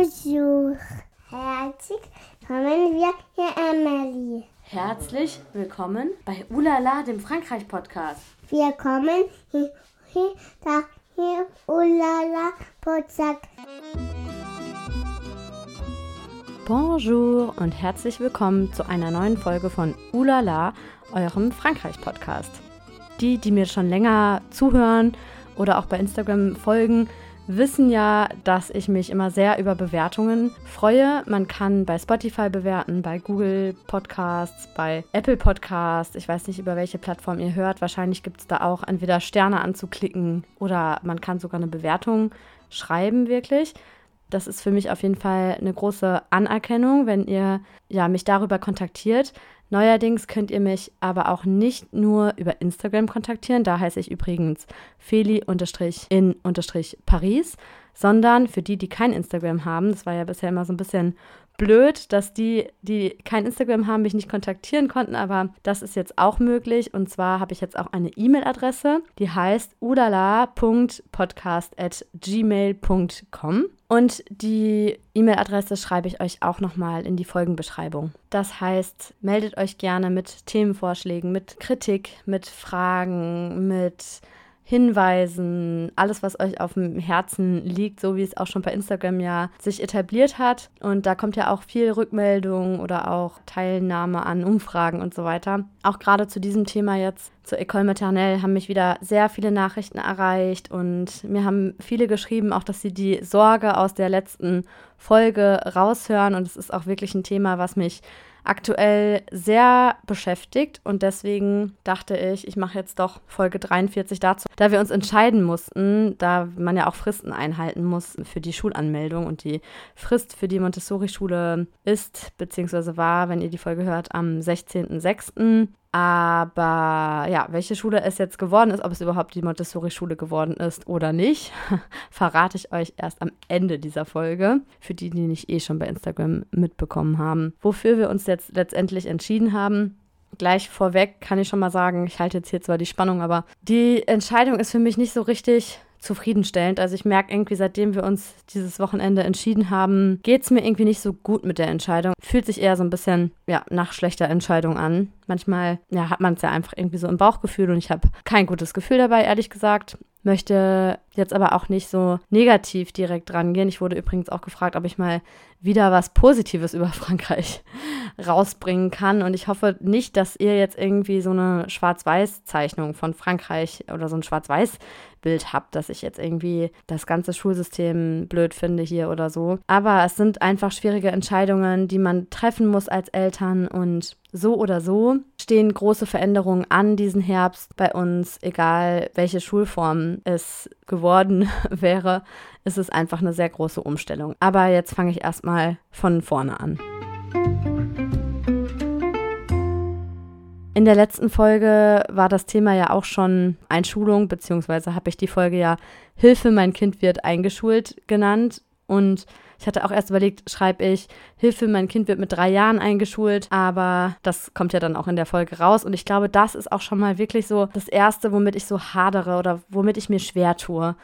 Bonjour. Herzlich kommen wir hier, Emily. Herzlich willkommen bei Ulala, dem Frankreich-Podcast. Wir kommen hier, hier, da, hier, Ulala, Podcast. Bonjour und herzlich willkommen zu einer neuen Folge von Ulala, eurem Frankreich-Podcast. Die, die mir schon länger zuhören oder auch bei Instagram folgen, wissen ja, dass ich mich immer sehr über Bewertungen freue. Man kann bei Spotify bewerten, bei Google Podcasts, bei Apple Podcasts. Ich weiß nicht, über welche Plattform ihr hört. Wahrscheinlich gibt es da auch entweder Sterne anzuklicken oder man kann sogar eine Bewertung schreiben, wirklich. Das ist für mich auf jeden Fall eine große Anerkennung, wenn ihr ja, mich darüber kontaktiert. Neuerdings könnt ihr mich aber auch nicht nur über Instagram kontaktieren, da heiße ich übrigens feli-in-paris, sondern für die, die kein Instagram haben, das war ja bisher immer so ein bisschen blöd, dass die, die kein Instagram haben, mich nicht kontaktieren konnten, aber das ist jetzt auch möglich. Und zwar habe ich jetzt auch eine E-Mail-Adresse, die heißt udala.podcast.gmail.com. Und die E-Mail-Adresse schreibe ich euch auch nochmal in die Folgenbeschreibung. Das heißt, meldet euch gerne mit Themenvorschlägen, mit Kritik, mit Fragen, mit Hinweisen, alles, was euch auf dem Herzen liegt, so wie es auch schon bei Instagram ja sich etabliert hat. Und da kommt ja auch viel Rückmeldung oder auch Teilnahme an Umfragen und so weiter. Auch gerade zu diesem Thema jetzt, zur École Maternelle, haben mich wieder sehr viele Nachrichten erreicht und mir haben viele geschrieben, auch dass sie die Sorge aus der letzten Folge raushören. Und es ist auch wirklich ein Thema, was mich aktuell sehr beschäftigt und deswegen dachte ich, ich mache jetzt doch Folge 43 dazu, da wir uns entscheiden mussten, da man ja auch Fristen einhalten muss für die Schulanmeldung und die Frist für die Montessori-Schule ist bzw. war, wenn ihr die Folge hört, am 16.06. Aber ja, welche Schule es jetzt geworden ist, ob es überhaupt die Montessori-Schule geworden ist oder nicht, verrate ich euch erst am Ende dieser Folge. Für die, die nicht eh schon bei Instagram mitbekommen haben. Wofür wir uns jetzt letztendlich entschieden haben, gleich vorweg kann ich schon mal sagen, ich halte jetzt hier zwar die Spannung, aber die Entscheidung ist für mich nicht so richtig zufriedenstellend. Also ich merke irgendwie, seitdem wir uns dieses Wochenende entschieden haben, geht es mir irgendwie nicht so gut mit der Entscheidung. Fühlt sich eher so ein bisschen ja, nach schlechter Entscheidung an. Manchmal ja, hat man es ja einfach irgendwie so im Bauchgefühl und ich habe kein gutes Gefühl dabei, ehrlich gesagt. Möchte jetzt aber auch nicht so negativ direkt rangehen. Ich wurde übrigens auch gefragt, ob ich mal wieder was Positives über Frankreich rausbringen kann. Und ich hoffe nicht, dass ihr jetzt irgendwie so eine Schwarz-Weiß-Zeichnung von Frankreich oder so ein Schwarz-Weiß-Bild habt, dass ich jetzt irgendwie das ganze Schulsystem blöd finde hier oder so. Aber es sind einfach schwierige Entscheidungen, die man treffen muss als Eltern und so oder so stehen große Veränderungen an diesen Herbst bei uns, egal welche Schulform es geworden wäre, ist es einfach eine sehr große Umstellung. Aber jetzt fange ich erstmal von vorne an. In der letzten Folge war das Thema ja auch schon Einschulung, beziehungsweise habe ich die Folge ja Hilfe, mein Kind wird eingeschult genannt. Und ich hatte auch erst überlegt, schreibe ich, Hilfe, mein Kind wird mit drei Jahren eingeschult, aber das kommt ja dann auch in der Folge raus. Und ich glaube, das ist auch schon mal wirklich so das Erste, womit ich so hadere oder womit ich mir schwer tue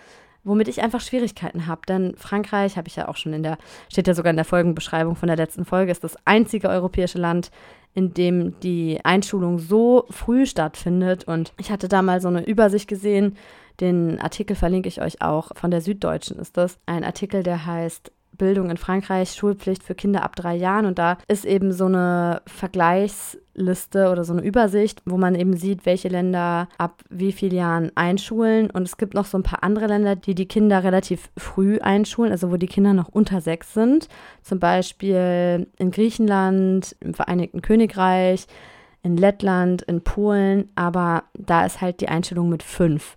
womit ich einfach Schwierigkeiten habe. Denn Frankreich, habe ich ja auch schon in der, steht ja sogar in der Folgenbeschreibung von der letzten Folge, ist das einzige europäische Land, in dem die Einschulung so früh stattfindet. Und ich hatte da mal so eine Übersicht gesehen. Den Artikel verlinke ich euch auch. Von der Süddeutschen ist das. Ein Artikel, der heißt Bildung in Frankreich, Schulpflicht für Kinder ab drei Jahren. Und da ist eben so eine Vergleichsliste oder so eine Übersicht, wo man eben sieht, welche Länder ab wie vielen Jahren einschulen. Und es gibt noch so ein paar andere Länder, die die Kinder relativ früh einschulen, also wo die Kinder noch unter sechs sind. Zum Beispiel in Griechenland, im Vereinigten Königreich, in Lettland, in Polen. Aber da ist halt die Einschulung mit fünf.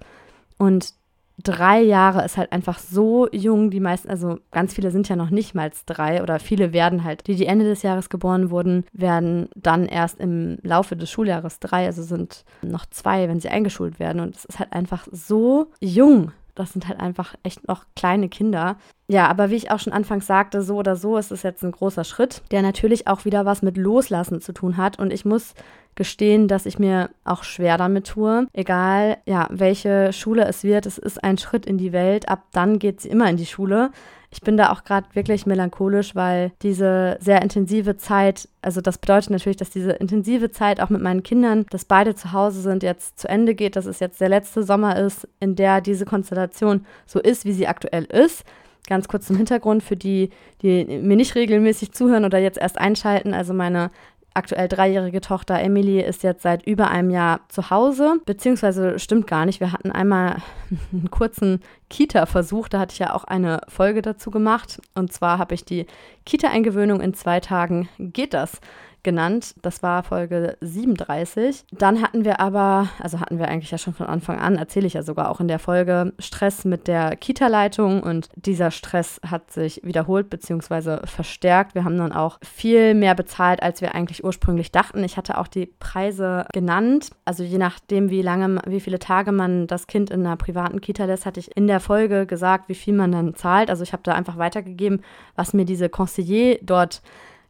Und drei Jahre ist halt einfach so jung. Die meisten, also ganz viele sind ja noch nicht mal drei oder viele werden halt, die, die Ende des Jahres geboren wurden, werden dann erst im Laufe des Schuljahres drei, also sind noch zwei, wenn sie eingeschult werden. Und es ist halt einfach so jung. Das sind halt einfach echt noch kleine Kinder. Ja, aber wie ich auch schon anfangs sagte, so oder so ist es jetzt ein großer Schritt, der natürlich auch wieder was mit Loslassen zu tun hat. Und ich muss gestehen, dass ich mir auch schwer damit tue. Egal, ja, welche Schule es wird, es ist ein Schritt in die Welt. Ab dann geht sie immer in die Schule. Ich bin da auch gerade wirklich melancholisch, weil diese sehr intensive Zeit, also das bedeutet natürlich, dass diese intensive Zeit auch mit meinen Kindern, dass beide zu Hause sind, jetzt zu Ende geht, dass es jetzt der letzte Sommer ist, in der diese Konstellation so ist, wie sie aktuell ist. Ganz kurz zum Hintergrund für die, die mir nicht regelmäßig zuhören oder jetzt erst einschalten. Also meine aktuell dreijährige Tochter Emily ist jetzt seit über einem Jahr zu Hause, beziehungsweise stimmt gar nicht. Wir hatten einmal einen kurzen Kita-Versuch, da hatte ich ja auch eine Folge dazu gemacht. Und zwar habe ich die Kita-Eingewöhnung in zwei Tagen geht das genannt. Das war Folge 37. Dann hatten wir aber, also hatten wir eigentlich ja schon von Anfang an, erzähle ich ja sogar auch in der Folge, Stress mit der Kita-Leitung und dieser Stress hat sich wiederholt bzw. verstärkt. Wir haben dann auch viel mehr bezahlt, als wir eigentlich ursprünglich dachten. Ich hatte auch die Preise genannt. Also je nachdem, wie lange, wie viele Tage man das Kind in einer privaten Kita lässt, hatte ich in der Folge gesagt, wie viel man dann zahlt. Also ich habe da einfach weitergegeben, was mir diese Conseiller dort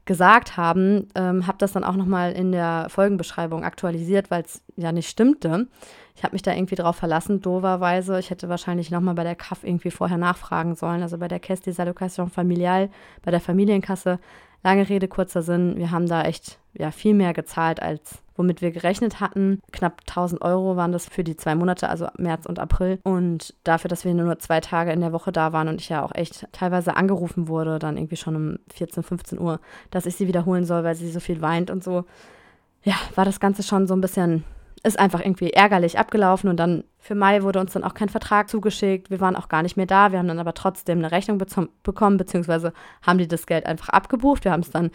gesagt haben, ähm, habe das dann auch nochmal in der Folgenbeschreibung aktualisiert, weil es ja nicht stimmte. Ich habe mich da irgendwie drauf verlassen, doverweise. Ich hätte wahrscheinlich nochmal bei der KAF irgendwie vorher nachfragen sollen, also bei der Caisse des Allocations Familial, bei der Familienkasse. Lange Rede, kurzer Sinn, wir haben da echt ja, viel mehr gezahlt, als womit wir gerechnet hatten. Knapp 1000 Euro waren das für die zwei Monate, also März und April. Und dafür, dass wir nur zwei Tage in der Woche da waren und ich ja auch echt teilweise angerufen wurde, dann irgendwie schon um 14, 15 Uhr, dass ich sie wiederholen soll, weil sie so viel weint und so. Ja, war das Ganze schon so ein bisschen ist einfach irgendwie ärgerlich abgelaufen und dann für Mai wurde uns dann auch kein Vertrag zugeschickt. Wir waren auch gar nicht mehr da. Wir haben dann aber trotzdem eine Rechnung bekommen, beziehungsweise haben die das Geld einfach abgebucht. Wir haben es dann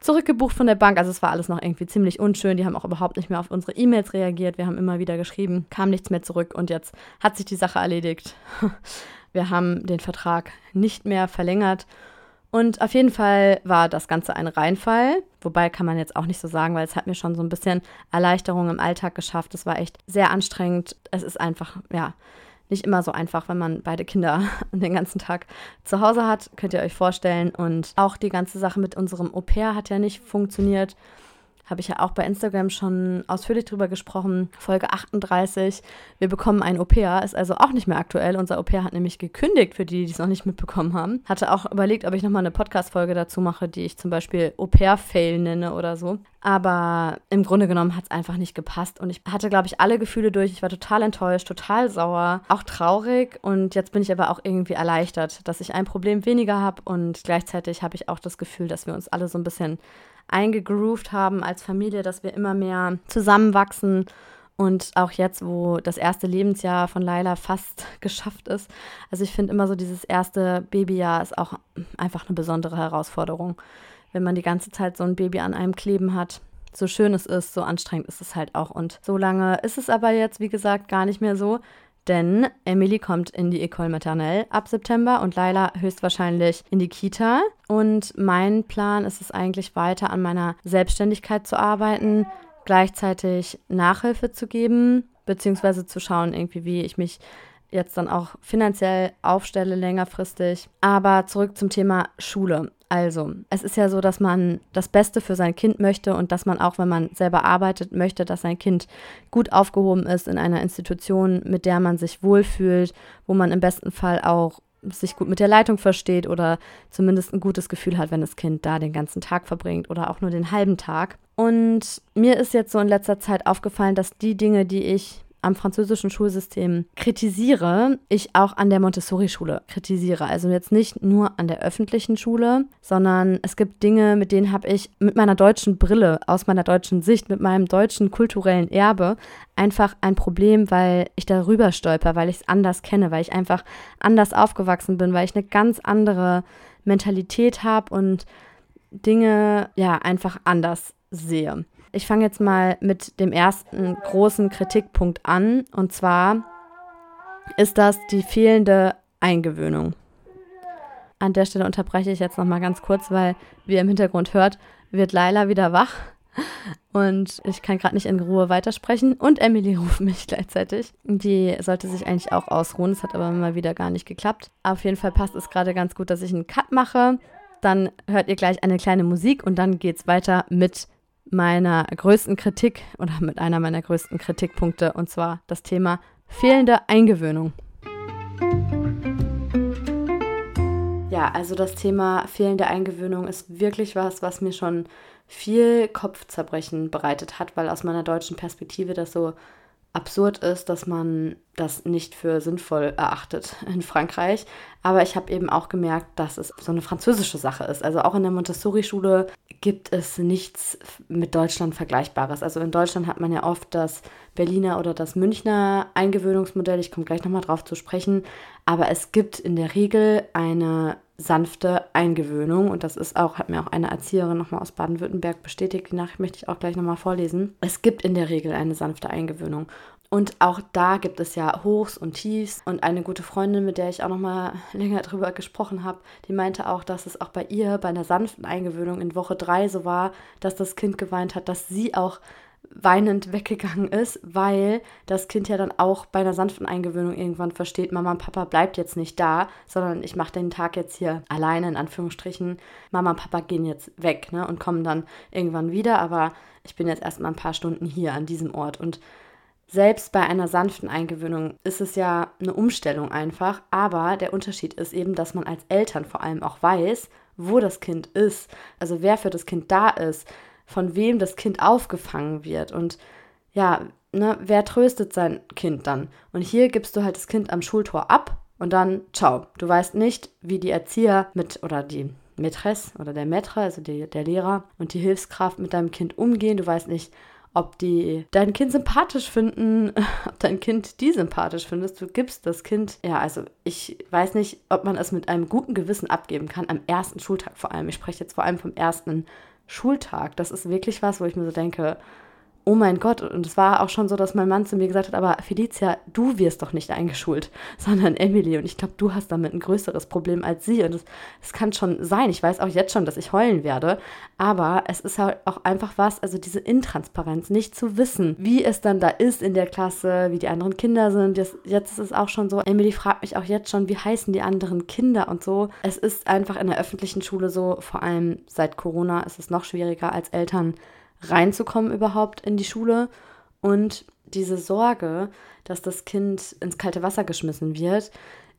zurückgebucht von der Bank. Also es war alles noch irgendwie ziemlich unschön. Die haben auch überhaupt nicht mehr auf unsere E-Mails reagiert. Wir haben immer wieder geschrieben, kam nichts mehr zurück und jetzt hat sich die Sache erledigt. Wir haben den Vertrag nicht mehr verlängert und auf jeden Fall war das Ganze ein Reinfall. Wobei kann man jetzt auch nicht so sagen, weil es hat mir schon so ein bisschen Erleichterung im Alltag geschafft. Es war echt sehr anstrengend. Es ist einfach, ja, nicht immer so einfach, wenn man beide Kinder den ganzen Tag zu Hause hat. Könnt ihr euch vorstellen. Und auch die ganze Sache mit unserem Au pair hat ja nicht funktioniert habe ich ja auch bei Instagram schon ausführlich drüber gesprochen. Folge 38. Wir bekommen ein Au-pair, ist also auch nicht mehr aktuell. Unser Au-pair hat nämlich gekündigt, für die, die es noch nicht mitbekommen haben. Hatte auch überlegt, ob ich nochmal eine Podcast-Folge dazu mache, die ich zum Beispiel Au-pair-Fail nenne oder so. Aber im Grunde genommen hat es einfach nicht gepasst. Und ich hatte, glaube ich, alle Gefühle durch. Ich war total enttäuscht, total sauer, auch traurig. Und jetzt bin ich aber auch irgendwie erleichtert, dass ich ein Problem weniger habe. Und gleichzeitig habe ich auch das Gefühl, dass wir uns alle so ein bisschen eingegroovt haben als Familie, dass wir immer mehr zusammenwachsen. Und auch jetzt, wo das erste Lebensjahr von Laila fast geschafft ist. Also ich finde immer so, dieses erste Babyjahr ist auch einfach eine besondere Herausforderung. Wenn man die ganze Zeit so ein Baby an einem kleben hat. So schön es ist, so anstrengend ist es halt auch. Und so lange ist es aber jetzt, wie gesagt, gar nicht mehr so. Denn Emily kommt in die École Maternelle ab September und Laila höchstwahrscheinlich in die Kita. Und mein Plan ist es eigentlich weiter an meiner Selbstständigkeit zu arbeiten, gleichzeitig Nachhilfe zu geben, beziehungsweise zu schauen, irgendwie, wie ich mich jetzt dann auch finanziell aufstelle längerfristig. Aber zurück zum Thema Schule. Also, es ist ja so, dass man das Beste für sein Kind möchte und dass man auch, wenn man selber arbeitet, möchte, dass sein Kind gut aufgehoben ist in einer Institution, mit der man sich wohlfühlt, wo man im besten Fall auch sich gut mit der Leitung versteht oder zumindest ein gutes Gefühl hat, wenn das Kind da den ganzen Tag verbringt oder auch nur den halben Tag. Und mir ist jetzt so in letzter Zeit aufgefallen, dass die Dinge, die ich am französischen Schulsystem kritisiere, ich auch an der Montessori-Schule kritisiere. Also jetzt nicht nur an der öffentlichen Schule, sondern es gibt Dinge, mit denen habe ich mit meiner deutschen Brille, aus meiner deutschen Sicht, mit meinem deutschen kulturellen Erbe einfach ein Problem, weil ich darüber stolper, weil ich es anders kenne, weil ich einfach anders aufgewachsen bin, weil ich eine ganz andere Mentalität habe und Dinge ja einfach anders sehe. Ich fange jetzt mal mit dem ersten großen Kritikpunkt an. Und zwar ist das die fehlende Eingewöhnung. An der Stelle unterbreche ich jetzt nochmal ganz kurz, weil, wie ihr im Hintergrund hört, wird Laila wieder wach. Und ich kann gerade nicht in Ruhe weitersprechen. Und Emily ruft mich gleichzeitig. Die sollte sich eigentlich auch ausruhen. Es hat aber mal wieder gar nicht geklappt. Auf jeden Fall passt es gerade ganz gut, dass ich einen Cut mache. Dann hört ihr gleich eine kleine Musik und dann geht es weiter mit meiner größten Kritik oder mit einer meiner größten Kritikpunkte und zwar das Thema fehlende Eingewöhnung. Ja, also das Thema fehlende Eingewöhnung ist wirklich was, was mir schon viel Kopfzerbrechen bereitet hat, weil aus meiner deutschen Perspektive das so absurd ist, dass man das nicht für sinnvoll erachtet in Frankreich. Aber ich habe eben auch gemerkt, dass es so eine französische Sache ist. Also auch in der Montessori-Schule gibt es nichts mit Deutschland Vergleichbares. Also in Deutschland hat man ja oft das Berliner oder das Münchner Eingewöhnungsmodell. Ich komme gleich nochmal drauf zu sprechen. Aber es gibt in der Regel eine sanfte Eingewöhnung. Und das ist auch, hat mir auch eine Erzieherin nochmal aus Baden-Württemberg bestätigt. Die Nachricht möchte ich auch gleich nochmal vorlesen. Es gibt in der Regel eine sanfte Eingewöhnung. Und auch da gibt es ja Hochs und Tiefs. Und eine gute Freundin, mit der ich auch noch mal länger drüber gesprochen habe, die meinte auch, dass es auch bei ihr bei einer sanften Eingewöhnung in Woche drei so war, dass das Kind geweint hat, dass sie auch weinend weggegangen ist, weil das Kind ja dann auch bei einer sanften Eingewöhnung irgendwann versteht, Mama und Papa bleibt jetzt nicht da, sondern ich mache den Tag jetzt hier alleine in Anführungsstrichen. Mama und Papa gehen jetzt weg ne, und kommen dann irgendwann wieder, aber ich bin jetzt erstmal ein paar Stunden hier an diesem Ort. Und selbst bei einer sanften Eingewöhnung ist es ja eine Umstellung einfach, aber der Unterschied ist eben, dass man als Eltern vor allem auch weiß, wo das Kind ist, also wer für das Kind da ist, von wem das Kind aufgefangen wird und ja, ne, wer tröstet sein Kind dann? Und hier gibst du halt das Kind am Schultor ab und dann ciao. Du weißt nicht, wie die Erzieher mit oder die Mätresse oder der Maître, also die, der Lehrer und die Hilfskraft mit deinem Kind umgehen. Du weißt nicht, ob die dein Kind sympathisch finden, ob dein Kind die sympathisch findest. Du gibst das Kind, ja, also ich weiß nicht, ob man es mit einem guten Gewissen abgeben kann, am ersten Schultag vor allem. Ich spreche jetzt vor allem vom ersten Schultag. Das ist wirklich was, wo ich mir so denke, oh mein Gott, und es war auch schon so, dass mein Mann zu mir gesagt hat, aber Felicia, du wirst doch nicht eingeschult, sondern Emily. Und ich glaube, du hast damit ein größeres Problem als sie. Und es kann schon sein. Ich weiß auch jetzt schon, dass ich heulen werde. Aber es ist halt auch einfach was, also diese Intransparenz, nicht zu wissen, wie es dann da ist in der Klasse, wie die anderen Kinder sind. Jetzt, jetzt ist es auch schon so, Emily fragt mich auch jetzt schon, wie heißen die anderen Kinder und so. Es ist einfach in der öffentlichen Schule so, vor allem seit Corona ist es noch schwieriger als Eltern reinzukommen überhaupt in die Schule und diese Sorge, dass das Kind ins kalte Wasser geschmissen wird,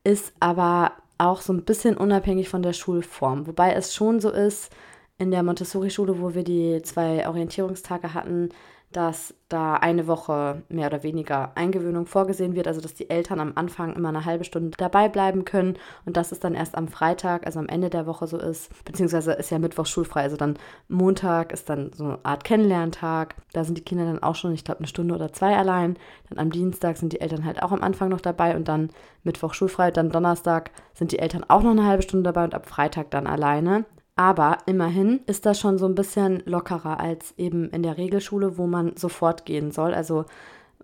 ist aber auch so ein bisschen unabhängig von der Schulform. Wobei es schon so ist, in der Montessori-Schule, wo wir die zwei Orientierungstage hatten, dass da eine Woche mehr oder weniger Eingewöhnung vorgesehen wird, also dass die Eltern am Anfang immer eine halbe Stunde dabei bleiben können und dass es dann erst am Freitag, also am Ende der Woche so ist, beziehungsweise ist ja Mittwoch schulfrei, also dann Montag ist dann so eine Art Kennenlerntag, da sind die Kinder dann auch schon, ich glaube, eine Stunde oder zwei allein, dann am Dienstag sind die Eltern halt auch am Anfang noch dabei und dann Mittwoch schulfrei, dann Donnerstag sind die Eltern auch noch eine halbe Stunde dabei und ab Freitag dann alleine. Aber immerhin ist das schon so ein bisschen lockerer als eben in der Regelschule, wo man sofort gehen soll. Also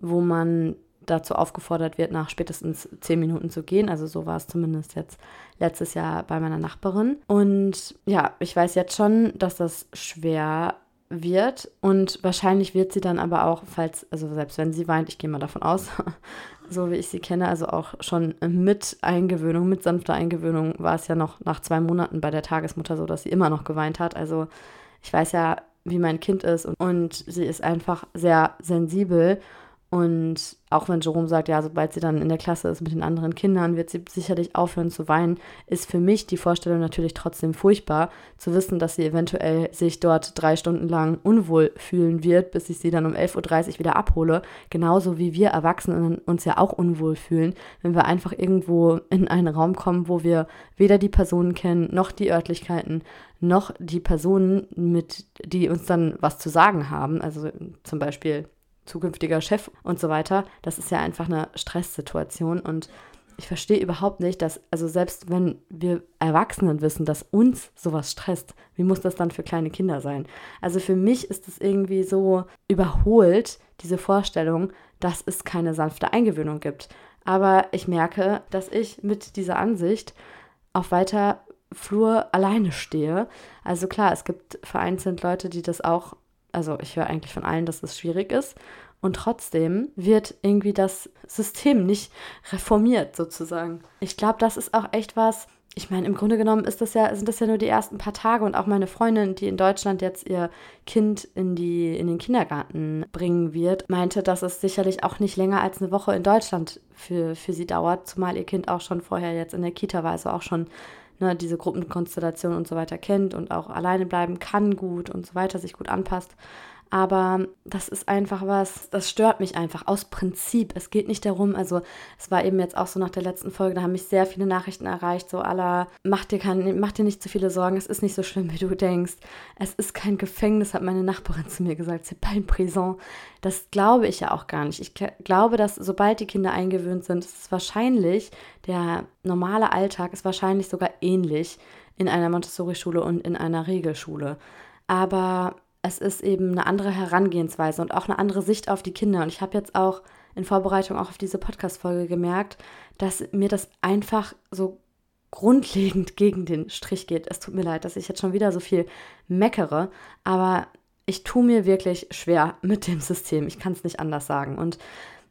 wo man dazu aufgefordert wird, nach spätestens zehn Minuten zu gehen. Also so war es zumindest jetzt letztes Jahr bei meiner Nachbarin. Und ja, ich weiß jetzt schon, dass das schwer wird und wahrscheinlich wird sie dann aber auch, falls, also selbst wenn sie weint, ich gehe mal davon aus, so wie ich sie kenne, also auch schon mit Eingewöhnung, mit sanfter Eingewöhnung war es ja noch nach zwei Monaten bei der Tagesmutter so, dass sie immer noch geweint hat. Also ich weiß ja, wie mein Kind ist und, und sie ist einfach sehr sensibel und auch wenn Jerome sagt, ja, sobald sie dann in der Klasse ist mit den anderen Kindern, wird sie sicherlich aufhören zu weinen, ist für mich die Vorstellung natürlich trotzdem furchtbar, zu wissen, dass sie eventuell sich dort drei Stunden lang unwohl fühlen wird, bis ich sie dann um 11.30 Uhr wieder abhole. Genauso wie wir Erwachsenen uns ja auch unwohl fühlen, wenn wir einfach irgendwo in einen Raum kommen, wo wir weder die Personen kennen, noch die Örtlichkeiten, noch die Personen, mit die uns dann was zu sagen haben. Also zum Beispiel zukünftiger Chef und so weiter. Das ist ja einfach eine Stresssituation und ich verstehe überhaupt nicht, dass, also selbst wenn wir Erwachsenen wissen, dass uns sowas stresst, wie muss das dann für kleine Kinder sein? Also für mich ist es irgendwie so überholt, diese Vorstellung, dass es keine sanfte Eingewöhnung gibt. Aber ich merke, dass ich mit dieser Ansicht auf weiter Flur alleine stehe. Also klar, es gibt vereinzelt Leute, die das auch also ich höre eigentlich von allen, dass es schwierig ist. Und trotzdem wird irgendwie das System nicht reformiert, sozusagen. Ich glaube, das ist auch echt was, ich meine, im Grunde genommen ist das ja, sind das ja nur die ersten paar Tage und auch meine Freundin, die in Deutschland jetzt ihr Kind in, die, in den Kindergarten bringen wird, meinte, dass es sicherlich auch nicht länger als eine Woche in Deutschland für, für sie dauert, zumal ihr Kind auch schon vorher jetzt in der Kita war, also auch schon ne, diese Gruppenkonstellation und so weiter kennt und auch alleine bleiben kann gut und so weiter, sich gut anpasst. Aber das ist einfach was, das stört mich einfach aus Prinzip. Es geht nicht darum, also es war eben jetzt auch so nach der letzten Folge, da haben mich sehr viele Nachrichten erreicht, so aller, mach dir, kein, mach dir nicht zu viele Sorgen, es ist nicht so schlimm, wie du denkst. Es ist kein Gefängnis, hat meine Nachbarin zu mir gesagt, c'est pas une prison. Das glaube ich ja auch gar nicht. Ich glaube, dass sobald die Kinder eingewöhnt sind, ist es wahrscheinlich, der normale Alltag ist wahrscheinlich sogar ähnlich in einer Montessori-Schule und in einer Regelschule. Aber es ist eben eine andere Herangehensweise und auch eine andere Sicht auf die Kinder. Und ich habe jetzt auch in Vorbereitung auch auf diese Podcast-Folge gemerkt, dass mir das einfach so grundlegend gegen den Strich geht. Es tut mir leid, dass ich jetzt schon wieder so viel meckere, aber ich tue mir wirklich schwer mit dem System. Ich kann es nicht anders sagen. Und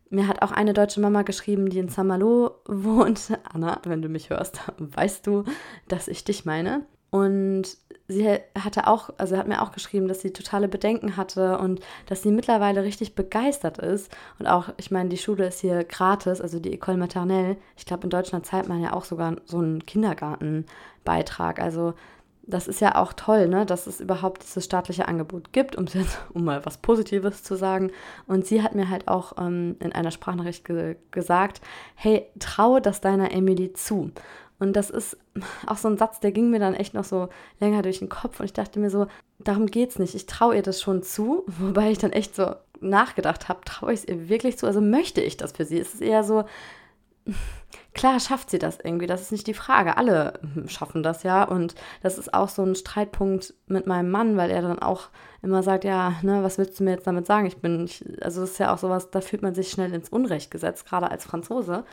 mir hat auch eine deutsche Mama geschrieben, die in Saint-Malo wohnt. Anna, wenn du mich hörst, weißt du, dass ich dich meine. Und sie hatte auch, also hat mir auch geschrieben, dass sie totale Bedenken hatte und dass sie mittlerweile richtig begeistert ist. Und auch, ich meine, die Schule ist hier gratis, also die École Maternelle. Ich glaube, in Deutschland zahlt man ja auch sogar so einen Kindergartenbeitrag. Also das ist ja auch toll, ne, dass es überhaupt dieses staatliche Angebot gibt, um jetzt, um mal was Positives zu sagen. Und sie hat mir halt auch ähm, in einer Sprachnachricht ge gesagt, hey, traue das deiner Emily zu. Und das ist auch so ein Satz, der ging mir dann echt noch so länger durch den Kopf. Und ich dachte mir so, darum geht's nicht. Ich traue ihr das schon zu. Wobei ich dann echt so nachgedacht habe, traue ich es ihr wirklich zu? Also möchte ich das für sie? Es ist eher so, Klar schafft sie das irgendwie, das ist nicht die Frage. Alle schaffen das ja und das ist auch so ein Streitpunkt mit meinem Mann, weil er dann auch immer sagt, ja, ne, was willst du mir jetzt damit sagen? Ich bin, ich, also das ist ja auch sowas, da fühlt man sich schnell ins Unrecht gesetzt, gerade als Franzose.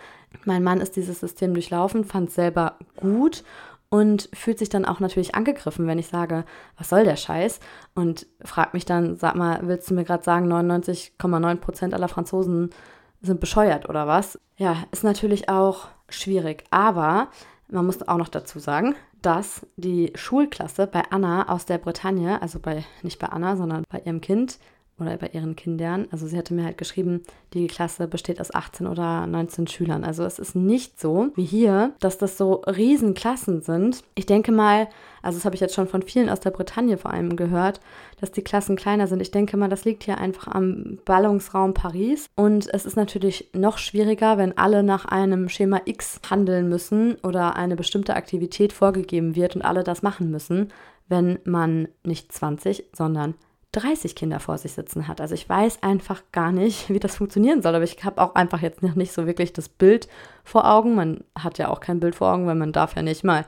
Mein Mann ist dieses System durchlaufen, fand es selber gut und fühlt sich dann auch natürlich angegriffen, wenn ich sage, was soll der Scheiß? Und fragt mich dann, sag mal, willst du mir gerade sagen, 99,9 Prozent aller Franzosen sind bescheuert oder was? Ja, ist natürlich auch schwierig. Aber man muss auch noch dazu sagen, dass die Schulklasse bei Anna aus der Bretagne, also bei nicht bei Anna, sondern bei ihrem Kind, oder bei ihren Kindern. Also sie hatte mir halt geschrieben, die Klasse besteht aus 18 oder 19 Schülern. Also es ist nicht so wie hier, dass das so Riesenklassen sind. Ich denke mal, also das habe ich jetzt schon von vielen aus der Bretagne vor allem gehört, dass die Klassen kleiner sind. Ich denke mal, das liegt hier einfach am Ballungsraum Paris. Und es ist natürlich noch schwieriger, wenn alle nach einem Schema X handeln müssen oder eine bestimmte Aktivität vorgegeben wird und alle das machen müssen, wenn man nicht 20, sondern 30 Kinder vor sich sitzen hat. Also ich weiß einfach gar nicht, wie das funktionieren soll, aber ich habe auch einfach jetzt noch nicht so wirklich das Bild vor Augen. Man hat ja auch kein Bild vor Augen, weil man darf ja nicht mal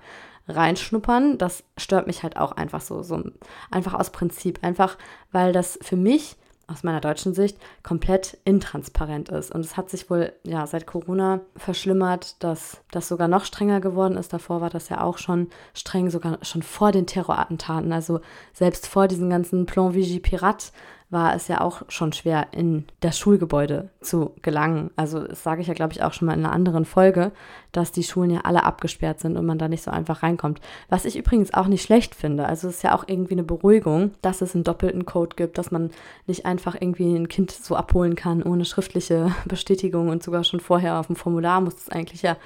reinschnuppern. Das stört mich halt auch einfach so, so einfach aus Prinzip, einfach weil das für mich aus meiner deutschen Sicht komplett intransparent ist. Und es hat sich wohl ja seit Corona verschlimmert, dass das sogar noch strenger geworden ist. Davor war das ja auch schon streng, sogar schon vor den Terrorattentaten. Also selbst vor diesen ganzen Plan Vigie Pirat war es ja auch schon schwer, in das Schulgebäude zu gelangen. Also das sage ich ja, glaube ich, auch schon mal in einer anderen Folge, dass die Schulen ja alle abgesperrt sind und man da nicht so einfach reinkommt. Was ich übrigens auch nicht schlecht finde. Also es ist ja auch irgendwie eine Beruhigung, dass es einen doppelten Code gibt, dass man nicht einfach irgendwie ein Kind so abholen kann ohne schriftliche Bestätigung und sogar schon vorher auf dem Formular muss es eigentlich ja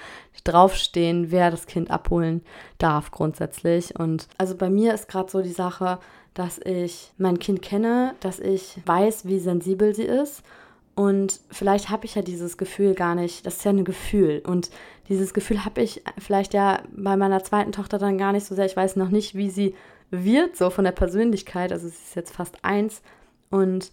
draufstehen, wer das Kind abholen darf grundsätzlich. Und also bei mir ist gerade so die Sache, dass ich mein Kind kenne, dass ich weiß, wie sensibel sie ist. Und vielleicht habe ich ja dieses Gefühl gar nicht, das ist ja ein Gefühl. Und dieses Gefühl habe ich vielleicht ja bei meiner zweiten Tochter dann gar nicht so sehr. Ich weiß noch nicht, wie sie wird, so von der Persönlichkeit. Also sie ist jetzt fast eins. Und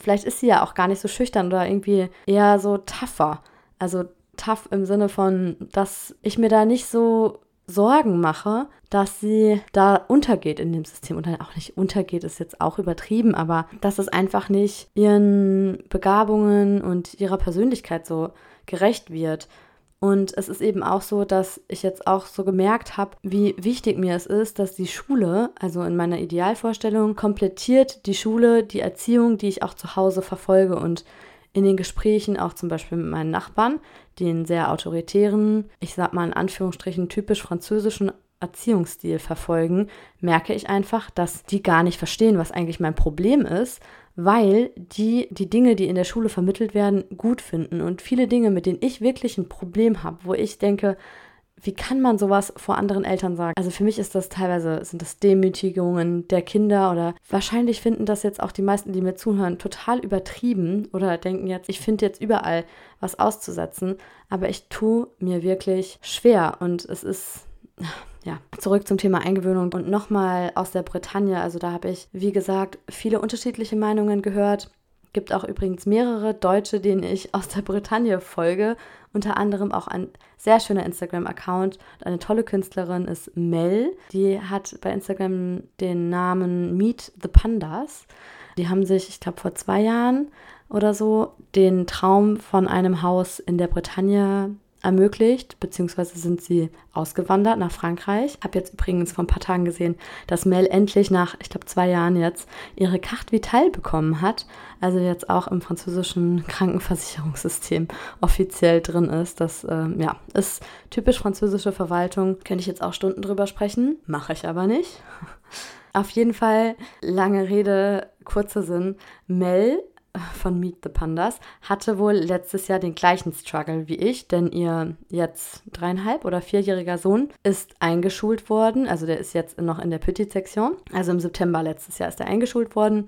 vielleicht ist sie ja auch gar nicht so schüchtern oder irgendwie eher so tougher. Also tough im Sinne von, dass ich mir da nicht so Sorgen mache, dass sie da untergeht in dem System und dann auch nicht untergeht, ist jetzt auch übertrieben, aber dass es einfach nicht ihren Begabungen und ihrer Persönlichkeit so gerecht wird. Und es ist eben auch so, dass ich jetzt auch so gemerkt habe, wie wichtig mir es ist, dass die Schule, also in meiner Idealvorstellung, komplettiert die Schule, die Erziehung, die ich auch zu Hause verfolge. Und in den Gesprächen, auch zum Beispiel mit meinen Nachbarn, die einen sehr autoritären, ich sag mal in Anführungsstrichen typisch französischen Erziehungsstil verfolgen, merke ich einfach, dass die gar nicht verstehen, was eigentlich mein Problem ist, weil die die Dinge, die in der Schule vermittelt werden, gut finden. Und viele Dinge, mit denen ich wirklich ein Problem habe, wo ich denke, wie kann man sowas vor anderen Eltern sagen? Also für mich ist das teilweise, sind das Demütigungen der Kinder oder wahrscheinlich finden das jetzt auch die meisten, die mir zuhören, total übertrieben oder denken jetzt, ich finde jetzt überall was auszusetzen, aber ich tue mir wirklich schwer und es ist ja, zurück zum Thema Eingewöhnung und nochmal aus der Bretagne. Also da habe ich, wie gesagt, viele unterschiedliche Meinungen gehört. Gibt auch übrigens mehrere Deutsche, denen ich aus der Bretagne folge. Unter anderem auch ein sehr schöner Instagram-Account. Eine tolle Künstlerin ist Mel. Die hat bei Instagram den Namen Meet the Pandas. Die haben sich, ich glaube, vor zwei Jahren oder so den Traum von einem Haus in der Bretagne ermöglicht, beziehungsweise sind sie ausgewandert nach Frankreich. Habe jetzt übrigens vor ein paar Tagen gesehen, dass Mel endlich nach, ich glaube, zwei Jahren jetzt ihre Carte Vitale bekommen hat. Also jetzt auch im französischen Krankenversicherungssystem offiziell drin ist. Das ähm, ja, ist typisch französische Verwaltung. Könnte ich jetzt auch Stunden drüber sprechen, mache ich aber nicht. Auf jeden Fall, lange Rede, kurzer Sinn. Mel von Meet the Pandas hatte wohl letztes Jahr den gleichen Struggle wie ich, denn ihr jetzt dreieinhalb oder vierjähriger Sohn ist eingeschult worden. Also der ist jetzt noch in der Petit-Sektion. Also im September letztes Jahr ist er eingeschult worden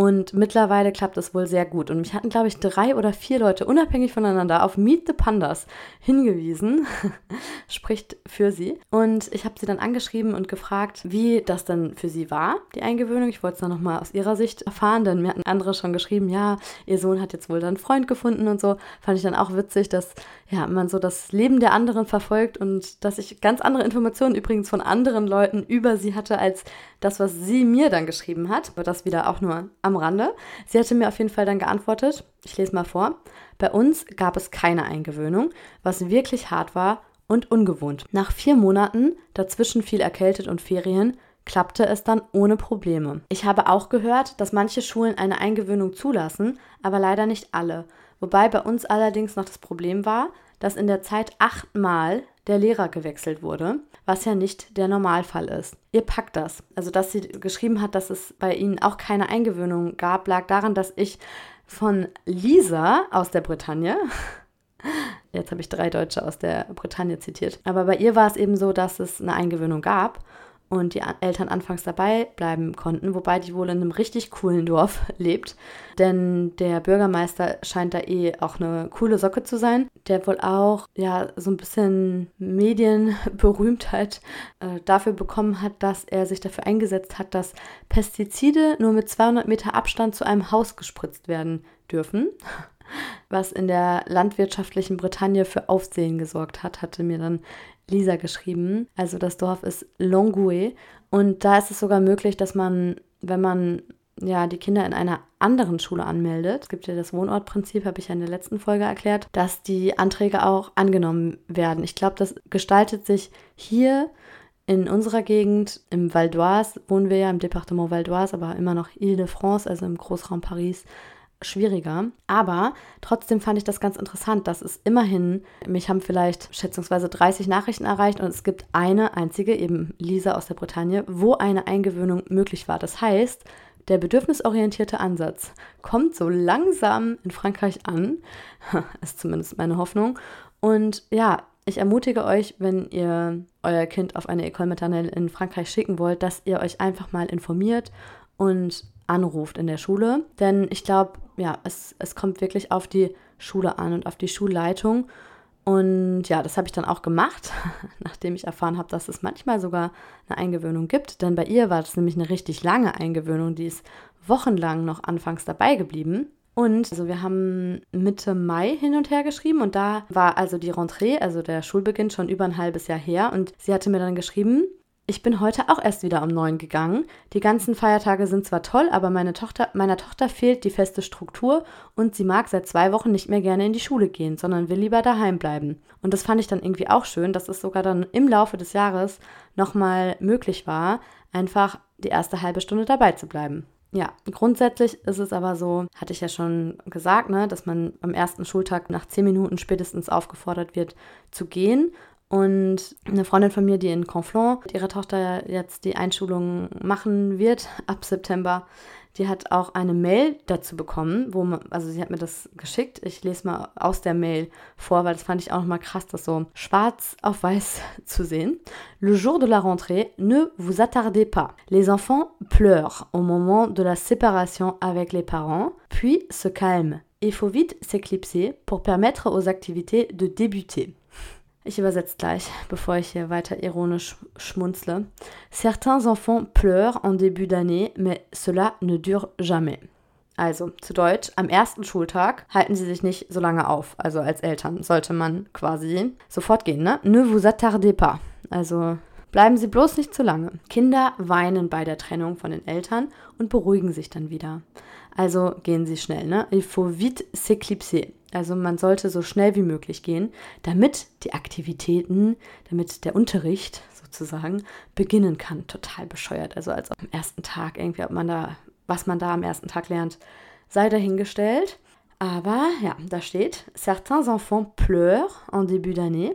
und mittlerweile klappt es wohl sehr gut. Und mich hatten, glaube ich, drei oder vier Leute unabhängig voneinander auf Meet the Pandas hingewiesen. Spricht für sie. Und ich habe sie dann angeschrieben und gefragt, wie das dann für sie war, die Eingewöhnung. Ich wollte es dann nochmal aus ihrer Sicht erfahren, denn mir hatten andere schon geschrieben, ja, ihr Sohn hat jetzt wohl dann einen Freund gefunden und so. Fand ich dann auch witzig, dass ja, man so das Leben der anderen verfolgt und dass ich ganz andere Informationen übrigens von anderen Leuten über sie hatte, als das, was sie mir dann geschrieben hat. Aber das wieder auch nur am Rande. Sie hatte mir auf jeden Fall dann geantwortet, ich lese mal vor, bei uns gab es keine Eingewöhnung, was wirklich hart war und ungewohnt. Nach vier Monaten, dazwischen viel erkältet und Ferien, klappte es dann ohne Probleme. Ich habe auch gehört, dass manche Schulen eine Eingewöhnung zulassen, aber leider nicht alle. Wobei bei uns allerdings noch das Problem war, dass in der Zeit achtmal der Lehrer gewechselt wurde, was ja nicht der Normalfall ist. Ihr packt das. Also, dass sie geschrieben hat, dass es bei ihnen auch keine Eingewöhnung gab, lag daran, dass ich von Lisa aus der Bretagne, jetzt habe ich drei Deutsche aus der Bretagne zitiert, aber bei ihr war es eben so, dass es eine Eingewöhnung gab und die Eltern anfangs dabei bleiben konnten, wobei die wohl in einem richtig coolen Dorf lebt. Denn der Bürgermeister scheint da eh auch eine coole Socke zu sein, der wohl auch ja so ein bisschen Medienberühmtheit äh, dafür bekommen hat, dass er sich dafür eingesetzt hat, dass Pestizide nur mit 200 Meter Abstand zu einem Haus gespritzt werden dürfen was in der landwirtschaftlichen Bretagne für Aufsehen gesorgt hat, hatte mir dann Lisa geschrieben. Also das Dorf ist Longue und da ist es sogar möglich, dass man, wenn man ja die Kinder in einer anderen Schule anmeldet, es gibt ja das Wohnortprinzip, habe ich ja in der letzten Folge erklärt, dass die Anträge auch angenommen werden. Ich glaube, das gestaltet sich hier in unserer Gegend, im Val d'Oise, wohnen wir ja im Departement Val d'Oise, aber immer noch Ile-de-France, also im Großraum Paris, schwieriger. Aber trotzdem fand ich das ganz interessant, dass es immerhin, mich haben vielleicht schätzungsweise 30 Nachrichten erreicht und es gibt eine einzige, eben Lisa aus der Bretagne, wo eine Eingewöhnung möglich war. Das heißt, der bedürfnisorientierte Ansatz kommt so langsam in Frankreich an, ist zumindest meine Hoffnung. Und ja, ich ermutige euch, wenn ihr euer Kind auf eine École maternelle in Frankreich schicken wollt, dass ihr euch einfach mal informiert und anruft in der Schule. Denn ich glaube, ja, es, es kommt wirklich auf die Schule an und auf die Schulleitung. Und ja, das habe ich dann auch gemacht, nachdem ich erfahren habe, dass es manchmal sogar eine Eingewöhnung gibt. Denn bei ihr war das nämlich eine richtig lange Eingewöhnung, die ist wochenlang noch anfangs dabei geblieben. Und also wir haben Mitte Mai hin und her geschrieben und da war also die Rentrée, also der Schulbeginn schon über ein halbes Jahr her. Und sie hatte mir dann geschrieben, ich bin heute auch erst wieder um neun gegangen. Die ganzen Feiertage sind zwar toll, aber meine Tochter, meiner Tochter fehlt die feste Struktur und sie mag seit zwei Wochen nicht mehr gerne in die Schule gehen, sondern will lieber daheim bleiben. Und das fand ich dann irgendwie auch schön, dass es sogar dann im Laufe des Jahres nochmal möglich war, einfach die erste halbe Stunde dabei zu bleiben. ja, grundsätzlich ist es aber so, hatte ich ja schon gesagt, ne, dass man am ersten Schultag nach zehn Minuten spätestens aufgefordert wird zu gehen. Und eine Freundin von mir, die in Conflans ihre Tochter jetzt die Einschulung machen wird ab September, die hat auch eine Mail dazu bekommen, wo man, also sie hat mir das geschickt. Ich lese mal aus der Mail vor, weil das fand ich auch nochmal krass, das so schwarz auf weiß zu sehen. Le jour de la rentrée, ne vous attardez pas. Les enfants pleurent au moment de la séparation avec les parents, puis se calment. Il faut vite s'éclipser pour permettre aux activités de débuter. Ich übersetze gleich, bevor ich hier weiter ironisch schmunzle. Certains enfants pleurent en début d'année, mais cela ne dure jamais. Also zu Deutsch, am ersten Schultag halten sie sich nicht so lange auf. Also als Eltern sollte man quasi sofort gehen, ne? Ne vous attardez pas. Also bleiben Sie bloß nicht zu lange. Kinder weinen bei der Trennung von den Eltern und beruhigen sich dann wieder. Also gehen Sie schnell, ne? Il faut vite s'éclipser. Also man sollte so schnell wie möglich gehen, damit die Aktivitäten, damit der Unterricht sozusagen beginnen kann. Total bescheuert. Also als am ersten Tag irgendwie, ob man da, was man da am ersten Tag lernt, sei dahingestellt. Aber ja, da steht, certains enfants pleurent en début d'année.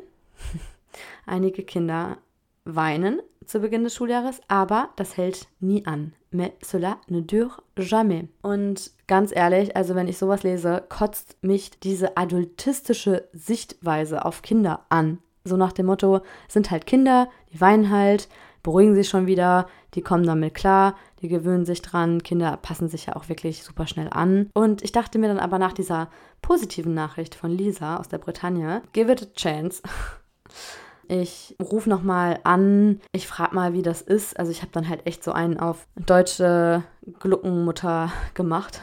Einige Kinder weinen zu Beginn des Schuljahres, aber das hält nie an. Mais cela ne dure jamais. Und ganz ehrlich, also wenn ich sowas lese, kotzt mich diese adultistische Sichtweise auf Kinder an. So nach dem Motto, sind halt Kinder, die weinen halt, beruhigen sich schon wieder, die kommen damit klar, die gewöhnen sich dran, Kinder passen sich ja auch wirklich super schnell an. Und ich dachte mir dann aber nach dieser positiven Nachricht von Lisa aus der Bretagne, give it a chance. Ich rufe nochmal an, ich frage mal, wie das ist. Also ich habe dann halt echt so einen auf deutsche Gluckenmutter gemacht.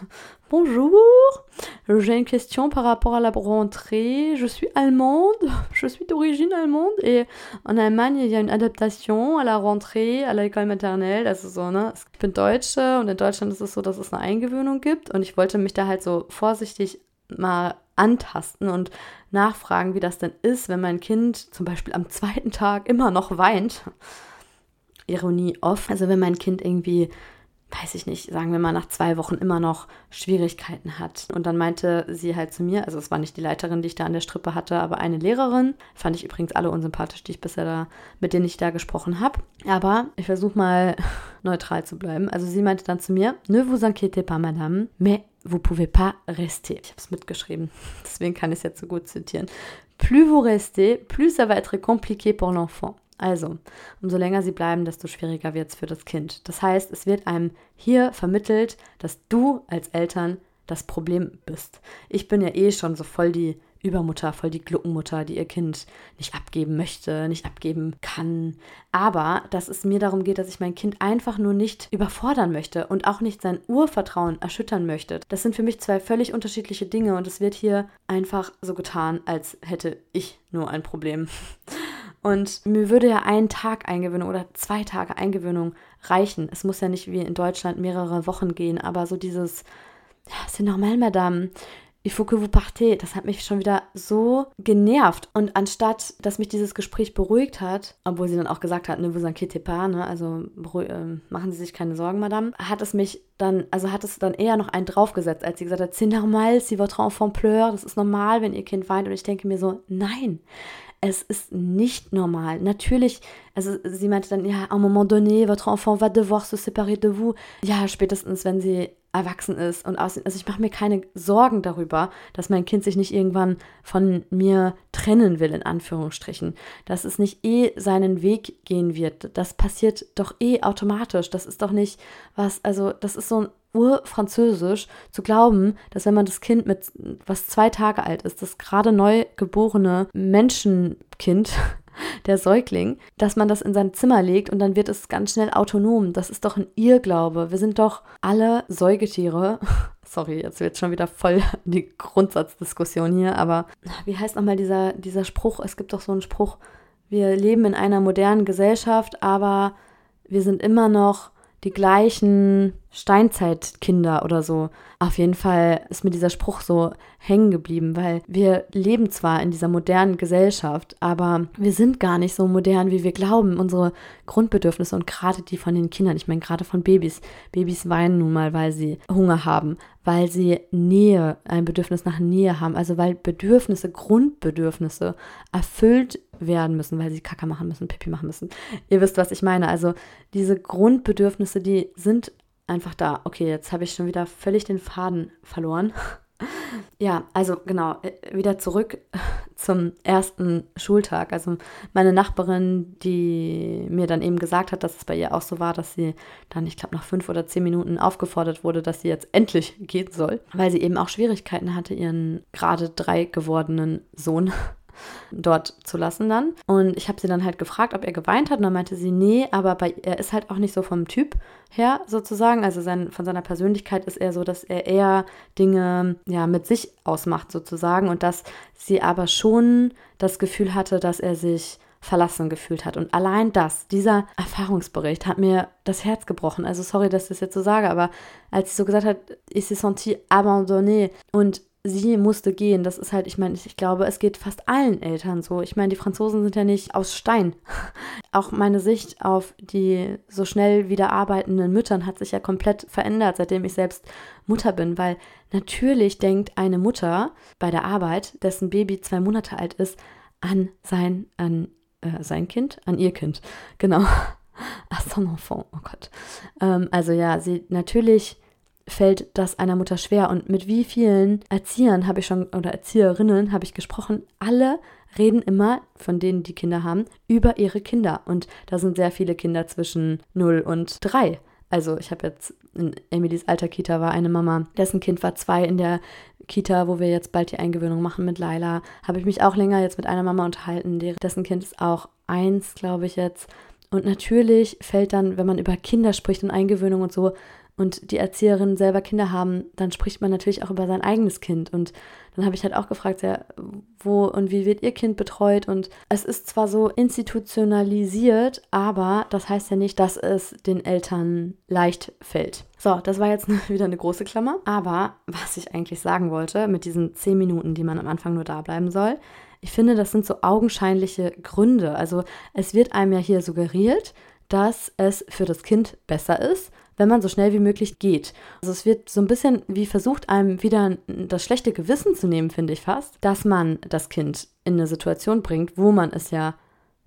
Bonjour, j'ai une question par rapport à la rentrée. Je suis allemande, je suis d'origine allemande et en Allemagne, il y a une adaptation à la rentrée, à l'école maternelle. Also so, ne? Ich bin Deutsche und in Deutschland ist es so, dass es eine Eingewöhnung gibt und ich wollte mich da halt so vorsichtig mal antasten und nachfragen, wie das denn ist, wenn mein Kind zum Beispiel am zweiten Tag immer noch weint. Ironie off. Also wenn mein Kind irgendwie, weiß ich nicht, sagen wir mal nach zwei Wochen immer noch Schwierigkeiten hat. Und dann meinte sie halt zu mir, also es war nicht die Leiterin, die ich da an der Strippe hatte, aber eine Lehrerin. Fand ich übrigens alle unsympathisch, die ich bisher da, mit denen ich da gesprochen habe. Aber ich versuche mal neutral zu bleiben. Also sie meinte dann zu mir, ne vous inquiétez pas, madame, mais vous pouvez pas rester. Ich habe es mitgeschrieben, deswegen kann ich es jetzt so gut zitieren. Plus vous restez, plus ça va être compliqué pour l'enfant. Also, umso länger sie bleiben, desto schwieriger wird es für das Kind. Das heißt, es wird einem hier vermittelt, dass du als Eltern das Problem bist. Ich bin ja eh schon so voll die Übermutter, voll die Gluckenmutter, die ihr Kind nicht abgeben möchte, nicht abgeben kann. Aber dass es mir darum geht, dass ich mein Kind einfach nur nicht überfordern möchte und auch nicht sein Urvertrauen erschüttern möchte. Das sind für mich zwei völlig unterschiedliche Dinge und es wird hier einfach so getan, als hätte ich nur ein Problem. Und mir würde ja ein Tag Eingewöhnung oder zwei Tage Eingewöhnung reichen. Es muss ja nicht wie in Deutschland mehrere Wochen gehen, aber so dieses, ja, c'est normal, Madame il faut que vous partez, das hat mich schon wieder so genervt. Und anstatt, dass mich dieses Gespräch beruhigt hat, obwohl sie dann auch gesagt hat, ne vous inquiétez pas, ne, also äh, machen Sie sich keine Sorgen, Madame, hat es mich dann, also hat es dann eher noch einen draufgesetzt, als sie gesagt hat, c'est normal si votre enfant pleure, das ist normal, wenn ihr Kind weint. Und ich denke mir so, nein, es ist nicht normal. Natürlich, also sie meinte dann, ja, à un moment donné, votre enfant va devoir se séparer de vous. Ja, spätestens, wenn sie erwachsen ist und aussieht. Also ich mache mir keine Sorgen darüber, dass mein Kind sich nicht irgendwann von mir trennen will, in Anführungsstrichen. Dass es nicht eh seinen Weg gehen wird. Das passiert doch eh automatisch. Das ist doch nicht was, also das ist so ein urfranzösisch zu glauben, dass wenn man das Kind mit, was zwei Tage alt ist, das gerade neu geborene Menschenkind, der Säugling, dass man das in sein Zimmer legt und dann wird es ganz schnell autonom. Das ist doch ein Irrglaube. Wir sind doch alle Säugetiere. Sorry, jetzt wird schon wieder voll die Grundsatzdiskussion hier, aber wie heißt nochmal dieser, dieser Spruch? Es gibt doch so einen Spruch, wir leben in einer modernen Gesellschaft, aber wir sind immer noch die gleichen Steinzeitkinder oder so. Auf jeden Fall ist mir dieser Spruch so hängen geblieben, weil wir leben zwar in dieser modernen Gesellschaft, aber wir sind gar nicht so modern, wie wir glauben. Unsere Grundbedürfnisse und gerade die von den Kindern, ich meine gerade von Babys. Babys weinen nun mal, weil sie Hunger haben, weil sie Nähe, ein Bedürfnis nach Nähe haben, also weil Bedürfnisse, Grundbedürfnisse erfüllt werden müssen, weil sie Kacke machen müssen, Pipi machen müssen. Ihr wisst, was ich meine. Also diese Grundbedürfnisse, die sind einfach da. Okay, jetzt habe ich schon wieder völlig den Faden verloren. Ja, also genau, äh, wieder zurück zum ersten Schultag. Also meine Nachbarin, die mir dann eben gesagt hat, dass es bei ihr auch so war, dass sie dann, ich glaube, nach fünf oder zehn Minuten aufgefordert wurde, dass sie jetzt endlich gehen soll, weil sie eben auch Schwierigkeiten hatte, ihren gerade drei gewordenen Sohn dort zu lassen dann. Und ich habe sie dann halt gefragt, ob er geweint hat. Und dann meinte sie, nee, aber bei, er ist halt auch nicht so vom Typ her sozusagen. Also sein, von seiner Persönlichkeit ist er so, dass er eher Dinge ja mit sich ausmacht sozusagen. Und dass sie aber schon das Gefühl hatte, dass er sich verlassen gefühlt hat. Und allein das, dieser Erfahrungsbericht hat mir das Herz gebrochen. Also sorry, dass ich das jetzt so sage, aber als sie so gesagt hat, ich se senti abandonné und sie musste gehen. Das ist halt, ich meine, ich glaube, es geht fast allen Eltern so. Ich meine, die Franzosen sind ja nicht aus Stein. Auch meine Sicht auf die so schnell wieder arbeitenden Müttern hat sich ja komplett verändert, seitdem ich selbst Mutter bin, weil natürlich denkt eine Mutter bei der Arbeit, dessen Baby zwei Monate alt ist, an sein, an äh, sein Kind, an ihr Kind. Genau. Ach, son enfant, oh Gott. Ähm, also ja, sie natürlich fällt das einer Mutter schwer. Und mit wie vielen Erziehern habe ich schon oder Erzieherinnen habe ich gesprochen? Alle reden immer, von denen die Kinder haben, über ihre Kinder. Und da sind sehr viele Kinder zwischen 0 und 3. Also ich habe jetzt in Emilys alter Kita war eine Mama, dessen Kind war zwei in der Kita, wo wir jetzt bald die Eingewöhnung machen mit Laila. Habe ich mich auch länger jetzt mit einer Mama unterhalten, dessen Kind ist auch eins, glaube ich jetzt. Und natürlich fällt dann, wenn man über Kinder spricht und Eingewöhnung und so, und die Erzieherinnen selber Kinder haben, dann spricht man natürlich auch über sein eigenes Kind. Und dann habe ich halt auch gefragt, ja, wo und wie wird ihr Kind betreut? Und es ist zwar so institutionalisiert, aber das heißt ja nicht, dass es den Eltern leicht fällt. So, das war jetzt wieder eine große Klammer. Aber was ich eigentlich sagen wollte, mit diesen zehn Minuten, die man am Anfang nur da bleiben soll, ich finde, das sind so augenscheinliche Gründe. Also es wird einem ja hier suggeriert, dass es für das Kind besser ist, wenn man so schnell wie möglich geht. Also es wird so ein bisschen wie versucht, einem wieder das schlechte Gewissen zu nehmen, finde ich fast, dass man das Kind in eine Situation bringt, wo man es ja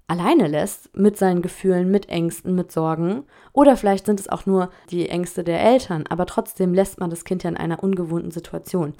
alleine lässt mit seinen Gefühlen, mit Ängsten, mit Sorgen. Oder vielleicht sind es auch nur die Ängste der Eltern, aber trotzdem lässt man das Kind ja in einer ungewohnten Situation.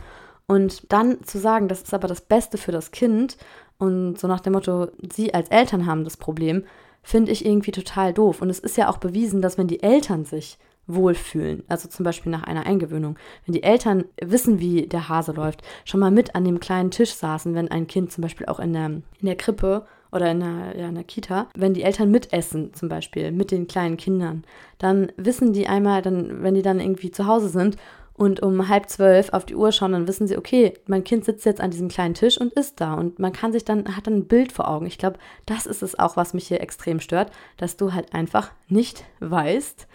Und dann zu sagen, das ist aber das Beste für das Kind und so nach dem Motto, sie als Eltern haben das Problem, finde ich irgendwie total doof. Und es ist ja auch bewiesen, dass wenn die Eltern sich wohlfühlen. Also zum Beispiel nach einer Eingewöhnung. Wenn die Eltern wissen, wie der Hase läuft, schon mal mit an dem kleinen Tisch saßen, wenn ein Kind zum Beispiel auch in der, in der Krippe oder in der, ja, in der Kita, wenn die Eltern mitessen, zum Beispiel mit den kleinen Kindern, dann wissen die einmal, dann, wenn die dann irgendwie zu Hause sind und um halb zwölf auf die Uhr schauen, dann wissen sie, okay, mein Kind sitzt jetzt an diesem kleinen Tisch und isst da. Und man kann sich dann, hat dann ein Bild vor Augen. Ich glaube, das ist es auch, was mich hier extrem stört, dass du halt einfach nicht weißt,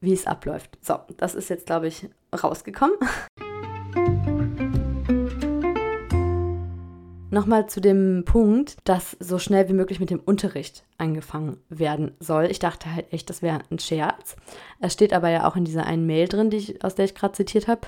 wie es abläuft. So, das ist jetzt, glaube ich, rausgekommen. Nochmal zu dem Punkt, dass so schnell wie möglich mit dem Unterricht angefangen werden soll. Ich dachte halt echt, das wäre ein Scherz. Es steht aber ja auch in dieser einen Mail drin, die ich, aus der ich gerade zitiert habe.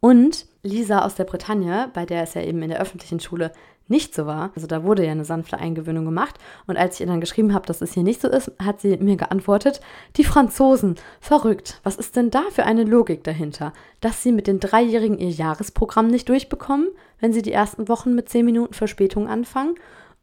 Und Lisa aus der Bretagne, bei der es ja eben in der öffentlichen Schule nicht so war. Also da wurde ja eine sanfte Eingewöhnung gemacht. Und als ich ihr dann geschrieben habe, dass es hier nicht so ist, hat sie mir geantwortet, die Franzosen, verrückt. Was ist denn da für eine Logik dahinter? Dass sie mit den Dreijährigen ihr Jahresprogramm nicht durchbekommen, wenn sie die ersten Wochen mit zehn Minuten Verspätung anfangen?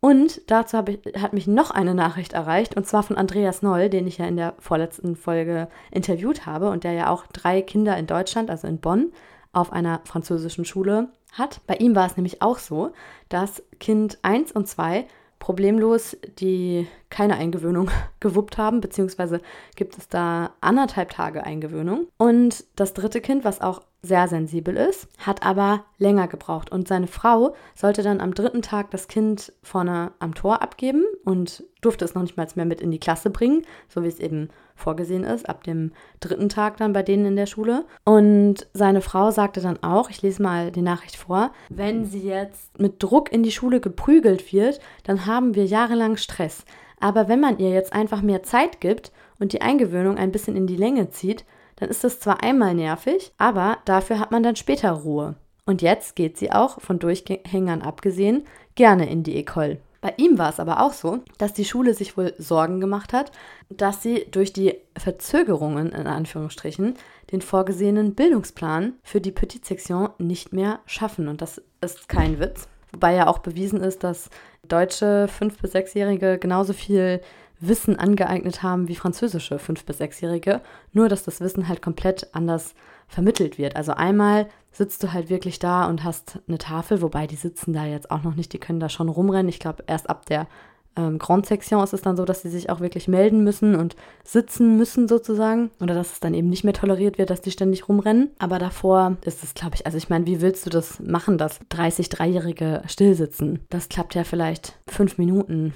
Und dazu ich, hat mich noch eine Nachricht erreicht, und zwar von Andreas Noll, den ich ja in der vorletzten Folge interviewt habe und der ja auch drei Kinder in Deutschland, also in Bonn, auf einer französischen Schule hat. Bei ihm war es nämlich auch so, dass Kind 1 und 2 problemlos die keine Eingewöhnung gewuppt haben, beziehungsweise gibt es da anderthalb Tage Eingewöhnung. Und das dritte Kind, was auch sehr sensibel ist, hat aber länger gebraucht. Und seine Frau sollte dann am dritten Tag das Kind vorne am Tor abgeben und durfte es noch nicht mal mehr mit in die Klasse bringen, so wie es eben vorgesehen ist, ab dem dritten Tag dann bei denen in der Schule. Und seine Frau sagte dann auch, ich lese mal die Nachricht vor, wenn sie jetzt mit Druck in die Schule geprügelt wird, dann haben wir jahrelang Stress. Aber wenn man ihr jetzt einfach mehr Zeit gibt und die Eingewöhnung ein bisschen in die Länge zieht, dann ist das zwar einmal nervig, aber dafür hat man dann später Ruhe. Und jetzt geht sie auch, von Durchhängern abgesehen, gerne in die Ecole. Bei ihm war es aber auch so, dass die Schule sich wohl Sorgen gemacht hat, dass sie durch die Verzögerungen in Anführungsstrichen den vorgesehenen Bildungsplan für die Petite Section nicht mehr schaffen. Und das ist kein Witz. Wobei ja auch bewiesen ist, dass deutsche 5- bis 6-Jährige genauso viel Wissen angeeignet haben wie französische 5- bis 6-Jährige, nur dass das Wissen halt komplett anders vermittelt wird. Also einmal sitzt du halt wirklich da und hast eine Tafel, wobei die sitzen da jetzt auch noch nicht, die können da schon rumrennen. Ich glaube, erst ab der ähm, Grand Section ist es dann so, dass sie sich auch wirklich melden müssen und sitzen müssen sozusagen. Oder dass es dann eben nicht mehr toleriert wird, dass die ständig rumrennen. Aber davor ist es, glaube ich, also ich meine, wie willst du das machen, dass 30 Dreijährige stillsitzen? Das klappt ja vielleicht fünf Minuten,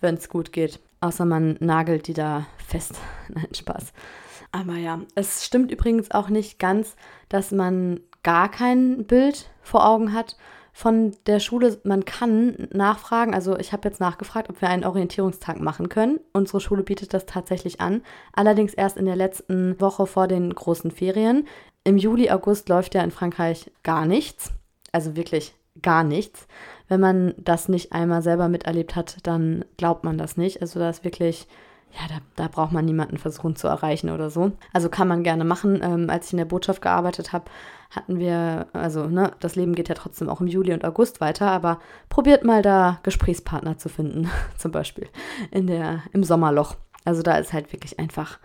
wenn es gut geht. Außer man nagelt die da fest. Nein, Spaß. Aber ja, es stimmt übrigens auch nicht ganz, dass man gar kein Bild vor Augen hat von der Schule. Man kann nachfragen, also ich habe jetzt nachgefragt, ob wir einen Orientierungstag machen können. Unsere Schule bietet das tatsächlich an, allerdings erst in der letzten Woche vor den großen Ferien. Im Juli, August läuft ja in Frankreich gar nichts, also wirklich gar nichts. Wenn man das nicht einmal selber miterlebt hat, dann glaubt man das nicht. Also da ist wirklich ja, da, da, braucht man niemanden versuchen zu erreichen oder so. Also kann man gerne machen. Ähm, als ich in der Botschaft gearbeitet habe, hatten wir, also ne, das Leben geht ja trotzdem auch im Juli und August weiter, aber probiert mal da Gesprächspartner zu finden, zum Beispiel in der, im Sommerloch. Also da ist halt wirklich einfach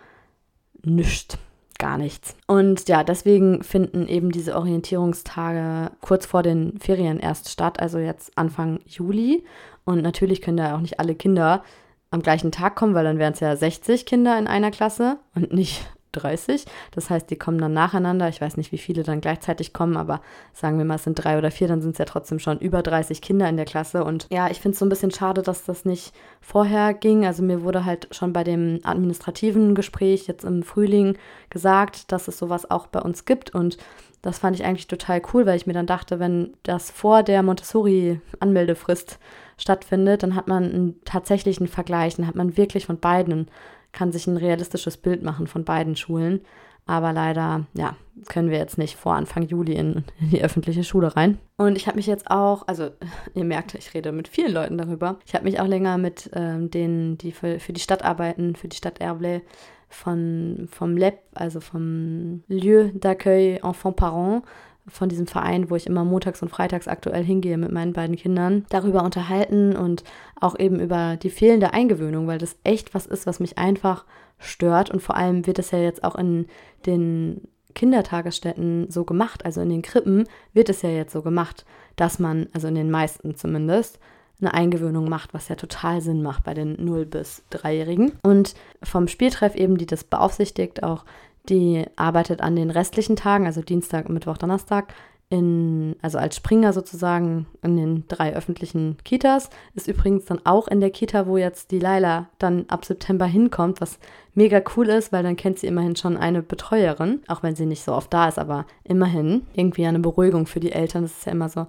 nichts, gar nichts. Und ja, deswegen finden eben diese Orientierungstage kurz vor den Ferien erst statt, also jetzt Anfang Juli. Und natürlich können da auch nicht alle Kinder am gleichen Tag kommen, weil dann wären es ja 60 Kinder in einer Klasse und nicht 30. Das heißt, die kommen dann nacheinander. Ich weiß nicht, wie viele dann gleichzeitig kommen, aber sagen wir mal, es sind drei oder vier, dann sind es ja trotzdem schon über 30 Kinder in der Klasse. Und ja, ich finde es so ein bisschen schade, dass das nicht vorher ging. Also mir wurde halt schon bei dem administrativen Gespräch jetzt im Frühling gesagt, dass es sowas auch bei uns gibt. Und das fand ich eigentlich total cool, weil ich mir dann dachte, wenn das vor der Montessori-Anmeldefrist stattfindet, dann hat man einen tatsächlichen Vergleich, dann hat man wirklich von beiden, kann sich ein realistisches Bild machen von beiden Schulen. Aber leider, ja, können wir jetzt nicht vor Anfang Juli in, in die öffentliche Schule rein. Und ich habe mich jetzt auch, also ihr merkt, ich rede mit vielen Leuten darüber. Ich habe mich auch länger mit ähm, denen, die für, für die Stadt arbeiten, für die Stadt Herblay, von, vom LEP, also vom Lieu d'accueil enfants parents, von diesem Verein, wo ich immer montags und freitags aktuell hingehe mit meinen beiden Kindern, darüber unterhalten und auch eben über die fehlende Eingewöhnung, weil das echt was ist, was mich einfach stört. Und vor allem wird es ja jetzt auch in den Kindertagesstätten so gemacht, also in den Krippen wird es ja jetzt so gemacht, dass man, also in den meisten zumindest, eine Eingewöhnung macht, was ja total Sinn macht bei den 0- bis 3-Jährigen. Und vom Spieltreff eben, die das beaufsichtigt, auch die arbeitet an den restlichen Tagen, also Dienstag, Mittwoch, Donnerstag, in, also als Springer sozusagen in den drei öffentlichen Kitas. Ist übrigens dann auch in der Kita, wo jetzt die Laila dann ab September hinkommt, was mega cool ist, weil dann kennt sie immerhin schon eine Betreuerin, auch wenn sie nicht so oft da ist, aber immerhin irgendwie eine Beruhigung für die Eltern. Das ist ja immer so,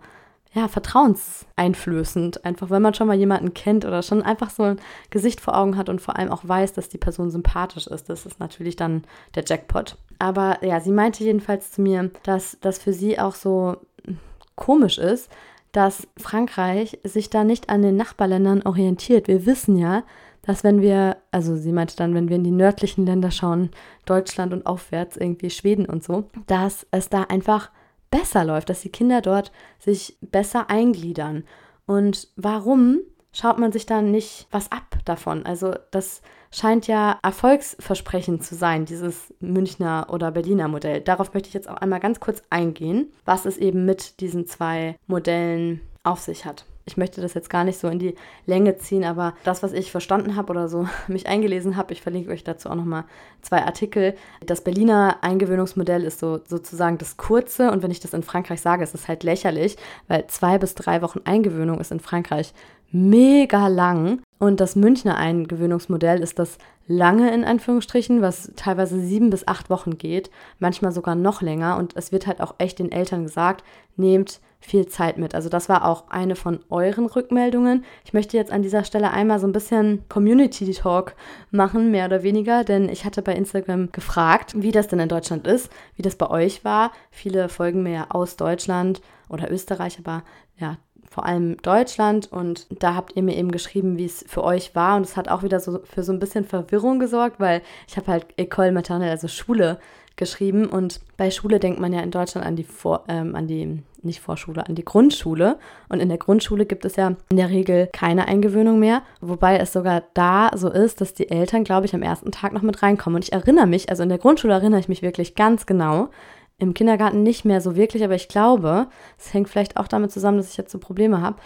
ja, vertrauenseinflößend. Einfach, wenn man schon mal jemanden kennt oder schon einfach so ein Gesicht vor Augen hat und vor allem auch weiß, dass die Person sympathisch ist. Das ist natürlich dann der Jackpot. Aber ja, sie meinte jedenfalls zu mir, dass das für sie auch so komisch ist, dass Frankreich sich da nicht an den Nachbarländern orientiert. Wir wissen ja, dass wenn wir, also sie meinte dann, wenn wir in die nördlichen Länder schauen, Deutschland und aufwärts, irgendwie Schweden und so, dass es da einfach besser läuft, dass die Kinder dort sich besser eingliedern. Und warum schaut man sich dann nicht was ab davon? Also das scheint ja erfolgsversprechend zu sein, dieses Münchner oder Berliner Modell. Darauf möchte ich jetzt auch einmal ganz kurz eingehen, was es eben mit diesen zwei Modellen auf sich hat. Ich möchte das jetzt gar nicht so in die Länge ziehen, aber das, was ich verstanden habe oder so mich eingelesen habe, ich verlinke euch dazu auch nochmal zwei Artikel. Das Berliner Eingewöhnungsmodell ist so sozusagen das kurze und wenn ich das in Frankreich sage, ist es halt lächerlich, weil zwei bis drei Wochen Eingewöhnung ist in Frankreich mega lang. Und das Münchner Eingewöhnungsmodell ist das lange in Anführungsstrichen, was teilweise sieben bis acht Wochen geht, manchmal sogar noch länger. Und es wird halt auch echt den Eltern gesagt, nehmt viel Zeit mit. Also das war auch eine von euren Rückmeldungen. Ich möchte jetzt an dieser Stelle einmal so ein bisschen Community Talk machen, mehr oder weniger, denn ich hatte bei Instagram gefragt, wie das denn in Deutschland ist, wie das bei euch war. Viele folgen mir ja aus Deutschland oder Österreich, aber ja, vor allem Deutschland. Und da habt ihr mir eben geschrieben, wie es für euch war. Und es hat auch wieder so für so ein bisschen Verwirrung gesorgt, weil ich habe halt École Maternelle, also Schule, geschrieben. Und bei Schule denkt man ja in Deutschland an die Vor, ähm, an die, nicht Vorschule, an die Grundschule. Und in der Grundschule gibt es ja in der Regel keine Eingewöhnung mehr. Wobei es sogar da so ist, dass die Eltern, glaube ich, am ersten Tag noch mit reinkommen. Und ich erinnere mich, also in der Grundschule erinnere ich mich wirklich ganz genau, im Kindergarten nicht mehr so wirklich, aber ich glaube, es hängt vielleicht auch damit zusammen, dass ich jetzt so Probleme habe.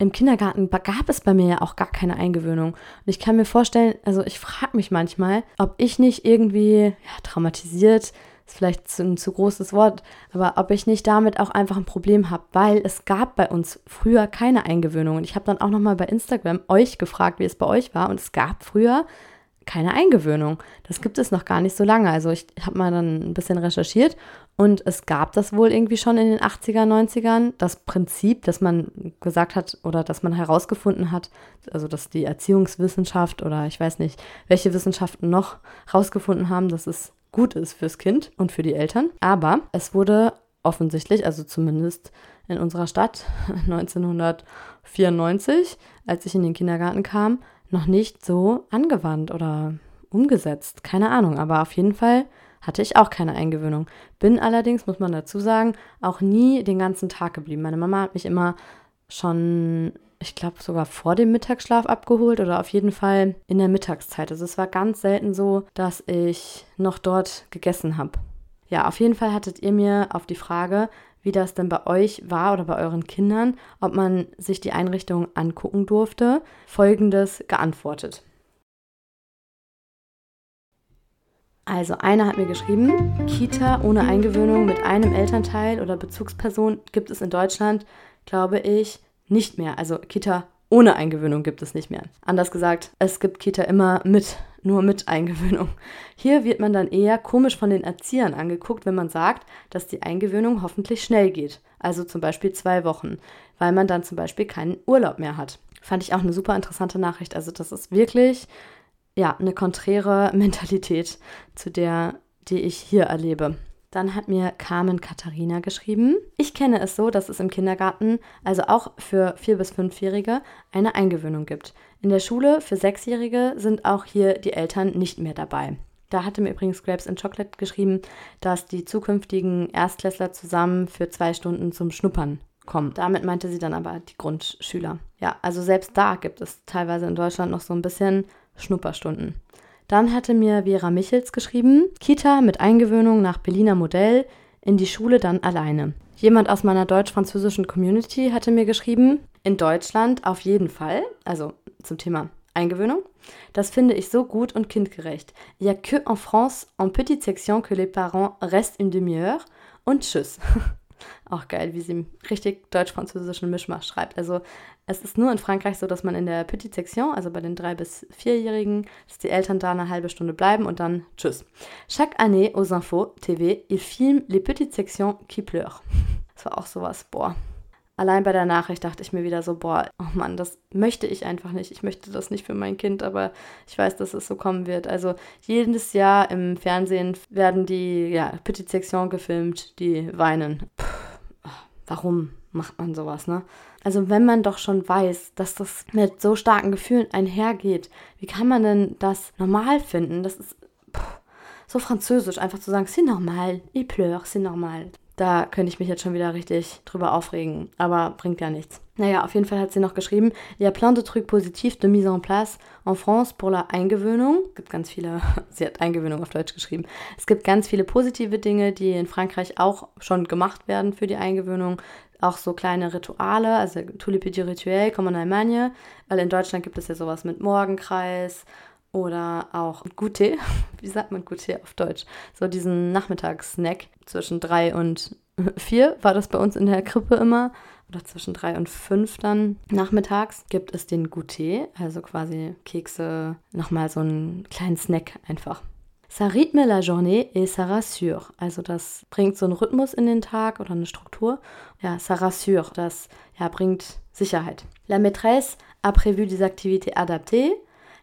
Im Kindergarten gab es bei mir ja auch gar keine Eingewöhnung. Und ich kann mir vorstellen, also ich frage mich manchmal, ob ich nicht irgendwie ja, traumatisiert, ist vielleicht ein zu großes Wort, aber ob ich nicht damit auch einfach ein Problem habe, weil es gab bei uns früher keine Eingewöhnung. Und ich habe dann auch nochmal bei Instagram euch gefragt, wie es bei euch war. Und es gab früher keine Eingewöhnung. Das gibt es noch gar nicht so lange. Also ich habe mal dann ein bisschen recherchiert und es gab das wohl irgendwie schon in den 80er, 90ern, das Prinzip, dass man gesagt hat oder dass man herausgefunden hat, also dass die Erziehungswissenschaft oder ich weiß nicht, welche Wissenschaften noch herausgefunden haben, dass es gut ist fürs Kind und für die Eltern. Aber es wurde offensichtlich, also zumindest in unserer Stadt 1994, als ich in den Kindergarten kam, noch nicht so angewandt oder umgesetzt. Keine Ahnung, aber auf jeden Fall hatte ich auch keine Eingewöhnung. Bin allerdings, muss man dazu sagen, auch nie den ganzen Tag geblieben. Meine Mama hat mich immer schon, ich glaube sogar vor dem Mittagsschlaf abgeholt oder auf jeden Fall in der Mittagszeit. Also es war ganz selten so, dass ich noch dort gegessen habe. Ja, auf jeden Fall hattet ihr mir auf die Frage, wie das denn bei euch war oder bei euren Kindern, ob man sich die Einrichtung angucken durfte, folgendes geantwortet. Also einer hat mir geschrieben, Kita ohne Eingewöhnung mit einem Elternteil oder Bezugsperson gibt es in Deutschland, glaube ich, nicht mehr. Also Kita ohne Eingewöhnung gibt es nicht mehr. Anders gesagt, es gibt Kita immer mit, nur mit Eingewöhnung. Hier wird man dann eher komisch von den Erziehern angeguckt, wenn man sagt, dass die Eingewöhnung hoffentlich schnell geht. Also zum Beispiel zwei Wochen, weil man dann zum Beispiel keinen Urlaub mehr hat. Fand ich auch eine super interessante Nachricht. Also das ist wirklich, ja, eine konträre Mentalität zu der, die ich hier erlebe. Dann hat mir Carmen Katharina geschrieben. Ich kenne es so, dass es im Kindergarten, also auch für vier bis fünfjährige, eine Eingewöhnung gibt. In der Schule für sechsjährige sind auch hier die Eltern nicht mehr dabei. Da hatte mir übrigens Grapes and Chocolate geschrieben, dass die zukünftigen Erstklässler zusammen für zwei Stunden zum Schnuppern kommen. Damit meinte sie dann aber die Grundschüler. Ja, also selbst da gibt es teilweise in Deutschland noch so ein bisschen Schnupperstunden. Dann hatte mir Vera Michels geschrieben, Kita mit Eingewöhnung nach Berliner Modell, in die Schule dann alleine. Jemand aus meiner deutsch-französischen Community hatte mir geschrieben, in Deutschland auf jeden Fall, also zum Thema Eingewöhnung. Das finde ich so gut und kindgerecht. Il y a que en France, en petite section, que les parents restent une demi-heure und tschüss. Auch geil, wie sie richtig deutsch-französischen Mischmasch schreibt. Also es ist nur in Frankreich so, dass man in der Petite Section, also bei den drei bis vierjährigen, dass die Eltern da eine halbe Stunde bleiben und dann tschüss. Chaque année aux infos TV, il filme les petites sections qui pleurent. Das war auch sowas, boah. Allein bei der Nachricht dachte ich mir wieder so, boah, oh Mann, das möchte ich einfach nicht. Ich möchte das nicht für mein Kind, aber ich weiß, dass es so kommen wird. Also jedes Jahr im Fernsehen werden die ja, Petite Section gefilmt, die weinen. Puh, warum macht man sowas, ne? Also wenn man doch schon weiß, dass das mit so starken Gefühlen einhergeht, wie kann man denn das normal finden? Das ist pff, so französisch, einfach zu sagen, c'est normal, il pleure, c'est normal. Da könnte ich mich jetzt schon wieder richtig drüber aufregen, aber bringt ja nichts. Naja, auf jeden Fall hat sie noch geschrieben, il y a plein de trucs positifs de mise en place en France pour la Eingewöhnung. Es gibt ganz viele, sie hat Eingewöhnung auf Deutsch geschrieben. Es gibt ganz viele positive Dinge, die in Frankreich auch schon gemacht werden für die Eingewöhnung. Auch so kleine Rituale, also tous les petits comme en Allemagne, weil in Deutschland gibt es ja sowas mit Morgenkreis oder auch Goûter. Wie sagt man Goûter auf Deutsch? So diesen Nachmittagssnack zwischen drei und vier war das bei uns in der Krippe immer oder zwischen drei und fünf dann nachmittags gibt es den Goûter, also quasi Kekse, nochmal so einen kleinen Snack einfach. Ça rythme la journée et ça rassure. Also das bringt so einen Rhythmus in den Tag oder eine Struktur. Ja, ça rassure. Das ja, bringt Sicherheit. La maîtresse a prévu des activités adaptées.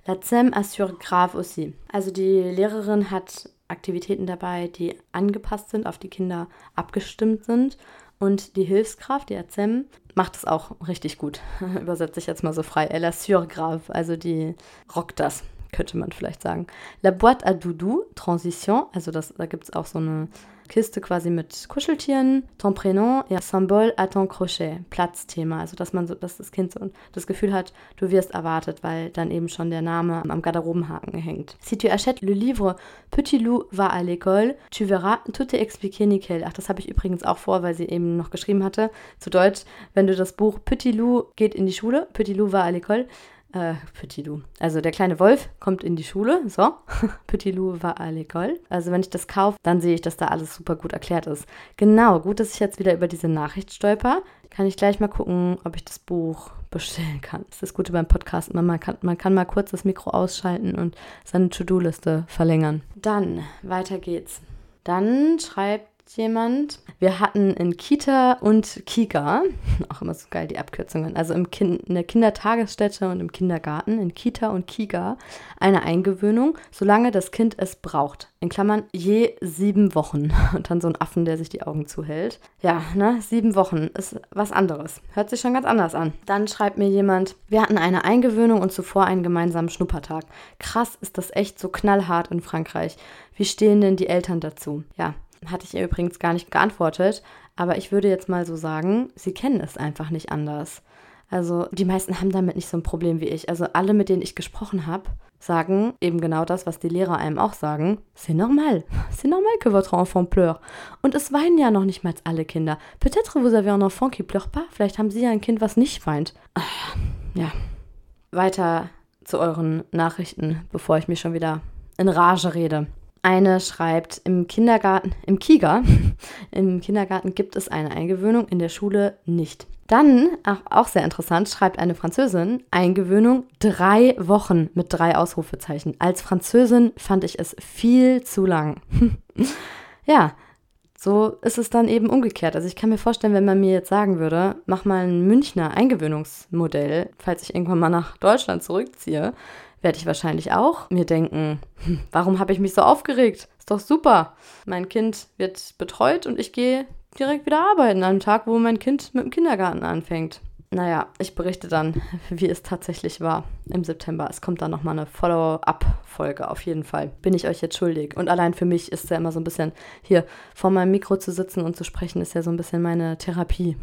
La CEM assure grave aussi. Also die Lehrerin hat Aktivitäten dabei, die angepasst sind, auf die Kinder abgestimmt sind. Und die Hilfskraft, die AZEM, macht es auch richtig gut. Übersetze ich jetzt mal so frei. Elle assure grave, also die rockt das, könnte man vielleicht sagen. La boîte à doudou, Transition, also das, da gibt es auch so eine Kiste quasi mit Kuscheltieren, ton prénom et symbole à ton crochet, Platzthema. Also dass man so, dass das Kind so das Gefühl hat, du wirst erwartet, weil dann eben schon der Name am Garderobenhaken hängt. Si tu achètes le livre Petit Loup va à l'école, tu verras, tout est expliqué nickel. Ach, das habe ich übrigens auch vor, weil sie eben noch geschrieben hatte, zu Deutsch, wenn du das Buch Petit Loup geht in die Schule, Petit Loup va à l'école, äh, Petit Lou. Also der kleine Wolf kommt in die Schule. So. Petit Lou va à l'école. Also wenn ich das kaufe, dann sehe ich, dass da alles super gut erklärt ist. Genau, gut, dass ich jetzt wieder über diese Nachricht stolper. Kann ich gleich mal gucken, ob ich das Buch bestellen kann. Das ist das Gute beim Podcast. Man kann, man kann mal kurz das Mikro ausschalten und seine To-Do-Liste verlängern. Dann, weiter geht's. Dann schreibt jemand. Wir hatten in Kita und Kika, auch immer so geil die Abkürzungen, also im kind, in der Kindertagesstätte und im Kindergarten, in Kita und Kika, eine Eingewöhnung, solange das Kind es braucht. In Klammern je sieben Wochen. Und dann so ein Affen, der sich die Augen zuhält. Ja, ne, sieben Wochen ist was anderes. Hört sich schon ganz anders an. Dann schreibt mir jemand, wir hatten eine Eingewöhnung und zuvor einen gemeinsamen Schnuppertag. Krass ist das echt so knallhart in Frankreich. Wie stehen denn die Eltern dazu? Ja, hatte ich ihr übrigens gar nicht geantwortet, aber ich würde jetzt mal so sagen, sie kennen es einfach nicht anders. Also die meisten haben damit nicht so ein Problem wie ich. Also alle, mit denen ich gesprochen habe, sagen eben genau das, was die Lehrer einem auch sagen. C'est normal. C'est normal que votre enfant pleure. Und es weinen ja noch nicht mal alle Kinder. Peut-être vous avez un enfant qui pleure pas. Vielleicht haben sie ja ein Kind, was nicht weint. Ah, ja. Weiter zu euren Nachrichten, bevor ich mich schon wieder in Rage rede. Eine schreibt, im Kindergarten, im Kiga, im Kindergarten gibt es eine Eingewöhnung, in der Schule nicht. Dann, auch, auch sehr interessant, schreibt eine Französin, Eingewöhnung drei Wochen mit drei Ausrufezeichen. Als Französin fand ich es viel zu lang. ja, so ist es dann eben umgekehrt. Also ich kann mir vorstellen, wenn man mir jetzt sagen würde, mach mal ein Münchner Eingewöhnungsmodell, falls ich irgendwann mal nach Deutschland zurückziehe, werde ich wahrscheinlich auch mir denken, hm, warum habe ich mich so aufgeregt? Ist doch super. Mein Kind wird betreut und ich gehe direkt wieder arbeiten an einem Tag, wo mein Kind mit dem Kindergarten anfängt. Naja, ich berichte dann, wie es tatsächlich war im September. Es kommt dann nochmal eine Follow-up-Folge auf jeden Fall. Bin ich euch jetzt schuldig. Und allein für mich ist es ja immer so ein bisschen, hier vor meinem Mikro zu sitzen und zu sprechen, ist ja so ein bisschen meine Therapie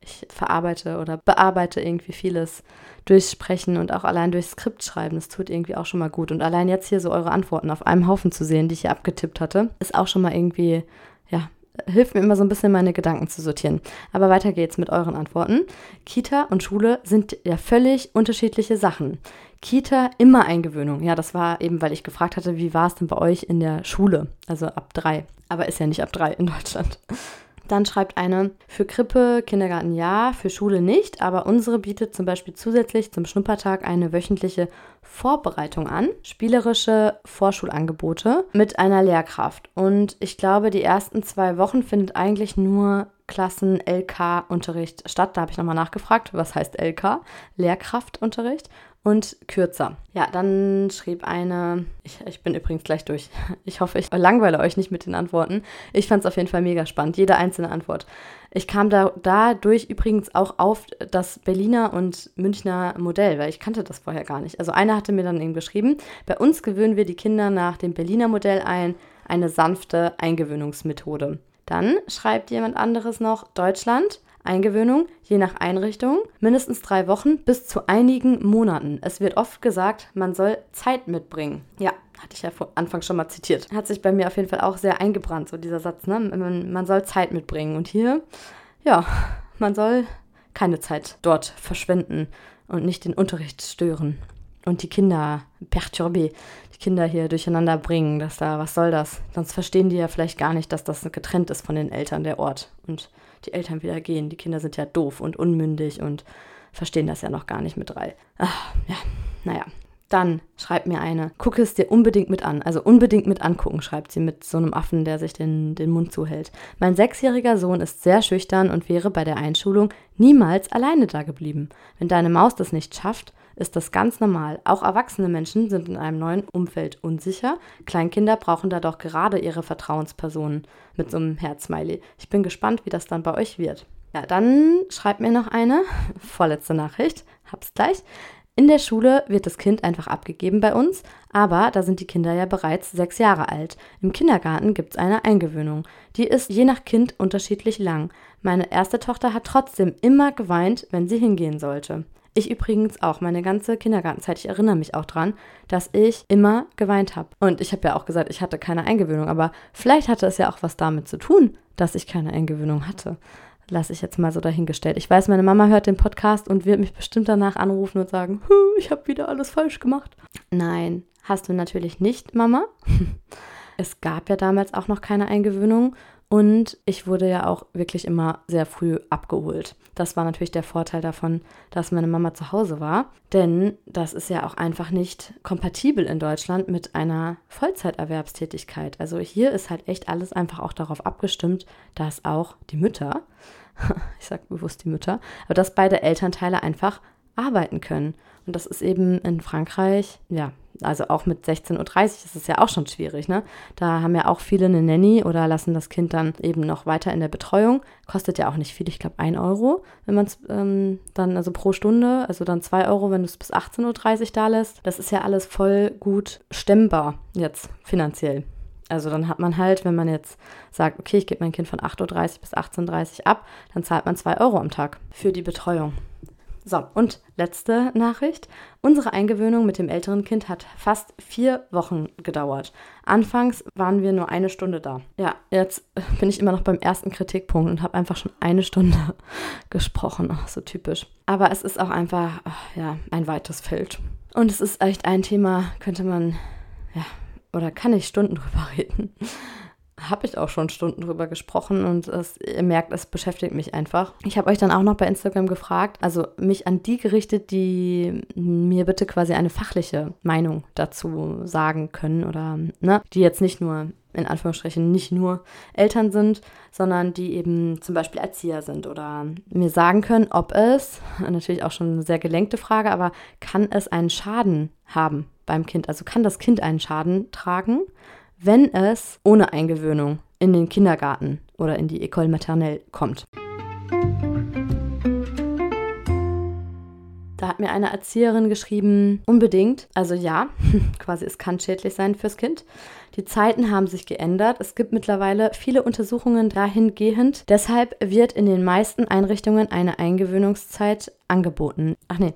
ich verarbeite oder bearbeite irgendwie vieles durchs Sprechen und auch allein durchs Skript schreiben. Das tut irgendwie auch schon mal gut. Und allein jetzt hier so eure Antworten auf einem Haufen zu sehen, die ich hier abgetippt hatte, ist auch schon mal irgendwie, ja, hilft mir immer so ein bisschen meine Gedanken zu sortieren. Aber weiter geht's mit euren Antworten. Kita und Schule sind ja völlig unterschiedliche Sachen. Kita immer Eingewöhnung. Ja, das war eben, weil ich gefragt hatte, wie war es denn bei euch in der Schule? Also ab drei. Aber ist ja nicht ab drei in Deutschland. Dann schreibt eine, für Krippe, Kindergarten ja, für Schule nicht, aber unsere bietet zum Beispiel zusätzlich zum Schnuppertag eine wöchentliche Vorbereitung an, spielerische Vorschulangebote mit einer Lehrkraft. Und ich glaube, die ersten zwei Wochen findet eigentlich nur Klassen-LK-Unterricht statt. Da habe ich nochmal nachgefragt, was heißt LK? Lehrkraftunterricht und kürzer. Ja, dann schrieb eine, ich, ich bin übrigens gleich durch. Ich hoffe, ich langweile euch nicht mit den Antworten. Ich fand es auf jeden Fall mega spannend, jede einzelne Antwort. Ich kam da dadurch übrigens auch auf das Berliner und Münchner Modell, weil ich kannte das vorher gar nicht. Also einer hatte mir dann eben geschrieben, bei uns gewöhnen wir die Kinder nach dem Berliner Modell ein, eine sanfte Eingewöhnungsmethode. Dann schreibt jemand anderes noch, Deutschland, Eingewöhnung, je nach Einrichtung, mindestens drei Wochen bis zu einigen Monaten. Es wird oft gesagt, man soll Zeit mitbringen. Ja, hatte ich ja vor Anfang schon mal zitiert. Hat sich bei mir auf jeden Fall auch sehr eingebrannt, so dieser Satz, ne? Man, man soll Zeit mitbringen. Und hier, ja, man soll keine Zeit dort verschwenden und nicht den Unterricht stören und die Kinder perturber, die Kinder hier durcheinander bringen, dass da, was soll das? Sonst verstehen die ja vielleicht gar nicht, dass das getrennt ist von den Eltern, der Ort. Und die Eltern wieder gehen. Die Kinder sind ja doof und unmündig und verstehen das ja noch gar nicht mit drei. Ach, ja, naja. Dann schreibt mir eine, gucke es dir unbedingt mit an. Also unbedingt mit angucken, schreibt sie mit so einem Affen, der sich den, den Mund zuhält. Mein sechsjähriger Sohn ist sehr schüchtern und wäre bei der Einschulung niemals alleine da geblieben. Wenn deine Maus das nicht schafft, ist das ganz normal. Auch erwachsene Menschen sind in einem neuen Umfeld unsicher. Kleinkinder brauchen da doch gerade ihre Vertrauenspersonen mit so einem Herzsmiley. Ich bin gespannt, wie das dann bei euch wird. Ja, dann schreibt mir noch eine, vorletzte Nachricht, hab's gleich. In der Schule wird das Kind einfach abgegeben bei uns, aber da sind die Kinder ja bereits sechs Jahre alt. Im Kindergarten gibt es eine Eingewöhnung. Die ist je nach Kind unterschiedlich lang. Meine erste Tochter hat trotzdem immer geweint, wenn sie hingehen sollte. Ich übrigens auch, meine ganze Kindergartenzeit. Ich erinnere mich auch dran, dass ich immer geweint habe. Und ich habe ja auch gesagt, ich hatte keine Eingewöhnung, aber vielleicht hatte es ja auch was damit zu tun, dass ich keine Eingewöhnung hatte lasse ich jetzt mal so dahingestellt. Ich weiß, meine Mama hört den Podcast und wird mich bestimmt danach anrufen und sagen, ich habe wieder alles falsch gemacht. Nein, hast du natürlich nicht, Mama. Es gab ja damals auch noch keine Eingewöhnung und ich wurde ja auch wirklich immer sehr früh abgeholt. Das war natürlich der Vorteil davon, dass meine Mama zu Hause war. Denn das ist ja auch einfach nicht kompatibel in Deutschland mit einer Vollzeiterwerbstätigkeit. Also hier ist halt echt alles einfach auch darauf abgestimmt, dass auch die Mütter ich sage bewusst die Mütter, aber dass beide Elternteile einfach arbeiten können. Und das ist eben in Frankreich, ja, also auch mit 16.30 Uhr ist es ja auch schon schwierig, ne? Da haben ja auch viele eine Nanny oder lassen das Kind dann eben noch weiter in der Betreuung. Kostet ja auch nicht viel, ich glaube 1 Euro, wenn man es ähm, dann, also pro Stunde, also dann 2 Euro, wenn du es bis 18.30 Uhr da lässt. Das ist ja alles voll gut stemmbar jetzt finanziell. Also dann hat man halt, wenn man jetzt sagt, okay, ich gebe mein Kind von 8.30 Uhr bis 18.30 Uhr ab, dann zahlt man 2 Euro am Tag für die Betreuung. So, und letzte Nachricht. Unsere Eingewöhnung mit dem älteren Kind hat fast vier Wochen gedauert. Anfangs waren wir nur eine Stunde da. Ja, jetzt bin ich immer noch beim ersten Kritikpunkt und habe einfach schon eine Stunde gesprochen. Ach, so typisch. Aber es ist auch einfach, ja, ein weites Feld. Und es ist echt ein Thema, könnte man, ja, oder kann ich Stunden drüber reden? Habe ich auch schon Stunden drüber gesprochen und es, ihr merkt, es beschäftigt mich einfach. Ich habe euch dann auch noch bei Instagram gefragt, also mich an die gerichtet, die mir bitte quasi eine fachliche Meinung dazu sagen können oder ne, die jetzt nicht nur in Anführungsstrichen nicht nur Eltern sind, sondern die eben zum Beispiel Erzieher sind oder mir sagen können, ob es, natürlich auch schon eine sehr gelenkte Frage, aber kann es einen Schaden haben beim Kind? Also kann das Kind einen Schaden tragen, wenn es ohne Eingewöhnung in den Kindergarten oder in die École maternelle kommt? Da hat mir eine Erzieherin geschrieben, unbedingt, also ja, quasi es kann schädlich sein fürs Kind. Die Zeiten haben sich geändert. Es gibt mittlerweile viele Untersuchungen dahingehend. Deshalb wird in den meisten Einrichtungen eine Eingewöhnungszeit angeboten. Ach nee,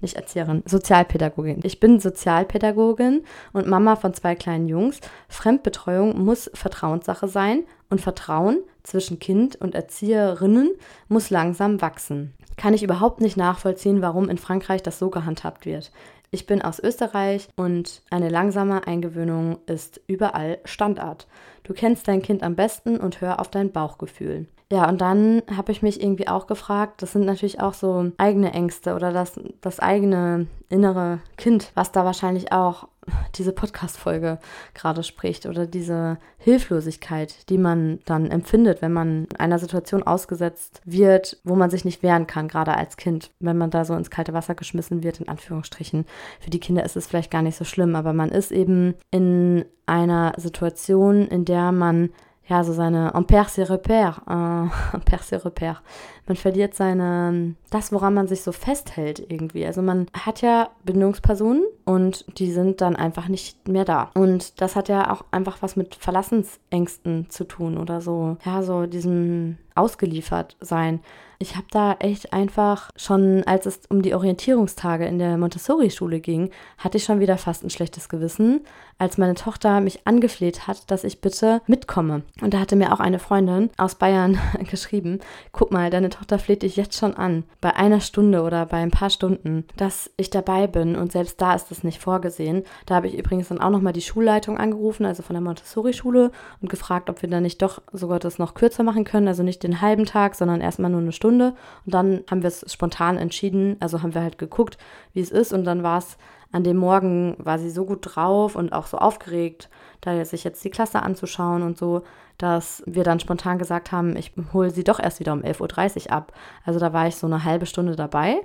nicht Erzieherin, Sozialpädagogin. Ich bin Sozialpädagogin und Mama von zwei kleinen Jungs. Fremdbetreuung muss Vertrauenssache sein und Vertrauen zwischen Kind und Erzieherinnen muss langsam wachsen kann ich überhaupt nicht nachvollziehen, warum in Frankreich das so gehandhabt wird. Ich bin aus Österreich und eine langsame Eingewöhnung ist überall Standard. Du kennst dein Kind am besten und hör auf dein Bauchgefühl. Ja, und dann habe ich mich irgendwie auch gefragt, das sind natürlich auch so eigene Ängste oder das, das eigene innere Kind, was da wahrscheinlich auch diese Podcast-Folge gerade spricht oder diese Hilflosigkeit, die man dann empfindet, wenn man einer Situation ausgesetzt wird, wo man sich nicht wehren kann, gerade als Kind, wenn man da so ins kalte Wasser geschmissen wird, in Anführungsstrichen. Für die Kinder ist es vielleicht gar nicht so schlimm, aber man ist eben in einer Situation, in der man ja, so seine, on perd ses repères, äh, on perd ses repères. Man verliert seine, das, woran man sich so festhält irgendwie. Also man hat ja Bindungspersonen, und die sind dann einfach nicht mehr da. Und das hat ja auch einfach was mit Verlassensängsten zu tun oder so. Ja, so diesem ausgeliefert sein. Ich habe da echt einfach schon, als es um die Orientierungstage in der Montessori-Schule ging, hatte ich schon wieder fast ein schlechtes Gewissen, als meine Tochter mich angefleht hat, dass ich bitte mitkomme. Und da hatte mir auch eine Freundin aus Bayern geschrieben, guck mal, deine Tochter fleht dich jetzt schon an, bei einer Stunde oder bei ein paar Stunden, dass ich dabei bin und selbst da ist das nicht vorgesehen. Da habe ich übrigens dann auch nochmal die Schulleitung angerufen, also von der Montessori-Schule und gefragt, ob wir dann nicht doch sogar das noch kürzer machen können, also nicht den halben Tag, sondern erstmal nur eine Stunde. Und dann haben wir es spontan entschieden, also haben wir halt geguckt, wie es ist. Und dann war es an dem Morgen, war sie so gut drauf und auch so aufgeregt, da sich jetzt die Klasse anzuschauen und so, dass wir dann spontan gesagt haben, ich hole sie doch erst wieder um 11.30 Uhr ab. Also da war ich so eine halbe Stunde dabei,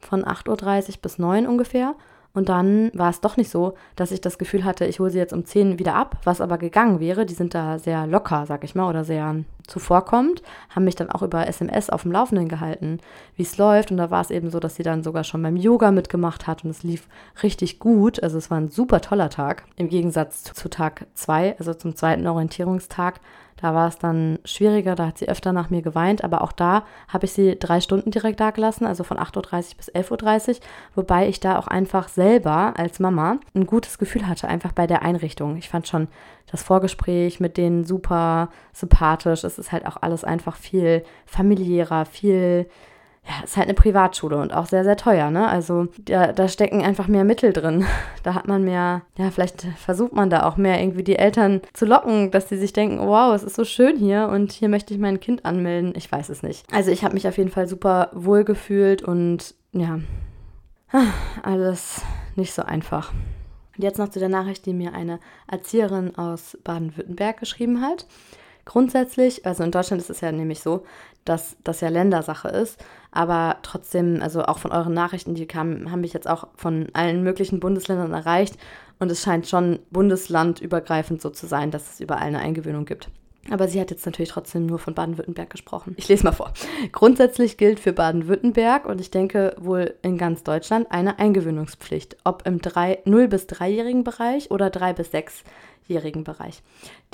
von 8.30 Uhr bis 9 Uhr ungefähr. Und dann war es doch nicht so, dass ich das Gefühl hatte, ich hole sie jetzt um 10 wieder ab, was aber gegangen wäre. Die sind da sehr locker, sag ich mal, oder sehr zuvorkommt, haben mich dann auch über SMS auf dem Laufenden gehalten, wie es läuft. Und da war es eben so, dass sie dann sogar schon beim Yoga mitgemacht hat und es lief richtig gut. Also es war ein super toller Tag. Im Gegensatz zu Tag 2, also zum zweiten Orientierungstag, da war es dann schwieriger, da hat sie öfter nach mir geweint, aber auch da habe ich sie drei Stunden direkt da gelassen, also von 8.30 Uhr bis 11.30 Uhr, wobei ich da auch einfach selber als Mama ein gutes Gefühl hatte, einfach bei der Einrichtung. Ich fand schon das Vorgespräch mit denen super sympathisch. Es ist halt auch alles einfach viel familiärer, viel ja, ist halt eine Privatschule und auch sehr, sehr teuer, ne? Also da, da stecken einfach mehr Mittel drin. Da hat man mehr, ja, vielleicht versucht man da auch mehr irgendwie die Eltern zu locken, dass sie sich denken, wow, es ist so schön hier und hier möchte ich mein Kind anmelden. Ich weiß es nicht. Also ich habe mich auf jeden Fall super wohl gefühlt und ja, alles nicht so einfach. Und jetzt noch zu der Nachricht, die mir eine Erzieherin aus Baden-Württemberg geschrieben hat. Grundsätzlich, also in Deutschland ist es ja nämlich so, dass das ja Ländersache ist, aber trotzdem, also auch von euren Nachrichten, die kamen, haben mich jetzt auch von allen möglichen Bundesländern erreicht und es scheint schon bundeslandübergreifend so zu sein, dass es überall eine Eingewöhnung gibt. Aber sie hat jetzt natürlich trotzdem nur von Baden-Württemberg gesprochen. Ich lese mal vor. Grundsätzlich gilt für Baden-Württemberg und ich denke wohl in ganz Deutschland eine Eingewöhnungspflicht, ob im 0- bis 3-jährigen Bereich oder 3- bis 6 jährigen Bereich.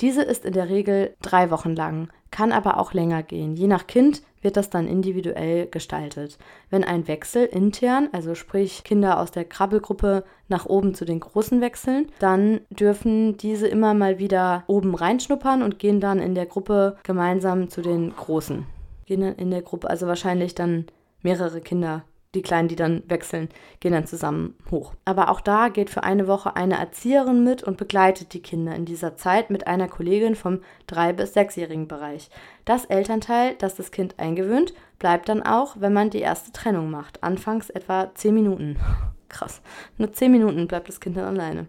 Diese ist in der Regel drei Wochen lang, kann aber auch länger gehen. Je nach Kind wird das dann individuell gestaltet. Wenn ein Wechsel intern, also sprich Kinder aus der Krabbelgruppe nach oben zu den Großen wechseln, dann dürfen diese immer mal wieder oben reinschnuppern und gehen dann in der Gruppe gemeinsam zu den Großen. Gehen dann in der Gruppe, also wahrscheinlich dann mehrere Kinder die Kleinen, die dann wechseln, gehen dann zusammen hoch. Aber auch da geht für eine Woche eine Erzieherin mit und begleitet die Kinder in dieser Zeit mit einer Kollegin vom 3- bis 6-jährigen Bereich. Das Elternteil, das das Kind eingewöhnt, bleibt dann auch, wenn man die erste Trennung macht. Anfangs etwa 10 Minuten. Krass. Nur 10 Minuten bleibt das Kind dann alleine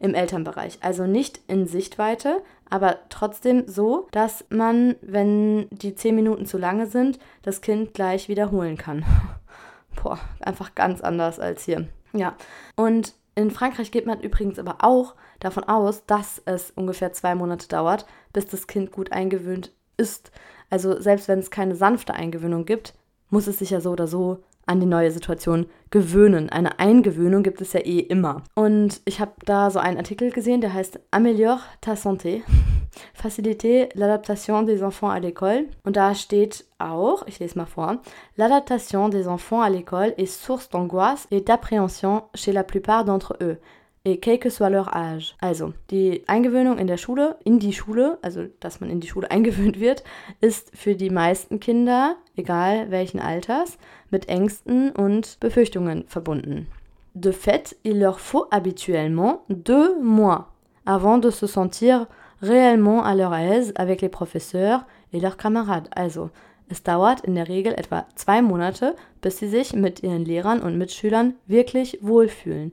im Elternbereich. Also nicht in Sichtweite, aber trotzdem so, dass man, wenn die 10 Minuten zu lange sind, das Kind gleich wiederholen kann. boah, einfach ganz anders als hier. Ja, und in Frankreich geht man übrigens aber auch davon aus, dass es ungefähr zwei Monate dauert, bis das Kind gut eingewöhnt ist. Also selbst wenn es keine sanfte Eingewöhnung gibt, muss es sich ja so oder so an die neue Situation gewöhnen. Eine Eingewöhnung gibt es ja eh immer. Und ich habe da so einen Artikel gesehen, der heißt Améliore ta santé. Faciliter l'adaptation des enfants à l'école. Und da steht auch, ich lese mal vor, l'adaptation des enfants à l'école est source d'angoisse et d'appréhension chez la plupart d'entre eux. Et quel que soit leur âge. Also, die Eingewöhnung in der Schule, in die Schule, also dass man in die Schule eingewöhnt wird, ist für die meisten Kinder, egal welchen Alters, mit Ängsten und Befürchtungen verbunden. De fait, il leur faut habituellement deux mois avant de se sentir réellement à leur aise avec les professeurs et leurs camarades. Also, es dauert in der Regel etwa zwei Monate, bis sie sich mit ihren Lehrern und Mitschülern wirklich wohlfühlen.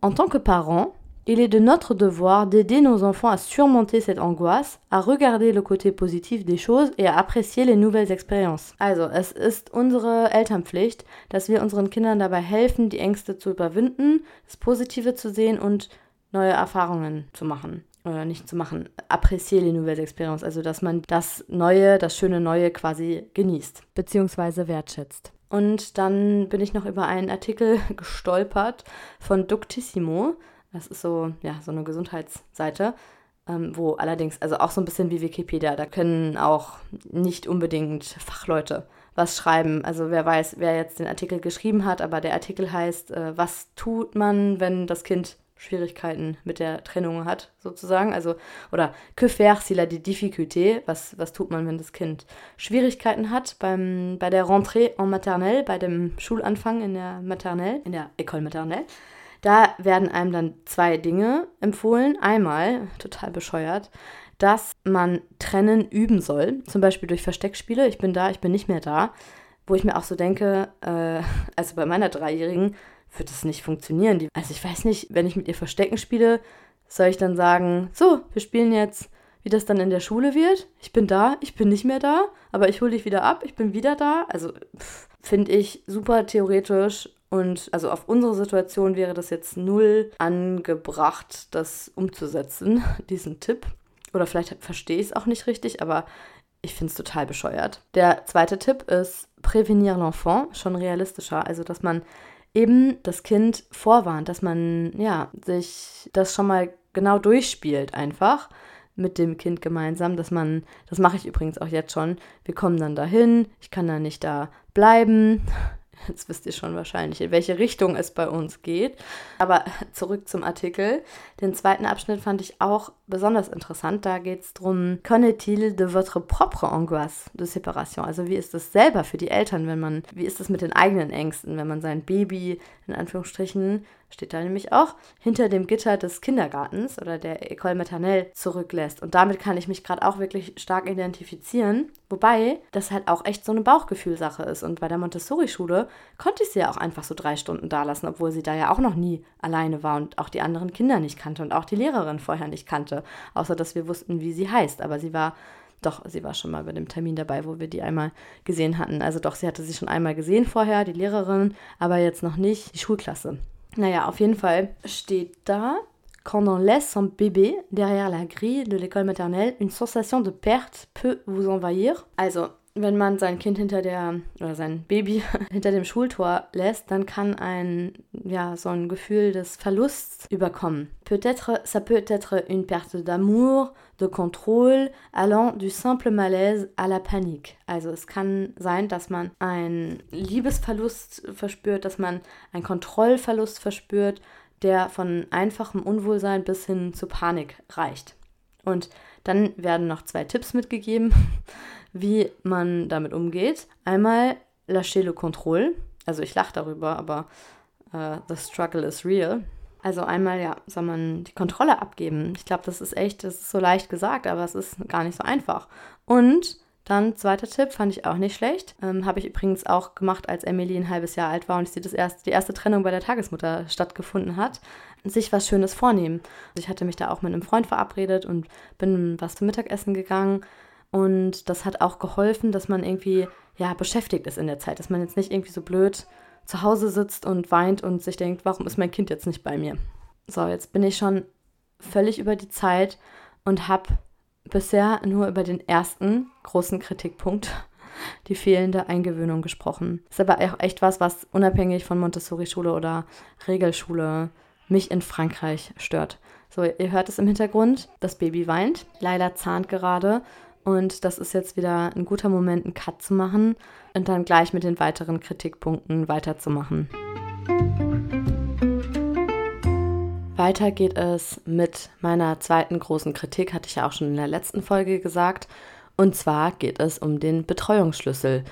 En tant que parents, il est de notre devoir d'aider nos enfants à surmonter cette angoisse, à regarder le côté positif des choses et à apprécier les nouvelles expériences. Also, es ist unsere Elternpflicht, dass wir unseren Kindern dabei helfen, die Ängste zu überwinden, das Positive zu sehen und neue Erfahrungen zu machen oder nicht zu machen, apprécier les nouvelles expériences, also dass man das Neue, das schöne Neue quasi genießt. Beziehungsweise wertschätzt. Und dann bin ich noch über einen Artikel gestolpert von Ductissimo. Das ist so, ja, so eine Gesundheitsseite, ähm, wo allerdings, also auch so ein bisschen wie Wikipedia, da können auch nicht unbedingt Fachleute was schreiben. Also wer weiß, wer jetzt den Artikel geschrieben hat, aber der Artikel heißt, äh, was tut man, wenn das Kind Schwierigkeiten mit der Trennung hat, sozusagen. Also, oder que faire s'il a des difficultés? Was, was tut man, wenn das Kind Schwierigkeiten hat beim, bei der Rentrée en maternelle, bei dem Schulanfang in der Maternelle, in der École maternelle? Da werden einem dann zwei Dinge empfohlen. Einmal, total bescheuert, dass man Trennen üben soll, zum Beispiel durch Versteckspiele. Ich bin da, ich bin nicht mehr da. Wo ich mir auch so denke, äh, also bei meiner Dreijährigen wird es nicht funktionieren. Also ich weiß nicht, wenn ich mit ihr Verstecken spiele, soll ich dann sagen, so, wir spielen jetzt, wie das dann in der Schule wird. Ich bin da, ich bin nicht mehr da, aber ich hole dich wieder ab, ich bin wieder da. Also finde ich super theoretisch und also auf unsere Situation wäre das jetzt null angebracht, das umzusetzen, diesen Tipp. Oder vielleicht verstehe ich es auch nicht richtig, aber ich finde es total bescheuert. Der zweite Tipp ist Prävenir l'enfant, schon realistischer. Also, dass man eben das Kind vorwarnt, dass man ja sich das schon mal genau durchspielt einfach mit dem Kind gemeinsam, dass man, das mache ich übrigens auch jetzt schon, wir kommen dann dahin, ich kann dann nicht da bleiben, Jetzt wisst ihr schon wahrscheinlich, in welche Richtung es bei uns geht. Aber zurück zum Artikel. Den zweiten Abschnitt fand ich auch besonders interessant. Da geht es darum, connaît-il de votre propre angoisse de séparation? Also wie ist es selber für die Eltern, wenn man, wie ist es mit den eigenen Ängsten, wenn man sein Baby in Anführungsstrichen steht da nämlich auch, hinter dem Gitter des Kindergartens oder der École Maternelle zurücklässt. Und damit kann ich mich gerade auch wirklich stark identifizieren. Wobei das halt auch echt so eine Bauchgefühlsache ist. Und bei der Montessori-Schule konnte ich sie ja auch einfach so drei Stunden da lassen, obwohl sie da ja auch noch nie alleine war und auch die anderen Kinder nicht kannte und auch die Lehrerin vorher nicht kannte. Außer dass wir wussten, wie sie heißt. Aber sie war doch, sie war schon mal bei dem Termin dabei, wo wir die einmal gesehen hatten. Also doch, sie hatte sie schon einmal gesehen vorher, die Lehrerin, aber jetzt noch nicht die Schulklasse. Naja, auf jeden Fall steht da, quand on laisse son bébé derrière la grille de l'école maternelle, une sensation de perte peut vous envahir. Also, wenn man sein Kind hinter der oder sein Baby hinter dem Schultor lässt, dann kann ein ja so ein Gefühl des Verlusts überkommen. Peut-être ça peut être une perte d'amour, de contrôle, allant du simple malaise à la panique. Also es kann sein, dass man einen Liebesverlust verspürt, dass man einen Kontrollverlust verspürt, der von einfachem Unwohlsein bis hin zu Panik reicht. Und dann werden noch zwei Tipps mitgegeben, wie man damit umgeht. Einmal lâcher le contrôle. Also ich lache darüber, aber uh, the struggle is real. Also einmal, ja, soll man die Kontrolle abgeben. Ich glaube, das ist echt, das ist so leicht gesagt, aber es ist gar nicht so einfach. Und dann zweiter Tipp, fand ich auch nicht schlecht. Ähm, Habe ich übrigens auch gemacht, als Emily ein halbes Jahr alt war und sie das erste, die erste Trennung bei der Tagesmutter stattgefunden hat. Sich was Schönes vornehmen. Also ich hatte mich da auch mit einem Freund verabredet und bin was zum Mittagessen gegangen. Und das hat auch geholfen, dass man irgendwie ja beschäftigt ist in der Zeit, dass man jetzt nicht irgendwie so blöd zu Hause sitzt und weint und sich denkt, warum ist mein Kind jetzt nicht bei mir? So, jetzt bin ich schon völlig über die Zeit und habe bisher nur über den ersten großen Kritikpunkt, die fehlende Eingewöhnung, gesprochen. Ist aber auch echt was, was unabhängig von Montessori-Schule oder Regelschule mich in Frankreich stört. So, ihr hört es im Hintergrund, das Baby weint, Leila zahnt gerade und das ist jetzt wieder ein guter Moment, einen Cut zu machen und dann gleich mit den weiteren Kritikpunkten weiterzumachen. Weiter geht es mit meiner zweiten großen Kritik, hatte ich ja auch schon in der letzten Folge gesagt. Und zwar geht es um den Betreuungsschlüssel.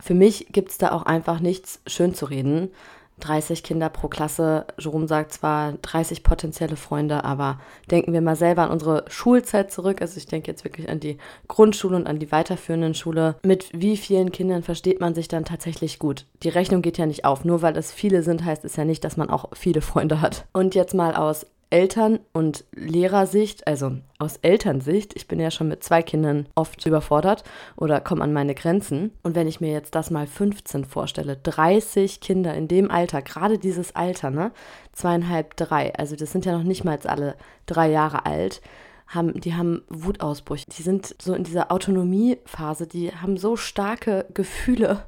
Für mich gibt es da auch einfach nichts schön zu reden. 30 Kinder pro Klasse. Jerome sagt zwar 30 potenzielle Freunde, aber denken wir mal selber an unsere Schulzeit zurück. Also ich denke jetzt wirklich an die Grundschule und an die weiterführenden Schule. Mit wie vielen Kindern versteht man sich dann tatsächlich gut? Die Rechnung geht ja nicht auf. Nur weil es viele sind, heißt es ja nicht, dass man auch viele Freunde hat. Und jetzt mal aus Eltern- und Lehrersicht, also aus Elternsicht, ich bin ja schon mit zwei Kindern oft überfordert oder komme an meine Grenzen. Und wenn ich mir jetzt das mal 15 vorstelle, 30 Kinder in dem Alter, gerade dieses Alter, ne? Zweieinhalb, drei, also das sind ja noch nicht mal alle drei Jahre alt, haben, die haben Wutausbrüche. Die sind so in dieser Autonomiephase, die haben so starke Gefühle.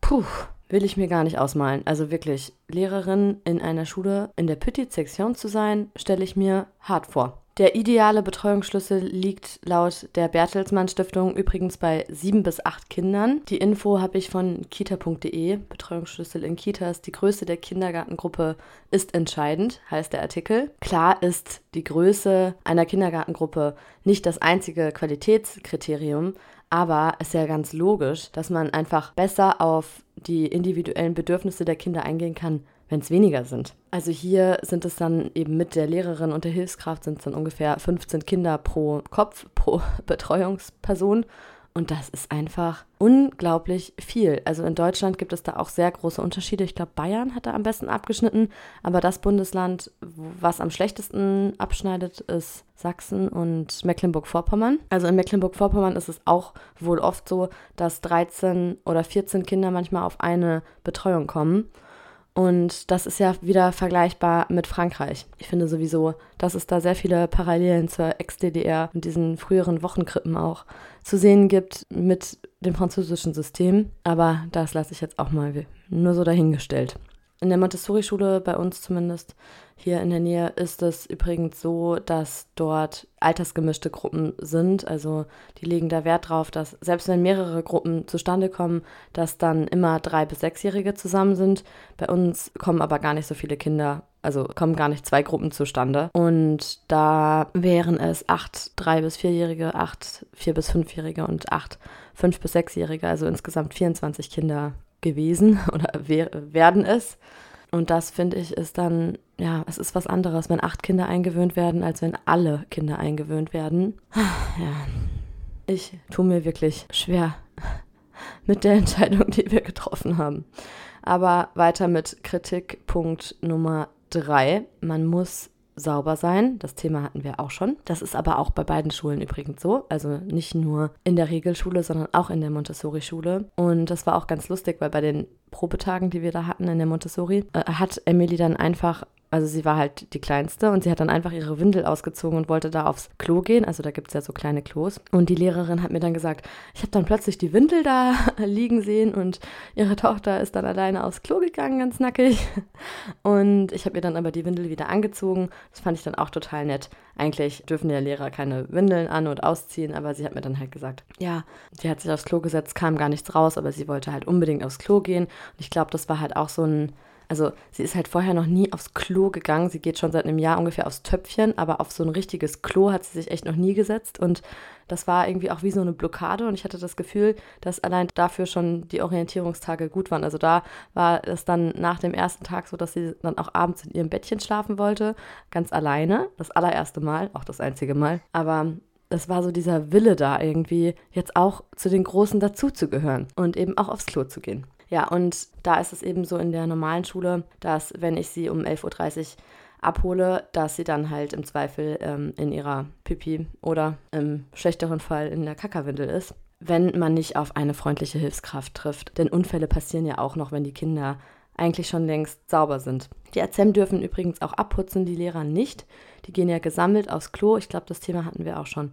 Puh, puh, will ich mir gar nicht ausmalen. Also wirklich, Lehrerin in einer Schule in der Petite Section zu sein, stelle ich mir hart vor. Der ideale Betreuungsschlüssel liegt laut der Bertelsmann Stiftung übrigens bei sieben bis acht Kindern. Die Info habe ich von kita.de. Betreuungsschlüssel in Kitas. Die Größe der Kindergartengruppe ist entscheidend, heißt der Artikel. Klar ist die Größe einer Kindergartengruppe nicht das einzige Qualitätskriterium, aber es ist ja ganz logisch, dass man einfach besser auf die individuellen Bedürfnisse der Kinder eingehen kann, wenn es weniger sind. Also hier sind es dann eben mit der Lehrerin und der Hilfskraft sind es dann ungefähr 15 Kinder pro Kopf, pro Betreuungsperson. Und das ist einfach unglaublich viel. Also in Deutschland gibt es da auch sehr große Unterschiede. Ich glaube, Bayern hat da am besten abgeschnitten. Aber das Bundesland, was am schlechtesten abschneidet, ist Sachsen und Mecklenburg-Vorpommern. Also in Mecklenburg-Vorpommern ist es auch wohl oft so, dass 13 oder 14 Kinder manchmal auf eine Betreuung kommen. Und das ist ja wieder vergleichbar mit Frankreich. Ich finde sowieso, dass es da sehr viele Parallelen zur Ex-DDR und diesen früheren Wochenkrippen auch zu sehen gibt mit dem französischen System. Aber das lasse ich jetzt auch mal nur so dahingestellt. In der Montessori-Schule, bei uns zumindest hier in der Nähe, ist es übrigens so, dass dort altersgemischte Gruppen sind. Also die legen da Wert drauf, dass selbst wenn mehrere Gruppen zustande kommen, dass dann immer drei bis sechsjährige zusammen sind. Bei uns kommen aber gar nicht so viele Kinder also kommen gar nicht zwei Gruppen zustande. Und da wären es acht drei- bis vierjährige, acht vier- bis fünfjährige und acht fünf- bis sechsjährige, also insgesamt 24 Kinder gewesen oder werden es. Und das finde ich ist dann, ja, es ist was anderes, wenn acht Kinder eingewöhnt werden, als wenn alle Kinder eingewöhnt werden. Ja, ich tue mir wirklich schwer mit der Entscheidung, die wir getroffen haben. Aber weiter mit Kritikpunkt Nummer drei. Man muss sauber sein. Das Thema hatten wir auch schon. Das ist aber auch bei beiden Schulen übrigens so. Also nicht nur in der Regelschule, sondern auch in der Montessori-Schule. Und das war auch ganz lustig, weil bei den Probetagen, die wir da hatten in der Montessori, äh, hat Emily dann einfach also sie war halt die kleinste und sie hat dann einfach ihre Windel ausgezogen und wollte da aufs Klo gehen. Also da gibt es ja so kleine Klos. Und die Lehrerin hat mir dann gesagt, ich habe dann plötzlich die Windel da liegen sehen und ihre Tochter ist dann alleine aufs Klo gegangen, ganz nackig. Und ich habe ihr dann aber die Windel wieder angezogen. Das fand ich dann auch total nett. Eigentlich dürfen ja Lehrer keine Windeln an- und ausziehen, aber sie hat mir dann halt gesagt, ja, sie hat sich aufs Klo gesetzt, kam gar nichts raus, aber sie wollte halt unbedingt aufs Klo gehen. Und ich glaube, das war halt auch so ein also sie ist halt vorher noch nie aufs Klo gegangen. Sie geht schon seit einem Jahr ungefähr aufs Töpfchen, aber auf so ein richtiges Klo hat sie sich echt noch nie gesetzt. Und das war irgendwie auch wie so eine Blockade. Und ich hatte das Gefühl, dass allein dafür schon die Orientierungstage gut waren. Also da war es dann nach dem ersten Tag so, dass sie dann auch abends in ihrem Bettchen schlafen wollte. Ganz alleine. Das allererste Mal, auch das einzige Mal. Aber es war so dieser Wille da irgendwie, jetzt auch zu den Großen dazuzugehören und eben auch aufs Klo zu gehen. Ja, und da ist es eben so in der normalen Schule, dass wenn ich sie um 11.30 Uhr abhole, dass sie dann halt im Zweifel ähm, in ihrer Pipi oder im schlechteren Fall in der Kackerwindel ist, wenn man nicht auf eine freundliche Hilfskraft trifft. Denn Unfälle passieren ja auch noch, wenn die Kinder eigentlich schon längst sauber sind. Die AZEM dürfen übrigens auch abputzen, die Lehrer nicht. Die gehen ja gesammelt aufs Klo. Ich glaube, das Thema hatten wir auch schon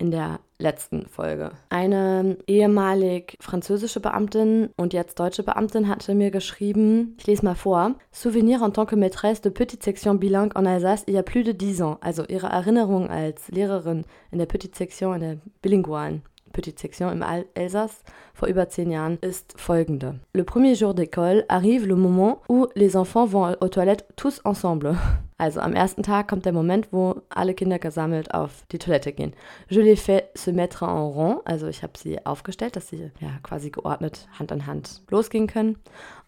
in der letzten Folge. Eine ehemalig französische Beamtin und jetzt deutsche Beamtin hatte mir geschrieben, ich lese mal vor, Souvenir en tant que maîtresse de petite section bilingue en Alsace il y a plus de 10 ans. Also ihre Erinnerung als Lehrerin in der petite section, in der bilingualen Petite Section im Elsass vor über zehn Jahren ist folgende. Le premier jour d'école arrive le moment où les enfants vont aux toilettes tous ensemble. Also am ersten Tag kommt der Moment, wo alle Kinder gesammelt auf die Toilette gehen. Je les fais se mettre en rond, also ich habe sie aufgestellt, dass sie ja quasi geordnet Hand an Hand losgehen können.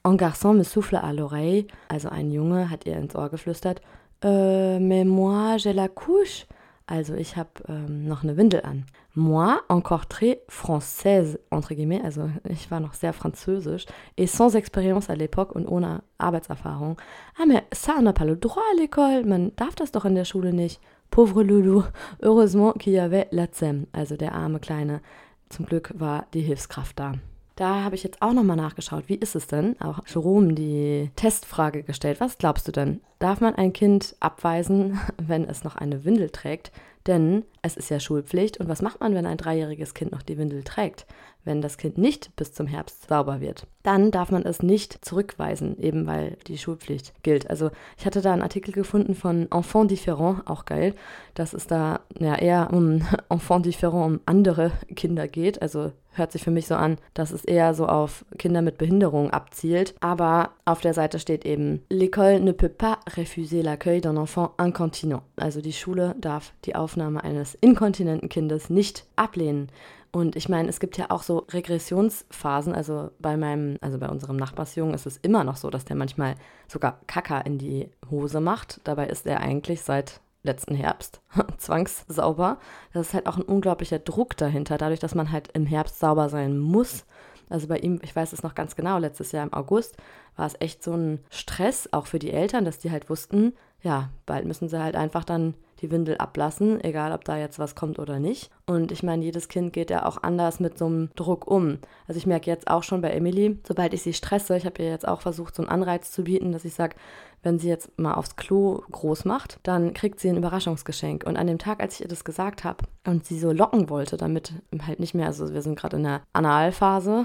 Un garçon me souffle à l'oreille, also ein Junge hat ihr ins Ohr geflüstert. Euh, mais moi j'ai la couche. Also ich habe ähm, noch eine Windel an. Moi, encore très française, entre guillemets, also ich war noch sehr französisch, et sans expérience à l'époque und ohne Arbeitserfahrung. Ah, mais ça, n'a pas le droit à l'école, man darf das doch in der Schule nicht. Pauvre Loulou, heureusement qu'il y avait la ZEM, also der arme Kleine. Zum Glück war die Hilfskraft da. Da habe ich jetzt auch nochmal nachgeschaut. Wie ist es denn? Auch Jerome die Testfrage gestellt. Was glaubst du denn? Darf man ein Kind abweisen, wenn es noch eine Windel trägt? Denn es ist ja Schulpflicht. Und was macht man, wenn ein dreijähriges Kind noch die Windel trägt? Wenn das Kind nicht bis zum Herbst sauber wird, dann darf man es nicht zurückweisen, eben weil die Schulpflicht gilt. Also ich hatte da einen Artikel gefunden von Enfant Différent, auch geil, dass es da ja eher um Enfant Différent, um andere Kinder geht. Also hört sich für mich so an, dass es eher so auf Kinder mit Behinderung abzielt. Aber auf der Seite steht eben, l'école ne peut pas refuser l'accueil d'un enfant incontinent. Also die Schule darf die Aufnahme eines inkontinenten Kindes nicht ablehnen. Und ich meine, es gibt ja auch so Regressionsphasen. Also bei meinem, also bei unserem Nachbarsjungen ist es immer noch so, dass der manchmal sogar Kacker in die Hose macht. Dabei ist er eigentlich seit letzten Herbst zwangssauber. Das ist halt auch ein unglaublicher Druck dahinter, dadurch, dass man halt im Herbst sauber sein muss. Also bei ihm, ich weiß es noch ganz genau, letztes Jahr im August war es echt so ein Stress, auch für die Eltern, dass die halt wussten, ja, bald müssen sie halt einfach dann die Windel ablassen, egal ob da jetzt was kommt oder nicht. Und ich meine, jedes Kind geht ja auch anders mit so einem Druck um. Also ich merke jetzt auch schon bei Emily, sobald ich sie stresse, ich habe ihr jetzt auch versucht, so einen Anreiz zu bieten, dass ich sage, wenn sie jetzt mal aufs Klo groß macht, dann kriegt sie ein Überraschungsgeschenk. Und an dem Tag, als ich ihr das gesagt habe und sie so locken wollte, damit halt nicht mehr, also wir sind gerade in der Analphase,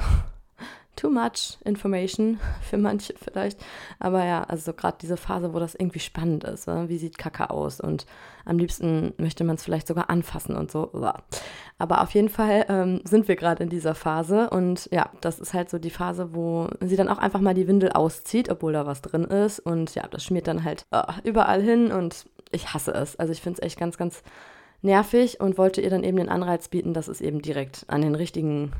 too much information für manche vielleicht. Aber ja, also gerade diese Phase, wo das irgendwie spannend ist. Oder? Wie sieht Kacke aus? Und am liebsten möchte man es vielleicht sogar anfassen und so. Aber auf jeden Fall ähm, sind wir gerade in dieser Phase. Und ja, das ist halt so die Phase, wo sie dann auch einfach mal die Windel auszieht, obwohl da was drin ist. Und ja, das schmiert dann halt oh, überall hin. Und ich hasse es. Also ich finde es echt ganz, ganz nervig und wollte ihr dann eben den Anreiz bieten, dass es eben direkt an den richtigen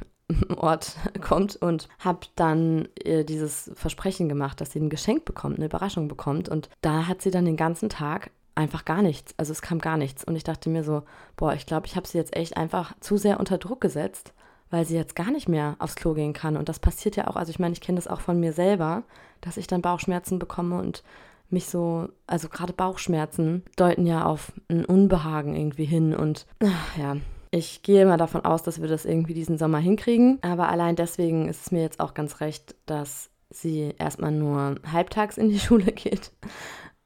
Ort kommt und habe dann ihr dieses Versprechen gemacht, dass sie ein Geschenk bekommt, eine Überraschung bekommt. Und da hat sie dann den ganzen Tag einfach gar nichts. Also es kam gar nichts. Und ich dachte mir so, boah, ich glaube, ich habe sie jetzt echt einfach zu sehr unter Druck gesetzt, weil sie jetzt gar nicht mehr aufs Klo gehen kann. Und das passiert ja auch, also ich meine, ich kenne das auch von mir selber, dass ich dann Bauchschmerzen bekomme und mich so, also gerade Bauchschmerzen deuten ja auf ein Unbehagen irgendwie hin. Und ach, ja, ich gehe mal davon aus, dass wir das irgendwie diesen Sommer hinkriegen. Aber allein deswegen ist es mir jetzt auch ganz recht, dass sie erstmal nur halbtags in die Schule geht.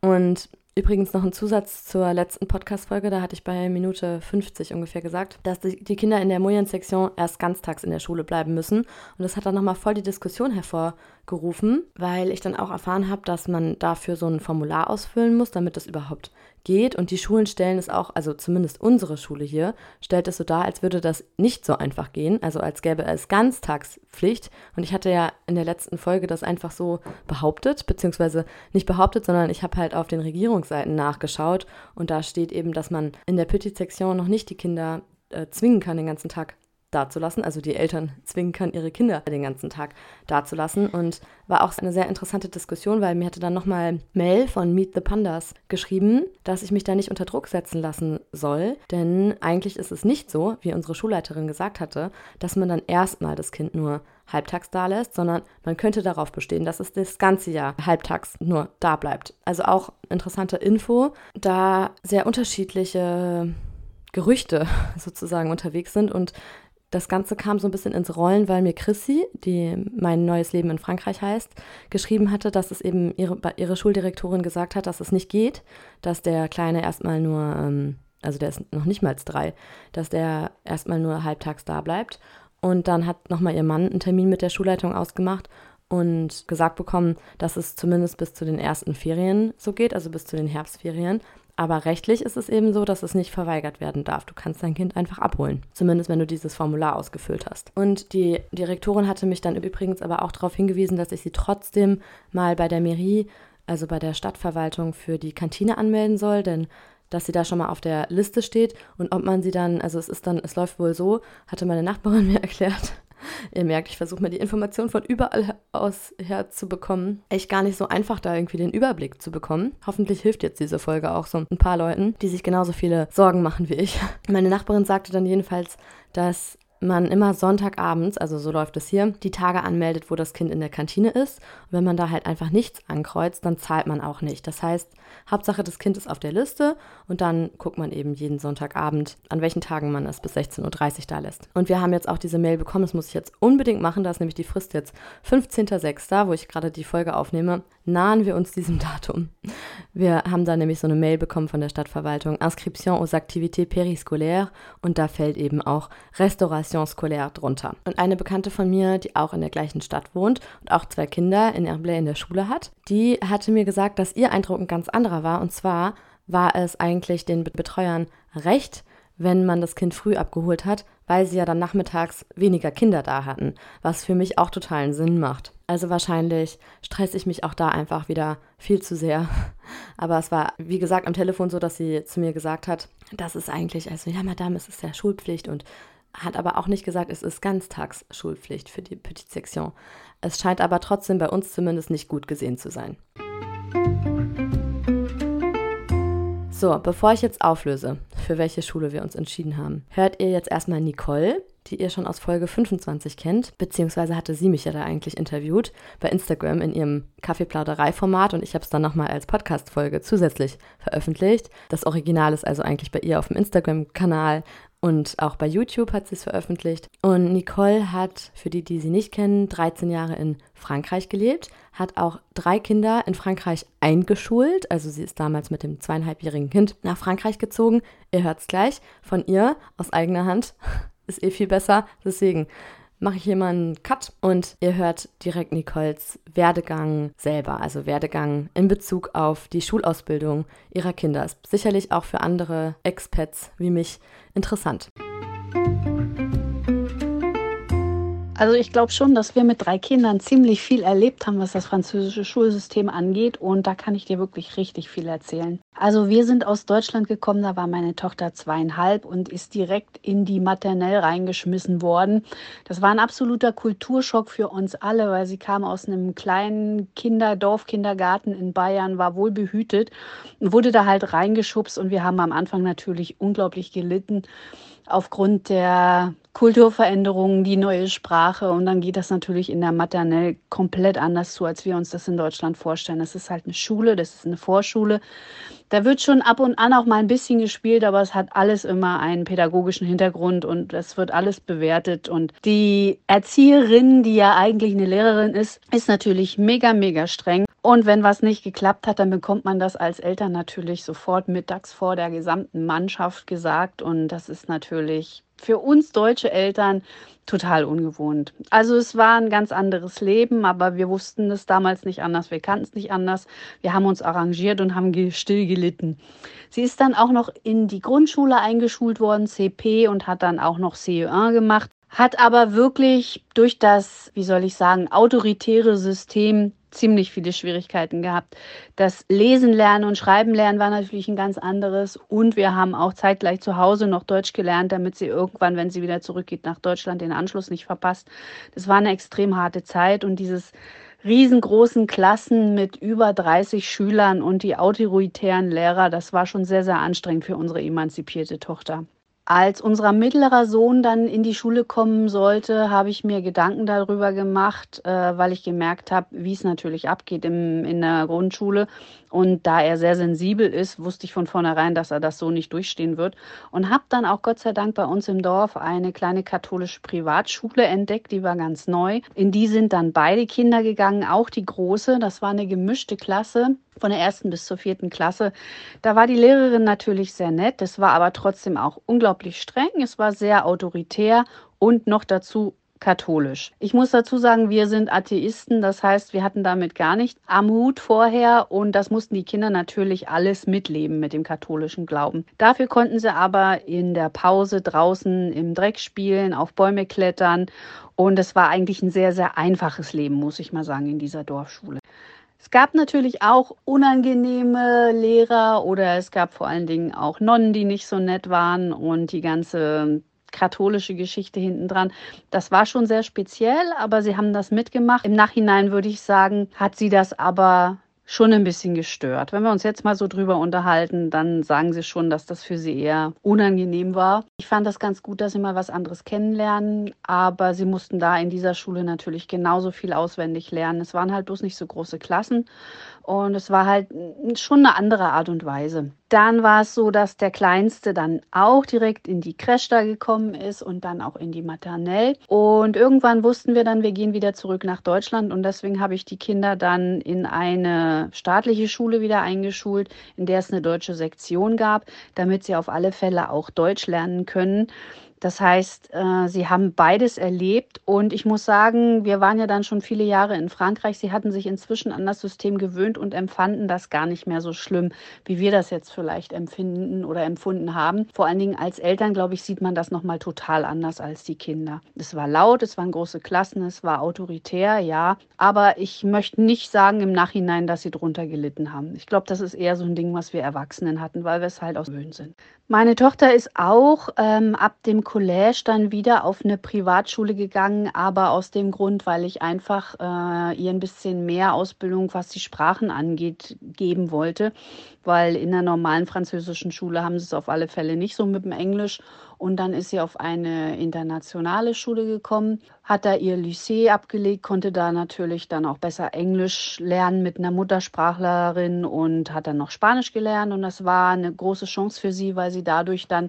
Und Übrigens noch ein Zusatz zur letzten Podcast-Folge, da hatte ich bei Minute 50 ungefähr gesagt, dass die, Kinder in der Moyen-Sektion erst ganztags in der Schule bleiben müssen. Und das hat dann nochmal voll die Diskussion hervorgerufen, weil ich dann auch erfahren habe, dass man dafür so ein Formular ausfüllen muss, damit das überhaupt geht. Und die Schulen stellen es auch, also zumindest unsere Schule hier, stellt es so dar, als würde das nicht so einfach gehen, also als gäbe es Ganztagspflicht. Und ich hatte ja in der letzten Folge das einfach so behauptet, beziehungsweise nicht behauptet, sondern ich habe halt auf den Regierungsseiten nachgeschaut und da steht eben, dass man in der Petit-Sektion noch nicht die Kinder äh, zwingen kann, den ganzen Tag dazulassen, also die Eltern zwingen kann, ihre Kinder den ganzen Tag dazulassen. Und war auch eine sehr interessante Diskussion, weil mir hatte dann nochmal Mel von Meet the Pandas geschrieben, dass ich mich da nicht unter Druck setzen lassen soll. Denn eigentlich ist es nicht so, wie unsere Schulleiterin gesagt hatte, dass man dann erstmal das Kind nur halbtags da lässt, sondern man könnte darauf bestehen, dass es das ganze Jahr halbtags nur da bleibt. Also auch interessante Info, da sehr unterschiedliche Gerüchte sozusagen unterwegs sind und das Ganze kam so ein bisschen ins Rollen, weil mir Chrissy, die mein neues Leben in Frankreich heißt, geschrieben hatte, dass es eben ihre, ihre Schuldirektorin gesagt hat, dass es nicht geht, dass der Kleine erstmal nur, ähm, also der ist noch nicht mal drei, dass der erstmal nur halbtags da bleibt. Und dann hat nochmal ihr Mann einen Termin mit der Schulleitung ausgemacht und gesagt bekommen, dass es zumindest bis zu den ersten Ferien so geht, also bis zu den Herbstferien. Aber rechtlich ist es eben so, dass es nicht verweigert werden darf. Du kannst dein Kind einfach abholen. Zumindest wenn du dieses Formular ausgefüllt hast. Und die Direktorin hatte mich dann übrigens aber auch darauf hingewiesen, dass ich sie trotzdem mal bei der Mairie, also bei der Stadtverwaltung, für die Kantine anmelden soll, denn dass sie da schon mal auf der Liste steht und ob man sie dann, also es ist dann, es läuft wohl so, hatte meine Nachbarin mir erklärt, Ihr merkt, ich versuche mir die Informationen von überall aus her zu bekommen. Echt gar nicht so einfach, da irgendwie den Überblick zu bekommen. Hoffentlich hilft jetzt diese Folge auch so ein paar Leuten, die sich genauso viele Sorgen machen wie ich. Meine Nachbarin sagte dann jedenfalls, dass man immer Sonntagabends, also so läuft es hier, die Tage anmeldet, wo das Kind in der Kantine ist. Und wenn man da halt einfach nichts ankreuzt, dann zahlt man auch nicht. Das heißt, Hauptsache das Kind ist auf der Liste und dann guckt man eben jeden Sonntagabend, an welchen Tagen man es bis 16.30 Uhr da lässt. Und wir haben jetzt auch diese Mail bekommen, das muss ich jetzt unbedingt machen, da ist nämlich die Frist jetzt 15.06., wo ich gerade die Folge aufnehme, nahen wir uns diesem Datum. Wir haben da nämlich so eine Mail bekommen von der Stadtverwaltung, Inscription aux activités périscolaires und da fällt eben auch Restauration scolaire drunter. Und eine Bekannte von mir, die auch in der gleichen Stadt wohnt und auch zwei Kinder in Herblay in der Schule hat, die hatte mir gesagt, dass ihr Eindruck ein ganz anderer war und zwar war es eigentlich den Betreuern recht, wenn man das Kind früh abgeholt hat, weil sie ja dann nachmittags weniger Kinder da hatten, was für mich auch totalen Sinn macht. Also wahrscheinlich stresse ich mich auch da einfach wieder viel zu sehr. Aber es war, wie gesagt, am Telefon so, dass sie zu mir gesagt hat, das ist eigentlich, also ja, Madame, es ist ja Schulpflicht und hat aber auch nicht gesagt, es ist Ganztagsschulpflicht für die Petite Section. Es scheint aber trotzdem bei uns zumindest nicht gut gesehen zu sein. So, bevor ich jetzt auflöse, für welche Schule wir uns entschieden haben, hört ihr jetzt erstmal Nicole, die ihr schon aus Folge 25 kennt, beziehungsweise hatte sie mich ja da eigentlich interviewt bei Instagram in ihrem Kaffeeplauderei-Format und ich habe es dann nochmal als Podcast-Folge zusätzlich veröffentlicht. Das Original ist also eigentlich bei ihr auf dem Instagram-Kanal und auch bei YouTube hat sie es veröffentlicht. Und Nicole hat, für die, die sie nicht kennen, 13 Jahre in Frankreich gelebt, hat auch drei Kinder in Frankreich eingeschult. Also sie ist damals mit dem zweieinhalbjährigen Kind nach Frankreich gezogen. Ihr hört es gleich von ihr aus eigener Hand. Ist eh viel besser. Deswegen mache ich hier mal einen Cut und ihr hört direkt Nicoles Werdegang selber, also Werdegang in Bezug auf die Schulausbildung ihrer Kinder. Ist sicherlich auch für andere Expats wie mich interessant. Also ich glaube schon, dass wir mit drei Kindern ziemlich viel erlebt haben, was das französische Schulsystem angeht. Und da kann ich dir wirklich richtig viel erzählen. Also wir sind aus Deutschland gekommen, da war meine Tochter zweieinhalb und ist direkt in die Maternelle reingeschmissen worden. Das war ein absoluter Kulturschock für uns alle, weil sie kam aus einem kleinen Kinderdorf-Kindergarten in Bayern, war wohl behütet und wurde da halt reingeschubst. Und wir haben am Anfang natürlich unglaublich gelitten aufgrund der Kulturveränderungen, die neue Sprache und dann geht das natürlich in der Maternelle komplett anders zu, als wir uns das in Deutschland vorstellen. Das ist halt eine Schule, das ist eine Vorschule. Da wird schon ab und an auch mal ein bisschen gespielt, aber es hat alles immer einen pädagogischen Hintergrund und es wird alles bewertet. Und die Erzieherin, die ja eigentlich eine Lehrerin ist, ist natürlich mega, mega streng. Und wenn was nicht geklappt hat, dann bekommt man das als Eltern natürlich sofort mittags vor der gesamten Mannschaft gesagt. Und das ist natürlich für uns deutsche Eltern total ungewohnt. Also es war ein ganz anderes Leben, aber wir wussten es damals nicht anders, wir kannten es nicht anders. Wir haben uns arrangiert und haben still gelitten. Sie ist dann auch noch in die Grundschule eingeschult worden, CP, und hat dann auch noch CE1 gemacht, hat aber wirklich durch das, wie soll ich sagen, autoritäre System ziemlich viele Schwierigkeiten gehabt. Das Lesen lernen und Schreiben lernen war natürlich ein ganz anderes. Und wir haben auch zeitgleich zu Hause noch Deutsch gelernt, damit sie irgendwann, wenn sie wieder zurückgeht nach Deutschland, den Anschluss nicht verpasst. Das war eine extrem harte Zeit und dieses riesengroßen Klassen mit über 30 Schülern und die autoritären Lehrer, das war schon sehr, sehr anstrengend für unsere emanzipierte Tochter. Als unser mittlerer Sohn dann in die Schule kommen sollte, habe ich mir Gedanken darüber gemacht, äh, weil ich gemerkt habe, wie es natürlich abgeht im, in der Grundschule. Und da er sehr sensibel ist, wusste ich von vornherein, dass er das so nicht durchstehen wird. Und habe dann auch Gott sei Dank bei uns im Dorf eine kleine katholische Privatschule entdeckt, die war ganz neu. In die sind dann beide Kinder gegangen, auch die große. Das war eine gemischte Klasse von der ersten bis zur vierten Klasse. Da war die Lehrerin natürlich sehr nett, das war aber trotzdem auch unglaublich streng, es war sehr autoritär und noch dazu katholisch. Ich muss dazu sagen, wir sind Atheisten, das heißt, wir hatten damit gar nicht am Hut vorher und das mussten die Kinder natürlich alles mitleben mit dem katholischen Glauben. Dafür konnten sie aber in der Pause draußen im Dreck spielen, auf Bäume klettern und es war eigentlich ein sehr, sehr einfaches Leben, muss ich mal sagen, in dieser Dorfschule. Es gab natürlich auch unangenehme Lehrer oder es gab vor allen Dingen auch Nonnen, die nicht so nett waren und die ganze katholische Geschichte hinten dran. Das war schon sehr speziell, aber sie haben das mitgemacht. Im Nachhinein würde ich sagen, hat sie das aber schon ein bisschen gestört. Wenn wir uns jetzt mal so drüber unterhalten, dann sagen sie schon, dass das für sie eher unangenehm war. Ich fand das ganz gut, dass sie mal was anderes kennenlernen, aber sie mussten da in dieser Schule natürlich genauso viel auswendig lernen. Es waren halt bloß nicht so große Klassen und es war halt schon eine andere Art und Weise. Dann war es so, dass der Kleinste dann auch direkt in die Creche da gekommen ist und dann auch in die Maternelle. Und irgendwann wussten wir dann, wir gehen wieder zurück nach Deutschland. Und deswegen habe ich die Kinder dann in eine staatliche Schule wieder eingeschult, in der es eine deutsche Sektion gab, damit sie auf alle Fälle auch Deutsch lernen können. Das heißt, äh, sie haben beides erlebt und ich muss sagen, wir waren ja dann schon viele Jahre in Frankreich. Sie hatten sich inzwischen an das System gewöhnt und empfanden das gar nicht mehr so schlimm, wie wir das jetzt vielleicht empfinden oder empfunden haben. Vor allen Dingen als Eltern, glaube ich, sieht man das nochmal total anders als die Kinder. Es war laut, es waren große Klassen, es war autoritär, ja. Aber ich möchte nicht sagen im Nachhinein, dass sie drunter gelitten haben. Ich glaube, das ist eher so ein Ding, was wir Erwachsenen hatten, weil wir es halt aus Gewöhnt sind. Meine Tochter ist auch ähm, ab dem Collège dann wieder auf eine Privatschule gegangen, aber aus dem Grund, weil ich einfach äh, ihr ein bisschen mehr Ausbildung, was die Sprachen angeht, geben wollte, weil in der normalen französischen Schule haben sie es auf alle Fälle nicht so mit dem Englisch. Und dann ist sie auf eine internationale Schule gekommen, hat da ihr Lycée abgelegt, konnte da natürlich dann auch besser Englisch lernen mit einer Muttersprachlerin und hat dann noch Spanisch gelernt. Und das war eine große Chance für sie, weil sie dadurch dann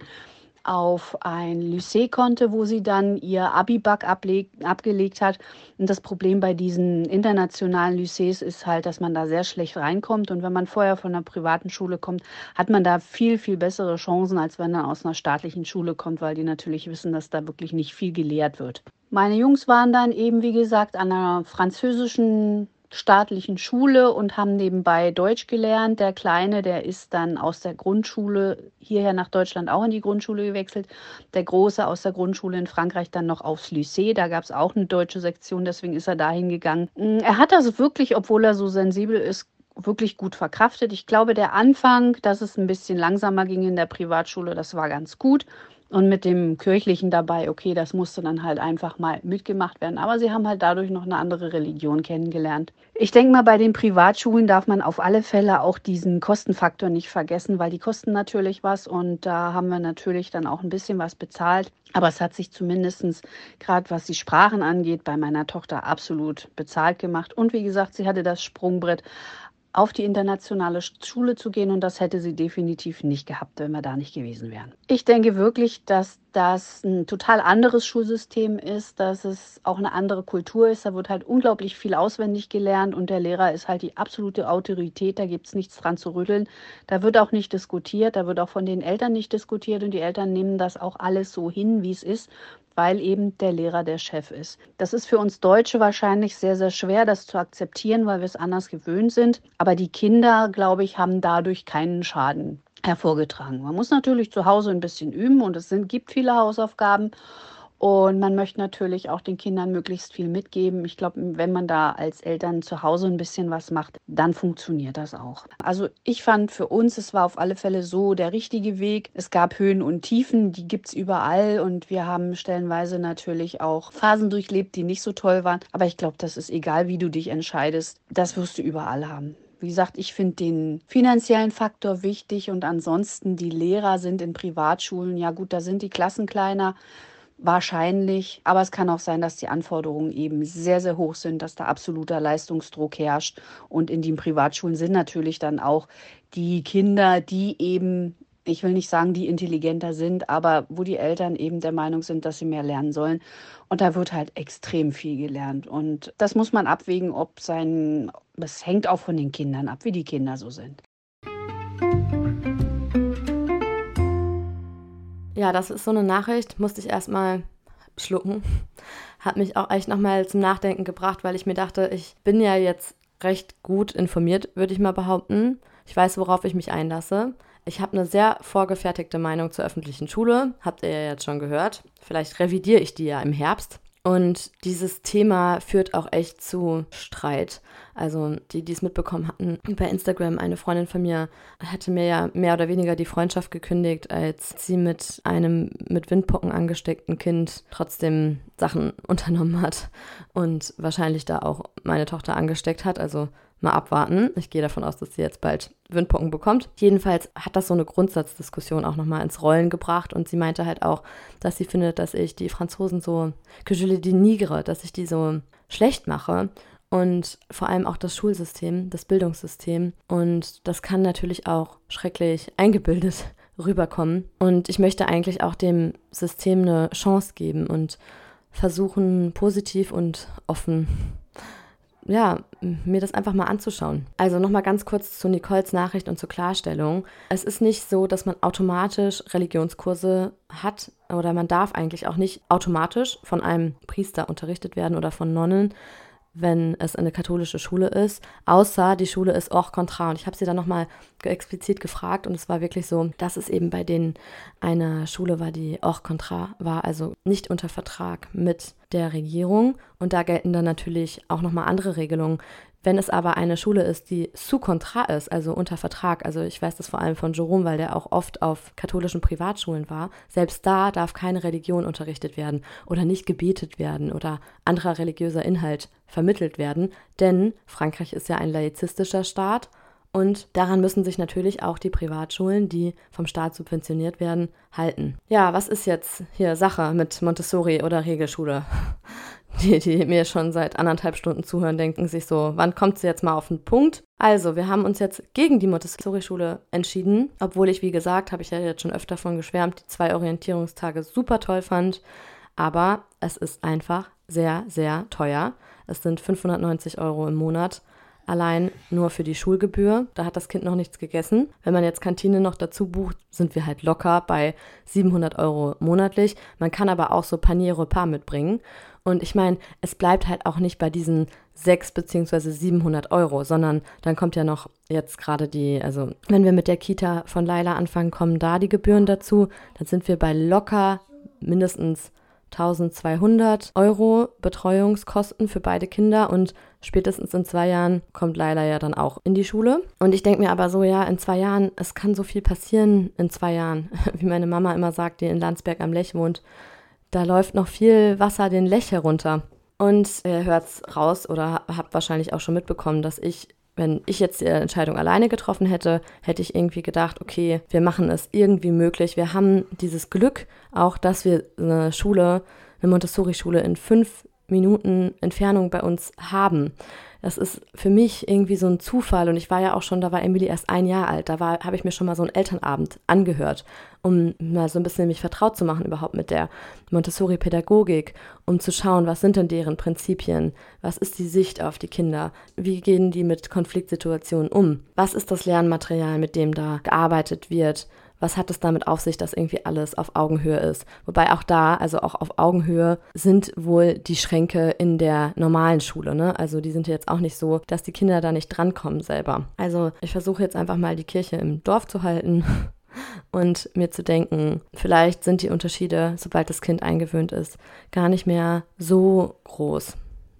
auf ein Lycée konnte, wo sie dann ihr Abibak abgelegt hat. Und das Problem bei diesen internationalen Lycées ist halt, dass man da sehr schlecht reinkommt. Und wenn man vorher von einer privaten Schule kommt, hat man da viel, viel bessere Chancen, als wenn man aus einer staatlichen Schule kommt, weil die natürlich wissen, dass da wirklich nicht viel gelehrt wird. Meine Jungs waren dann eben, wie gesagt, an einer französischen staatlichen Schule und haben nebenbei Deutsch gelernt. Der Kleine, der ist dann aus der Grundschule hierher nach Deutschland auch in die Grundschule gewechselt. Der Große aus der Grundschule in Frankreich dann noch aufs Lycée. Da gab es auch eine deutsche Sektion, deswegen ist er dahin gegangen. Mm, er hat das wirklich, obwohl er so sensibel ist, wirklich gut verkraftet. Ich glaube, der Anfang, dass es ein bisschen langsamer ging in der Privatschule, das war ganz gut. Und mit dem Kirchlichen dabei, okay, das musste dann halt einfach mal mitgemacht werden. Aber sie haben halt dadurch noch eine andere Religion kennengelernt. Ich denke mal, bei den Privatschulen darf man auf alle Fälle auch diesen Kostenfaktor nicht vergessen, weil die kosten natürlich was und da haben wir natürlich dann auch ein bisschen was bezahlt. Aber es hat sich zumindest gerade was die Sprachen angeht, bei meiner Tochter absolut bezahlt gemacht. Und wie gesagt, sie hatte das Sprungbrett auf die internationale Schule zu gehen und das hätte sie definitiv nicht gehabt, wenn wir da nicht gewesen wären. Ich denke wirklich, dass das ein total anderes Schulsystem ist, dass es auch eine andere Kultur ist. Da wird halt unglaublich viel auswendig gelernt und der Lehrer ist halt die absolute Autorität. Da gibt es nichts dran zu rütteln. Da wird auch nicht diskutiert, da wird auch von den Eltern nicht diskutiert und die Eltern nehmen das auch alles so hin, wie es ist weil eben der Lehrer der Chef ist. Das ist für uns Deutsche wahrscheinlich sehr, sehr schwer, das zu akzeptieren, weil wir es anders gewöhnt sind. Aber die Kinder, glaube ich, haben dadurch keinen Schaden hervorgetragen. Man muss natürlich zu Hause ein bisschen üben und es sind, gibt viele Hausaufgaben. Und man möchte natürlich auch den Kindern möglichst viel mitgeben. Ich glaube, wenn man da als Eltern zu Hause ein bisschen was macht, dann funktioniert das auch. Also ich fand für uns, es war auf alle Fälle so der richtige Weg. Es gab Höhen und Tiefen, die gibt es überall. Und wir haben stellenweise natürlich auch Phasen durchlebt, die nicht so toll waren. Aber ich glaube, das ist egal, wie du dich entscheidest. Das wirst du überall haben. Wie gesagt, ich finde den finanziellen Faktor wichtig und ansonsten die Lehrer sind in Privatschulen, ja gut, da sind die Klassen kleiner, Wahrscheinlich, aber es kann auch sein, dass die Anforderungen eben sehr, sehr hoch sind, dass da absoluter Leistungsdruck herrscht. Und in den Privatschulen sind natürlich dann auch die Kinder, die eben, ich will nicht sagen, die intelligenter sind, aber wo die Eltern eben der Meinung sind, dass sie mehr lernen sollen. Und da wird halt extrem viel gelernt. Und das muss man abwägen, ob sein, das hängt auch von den Kindern ab, wie die Kinder so sind. Ja, das ist so eine Nachricht, musste ich erstmal schlucken. Hat mich auch echt nochmal zum Nachdenken gebracht, weil ich mir dachte, ich bin ja jetzt recht gut informiert, würde ich mal behaupten. Ich weiß, worauf ich mich einlasse. Ich habe eine sehr vorgefertigte Meinung zur öffentlichen Schule, habt ihr ja jetzt schon gehört. Vielleicht revidiere ich die ja im Herbst. Und dieses Thema führt auch echt zu Streit. Also die, die es mitbekommen hatten, bei Instagram, eine Freundin von mir hatte mir ja mehr oder weniger die Freundschaft gekündigt, als sie mit einem mit Windpocken angesteckten Kind trotzdem Sachen unternommen hat und wahrscheinlich da auch meine Tochter angesteckt hat. Also mal abwarten. Ich gehe davon aus, dass sie jetzt bald Windpocken bekommt. Jedenfalls hat das so eine Grundsatzdiskussion auch nochmal ins Rollen gebracht und sie meinte halt auch, dass sie findet, dass ich die Franzosen so, que je les dénigre, dass ich die so schlecht mache und vor allem auch das Schulsystem, das Bildungssystem. Und das kann natürlich auch schrecklich eingebildet rüberkommen. Und ich möchte eigentlich auch dem System eine Chance geben und versuchen, positiv und offen ja, mir das einfach mal anzuschauen. Also nochmal ganz kurz zu Nicoles Nachricht und zur Klarstellung. Es ist nicht so, dass man automatisch Religionskurse hat oder man darf eigentlich auch nicht automatisch von einem Priester unterrichtet werden oder von Nonnen, wenn es eine katholische Schule ist, außer die Schule ist hors contrat. Und ich habe sie dann nochmal explizit gefragt und es war wirklich so, dass es eben bei denen eine Schule war, die hors contrat war, also nicht unter Vertrag mit der Regierung. Und da gelten dann natürlich auch nochmal andere Regelungen. Wenn es aber eine Schule ist, die sous contrat ist, also unter Vertrag, also ich weiß das vor allem von Jerome, weil der auch oft auf katholischen Privatschulen war, selbst da darf keine Religion unterrichtet werden oder nicht gebetet werden oder anderer religiöser Inhalt vermittelt werden, denn Frankreich ist ja ein laizistischer Staat und daran müssen sich natürlich auch die Privatschulen, die vom Staat subventioniert werden, halten. Ja, was ist jetzt hier Sache mit Montessori oder Regelschule? Die, die mir schon seit anderthalb Stunden zuhören, denken sich so, wann kommt sie jetzt mal auf den Punkt? Also, wir haben uns jetzt gegen die Montessori-Schule entschieden, obwohl ich, wie gesagt, habe ich ja jetzt schon öfter von geschwärmt, die zwei Orientierungstage super toll fand. Aber es ist einfach sehr, sehr teuer. Es sind 590 Euro im Monat allein nur für die Schulgebühr. Da hat das Kind noch nichts gegessen. Wenn man jetzt Kantine noch dazu bucht, sind wir halt locker bei 700 Euro monatlich. Man kann aber auch so Panier Repas mitbringen. Und ich meine, es bleibt halt auch nicht bei diesen 6 bzw. 700 Euro, sondern dann kommt ja noch jetzt gerade die, also wenn wir mit der Kita von Laila anfangen, kommen da die Gebühren dazu. Dann sind wir bei locker mindestens 1200 Euro Betreuungskosten für beide Kinder und spätestens in zwei Jahren kommt Laila ja dann auch in die Schule. Und ich denke mir aber so, ja, in zwei Jahren, es kann so viel passieren in zwei Jahren, wie meine Mama immer sagt, die in Landsberg am Lech wohnt. Da läuft noch viel Wasser den Lech herunter. Und ihr hört es raus oder habt wahrscheinlich auch schon mitbekommen, dass ich wenn ich jetzt die Entscheidung alleine getroffen hätte, hätte ich irgendwie gedacht, okay, wir machen es irgendwie möglich. Wir haben dieses Glück auch, dass wir eine Schule, eine Montessori-Schule in fünf Minuten Entfernung bei uns haben. Das ist für mich irgendwie so ein Zufall und ich war ja auch schon, da war Emily erst ein Jahr alt, da habe ich mir schon mal so einen Elternabend angehört, um mal so ein bisschen mich vertraut zu machen überhaupt mit der Montessori-Pädagogik, um zu schauen, was sind denn deren Prinzipien, was ist die Sicht auf die Kinder, wie gehen die mit Konfliktsituationen um, was ist das Lernmaterial, mit dem da gearbeitet wird, was hat es damit auf sich, dass irgendwie alles auf Augenhöhe ist. Wobei auch da, also auch auf Augenhöhe, sind wohl die Schränke in der normalen Schule. Ne? Also die sind jetzt auch nicht so, dass die Kinder da nicht drankommen selber. Also ich versuche jetzt einfach mal die Kirche im Dorf zu halten. Und mir zu denken, vielleicht sind die Unterschiede, sobald das Kind eingewöhnt ist, gar nicht mehr so groß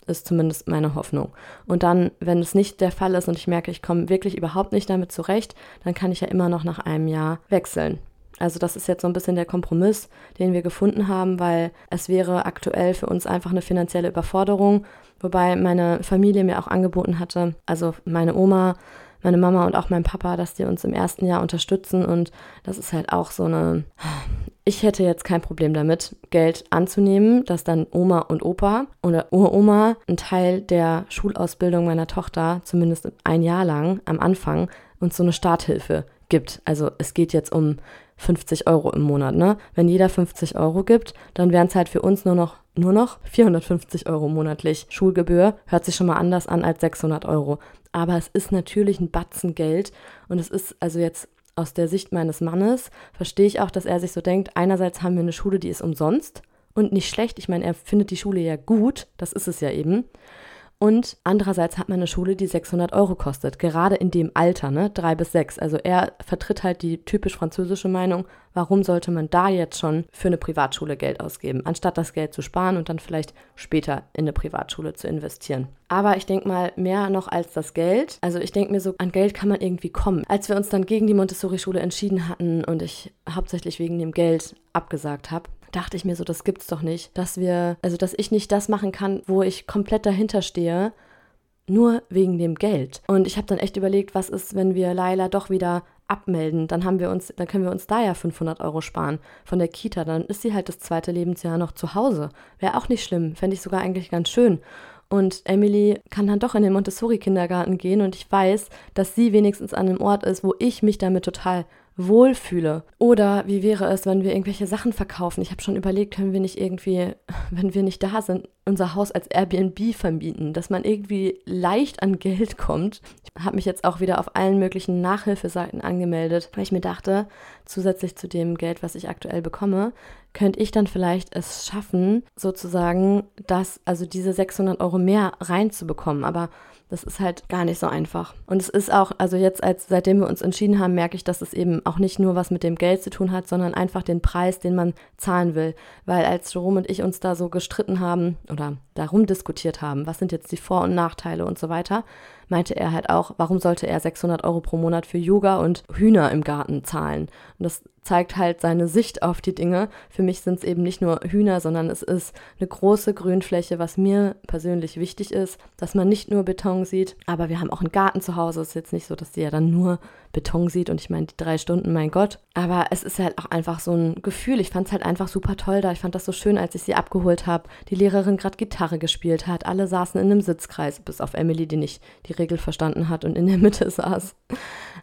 ist zumindest meine Hoffnung. Und dann, wenn es nicht der Fall ist und ich merke, ich komme wirklich überhaupt nicht damit zurecht, dann kann ich ja immer noch nach einem Jahr wechseln. Also das ist jetzt so ein bisschen der Kompromiss, den wir gefunden haben, weil es wäre aktuell für uns einfach eine finanzielle Überforderung, wobei meine Familie mir auch angeboten hatte, also meine Oma, meine Mama und auch mein Papa, dass die uns im ersten Jahr unterstützen und das ist halt auch so eine ich hätte jetzt kein Problem damit, Geld anzunehmen, dass dann Oma und Opa oder Uroma einen Teil der Schulausbildung meiner Tochter, zumindest ein Jahr lang am Anfang, uns so eine Starthilfe gibt. Also es geht jetzt um 50 Euro im Monat. Ne? Wenn jeder 50 Euro gibt, dann wären es halt für uns nur noch, nur noch 450 Euro monatlich. Schulgebühr hört sich schon mal anders an als 600 Euro. Aber es ist natürlich ein Batzen Geld und es ist also jetzt aus der Sicht meines Mannes verstehe ich auch, dass er sich so denkt, einerseits haben wir eine Schule, die ist umsonst und nicht schlecht. Ich meine, er findet die Schule ja gut, das ist es ja eben. Und andererseits hat man eine Schule, die 600 Euro kostet, gerade in dem Alter, ne, drei bis sechs. Also er vertritt halt die typisch französische Meinung, warum sollte man da jetzt schon für eine Privatschule Geld ausgeben, anstatt das Geld zu sparen und dann vielleicht später in eine Privatschule zu investieren. Aber ich denke mal, mehr noch als das Geld. Also ich denke mir so, an Geld kann man irgendwie kommen. Als wir uns dann gegen die Montessori-Schule entschieden hatten und ich hauptsächlich wegen dem Geld abgesagt habe, dachte ich mir so, das gibt's doch nicht, dass wir, also dass ich nicht das machen kann, wo ich komplett dahinter stehe, nur wegen dem Geld. Und ich habe dann echt überlegt, was ist, wenn wir Laila doch wieder abmelden, dann haben wir uns, dann können wir uns da ja 500 Euro sparen von der Kita. Dann ist sie halt das zweite Lebensjahr noch zu Hause. Wäre auch nicht schlimm, fände ich sogar eigentlich ganz schön. Und Emily kann dann doch in den Montessori-Kindergarten gehen und ich weiß, dass sie wenigstens an einem Ort ist, wo ich mich damit total wohlfühle. Oder wie wäre es, wenn wir irgendwelche Sachen verkaufen? Ich habe schon überlegt, können wir nicht irgendwie, wenn wir nicht da sind, unser Haus als Airbnb vermieten, dass man irgendwie leicht an Geld kommt. Ich habe mich jetzt auch wieder auf allen möglichen Nachhilfeseiten angemeldet, weil ich mir dachte, zusätzlich zu dem Geld, was ich aktuell bekomme, könnte ich dann vielleicht es schaffen, sozusagen, dass also diese 600 Euro mehr reinzubekommen. Aber das ist halt gar nicht so einfach. Und es ist auch, also jetzt, als seitdem wir uns entschieden haben, merke ich, dass es eben auch nicht nur was mit dem Geld zu tun hat, sondern einfach den Preis, den man zahlen will. Weil als Jerome und ich uns da so gestritten haben oder darum diskutiert haben, was sind jetzt die Vor- und Nachteile und so weiter, meinte er halt auch, warum sollte er 600 Euro pro Monat für Yoga und Hühner im Garten zahlen? Und das zeigt halt seine Sicht auf die Dinge. Für mich sind es eben nicht nur Hühner, sondern es ist eine große Grünfläche, was mir persönlich wichtig ist, dass man nicht nur Beton sieht, aber wir haben auch einen Garten zu Hause. Es ist jetzt nicht so, dass die ja dann nur Beton sieht und ich meine, die drei Stunden, mein Gott. Aber es ist halt auch einfach so ein Gefühl. Ich fand es halt einfach super toll da. Ich fand das so schön, als ich sie abgeholt habe. Die Lehrerin gerade Gitarre gespielt hat. Alle saßen in einem Sitzkreis, bis auf Emily, die nicht die Regel verstanden hat und in der Mitte saß.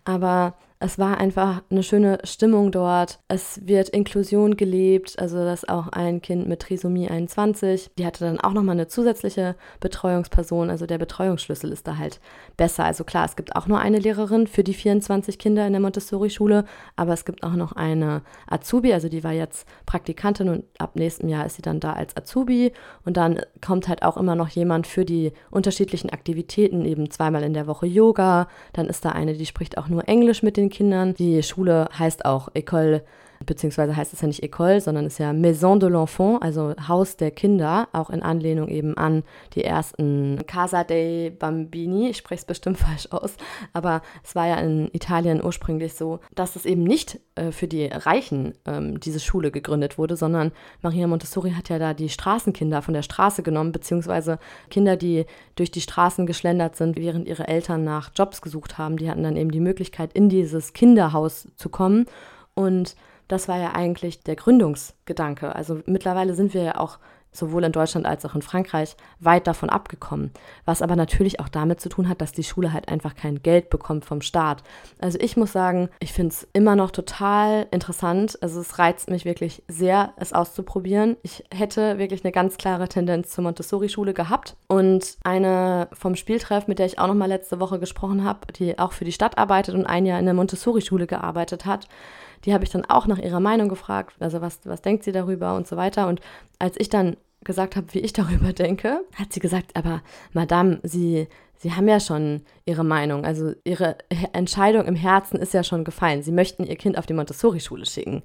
Aber es war einfach eine schöne Stimmung dort. Es wird Inklusion gelebt, also dass auch ein Kind mit Trisomie 21, die hatte dann auch nochmal eine zusätzliche Betreuungsperson, also der Betreuungsschlüssel ist da halt besser. Also klar, es gibt auch nur eine Lehrerin für die 24 Kinder in der Montessori-Schule, aber es gibt auch noch eine Azubi, also die war jetzt Praktikantin und ab nächstem Jahr ist sie dann da als Azubi und dann kommt halt auch immer noch jemand für die unterschiedlichen Aktivitäten, eben zweimal in der Woche Yoga, dann ist da eine, die spricht auch nur Englisch mit den Kindern. Die Schule heißt auch École beziehungsweise heißt es ja nicht École, sondern ist ja Maison de l'Enfant, also Haus der Kinder, auch in Anlehnung eben an die ersten Casa dei Bambini. Ich spreche es bestimmt falsch aus, aber es war ja in Italien ursprünglich so, dass es eben nicht äh, für die Reichen ähm, diese Schule gegründet wurde, sondern Maria Montessori hat ja da die Straßenkinder von der Straße genommen, beziehungsweise Kinder, die durch die Straßen geschlendert sind, während ihre Eltern nach Jobs gesucht haben. Die hatten dann eben die Möglichkeit, in dieses Kinderhaus zu kommen und das war ja eigentlich der Gründungsgedanke. Also mittlerweile sind wir ja auch sowohl in Deutschland als auch in Frankreich weit davon abgekommen. Was aber natürlich auch damit zu tun hat, dass die Schule halt einfach kein Geld bekommt vom Staat. Also ich muss sagen, ich finde es immer noch total interessant. Also es reizt mich wirklich sehr, es auszuprobieren. Ich hätte wirklich eine ganz klare Tendenz zur Montessori-Schule gehabt. Und eine vom Spieltreff, mit der ich auch noch mal letzte Woche gesprochen habe, die auch für die Stadt arbeitet und ein Jahr in der Montessori-Schule gearbeitet hat, die habe ich dann auch nach ihrer Meinung gefragt, also was, was denkt sie darüber und so weiter. Und als ich dann gesagt habe, wie ich darüber denke, hat sie gesagt, aber Madame, Sie, Sie haben ja schon Ihre Meinung, also Ihre Entscheidung im Herzen ist ja schon gefallen. Sie möchten Ihr Kind auf die Montessori-Schule schicken.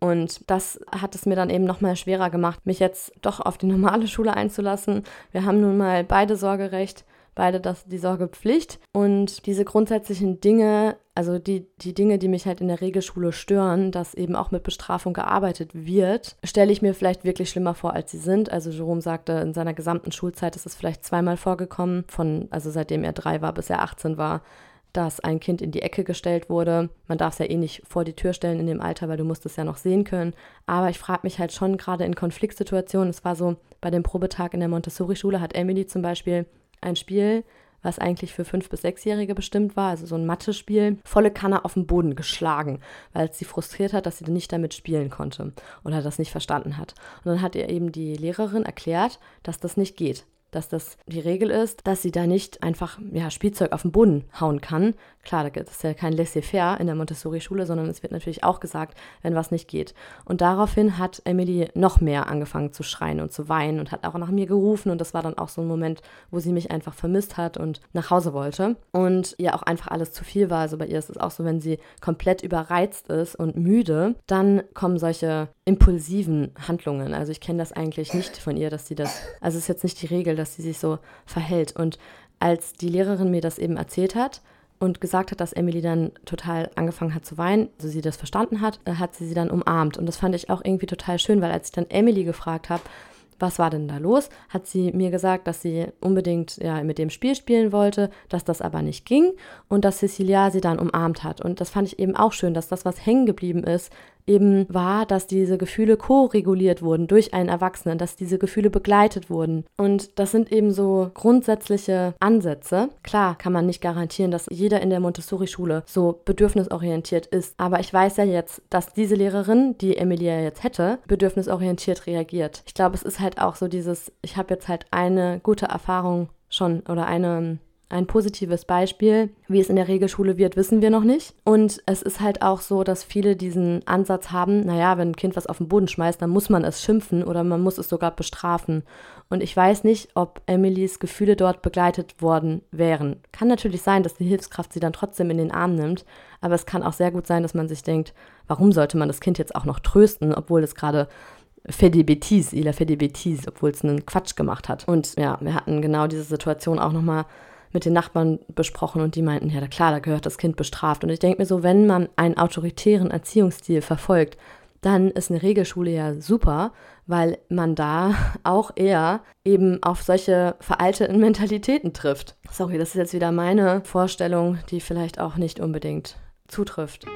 Und das hat es mir dann eben nochmal schwerer gemacht, mich jetzt doch auf die normale Schule einzulassen. Wir haben nun mal beide Sorgerecht beide das, die Sorgepflicht. Und diese grundsätzlichen Dinge, also die, die Dinge, die mich halt in der Regelschule stören, dass eben auch mit Bestrafung gearbeitet wird, stelle ich mir vielleicht wirklich schlimmer vor, als sie sind. Also Jerome sagte, in seiner gesamten Schulzeit ist es vielleicht zweimal vorgekommen, von, also seitdem er drei war bis er 18 war, dass ein Kind in die Ecke gestellt wurde. Man darf es ja eh nicht vor die Tür stellen in dem Alter, weil du musst es ja noch sehen können. Aber ich frage mich halt schon gerade in Konfliktsituationen, es war so, bei dem Probetag in der Montessori-Schule hat Emily zum Beispiel ein Spiel, was eigentlich für fünf bis sechsjährige bestimmt war, also so ein Mathe-Spiel, volle Kanne auf den Boden geschlagen, weil es sie frustriert hat, dass sie nicht damit spielen konnte oder das nicht verstanden hat. Und dann hat ihr eben die Lehrerin erklärt, dass das nicht geht dass das die Regel ist, dass sie da nicht einfach ja, Spielzeug auf den Boden hauen kann. Klar, das ist ja kein Laissez-faire in der Montessori-Schule, sondern es wird natürlich auch gesagt, wenn was nicht geht. Und daraufhin hat Emily noch mehr angefangen zu schreien und zu weinen und hat auch nach mir gerufen. Und das war dann auch so ein Moment, wo sie mich einfach vermisst hat und nach Hause wollte. Und ihr auch einfach alles zu viel war. Also bei ihr ist es auch so, wenn sie komplett überreizt ist und müde, dann kommen solche impulsiven Handlungen. Also ich kenne das eigentlich nicht von ihr, dass sie das, also es ist jetzt nicht die Regel, dass sie sich so verhält. Und als die Lehrerin mir das eben erzählt hat und gesagt hat, dass Emily dann total angefangen hat zu weinen, also sie das verstanden hat, äh, hat sie sie dann umarmt. Und das fand ich auch irgendwie total schön, weil als ich dann Emily gefragt habe, was war denn da los? Hat sie mir gesagt, dass sie unbedingt ja, mit dem Spiel spielen wollte, dass das aber nicht ging und dass Cecilia sie dann umarmt hat. Und das fand ich eben auch schön, dass das, was hängen geblieben ist, eben war, dass diese Gefühle ko-reguliert wurden durch einen Erwachsenen, dass diese Gefühle begleitet wurden. Und das sind eben so grundsätzliche Ansätze. Klar kann man nicht garantieren, dass jeder in der Montessori-Schule so bedürfnisorientiert ist. Aber ich weiß ja jetzt, dass diese Lehrerin, die Emilia jetzt hätte, bedürfnisorientiert reagiert. Ich glaube, es ist halt auch so dieses, ich habe jetzt halt eine gute Erfahrung schon oder eine ein positives Beispiel. Wie es in der Regelschule wird, wissen wir noch nicht. Und es ist halt auch so, dass viele diesen Ansatz haben, naja, wenn ein Kind was auf den Boden schmeißt, dann muss man es schimpfen oder man muss es sogar bestrafen. Und ich weiß nicht, ob Emilys Gefühle dort begleitet worden wären. Kann natürlich sein, dass die Hilfskraft sie dann trotzdem in den Arm nimmt, aber es kann auch sehr gut sein, dass man sich denkt, warum sollte man das Kind jetzt auch noch trösten, obwohl es gerade fait des bêtises, il a fait des bêtises, obwohl es einen Quatsch gemacht hat. Und ja, wir hatten genau diese Situation auch nochmal mit den Nachbarn besprochen und die meinten, ja klar, da gehört das Kind bestraft. Und ich denke mir so, wenn man einen autoritären Erziehungsstil verfolgt, dann ist eine Regelschule ja super, weil man da auch eher eben auf solche veralteten Mentalitäten trifft. Sorry, das ist jetzt wieder meine Vorstellung, die vielleicht auch nicht unbedingt zutrifft.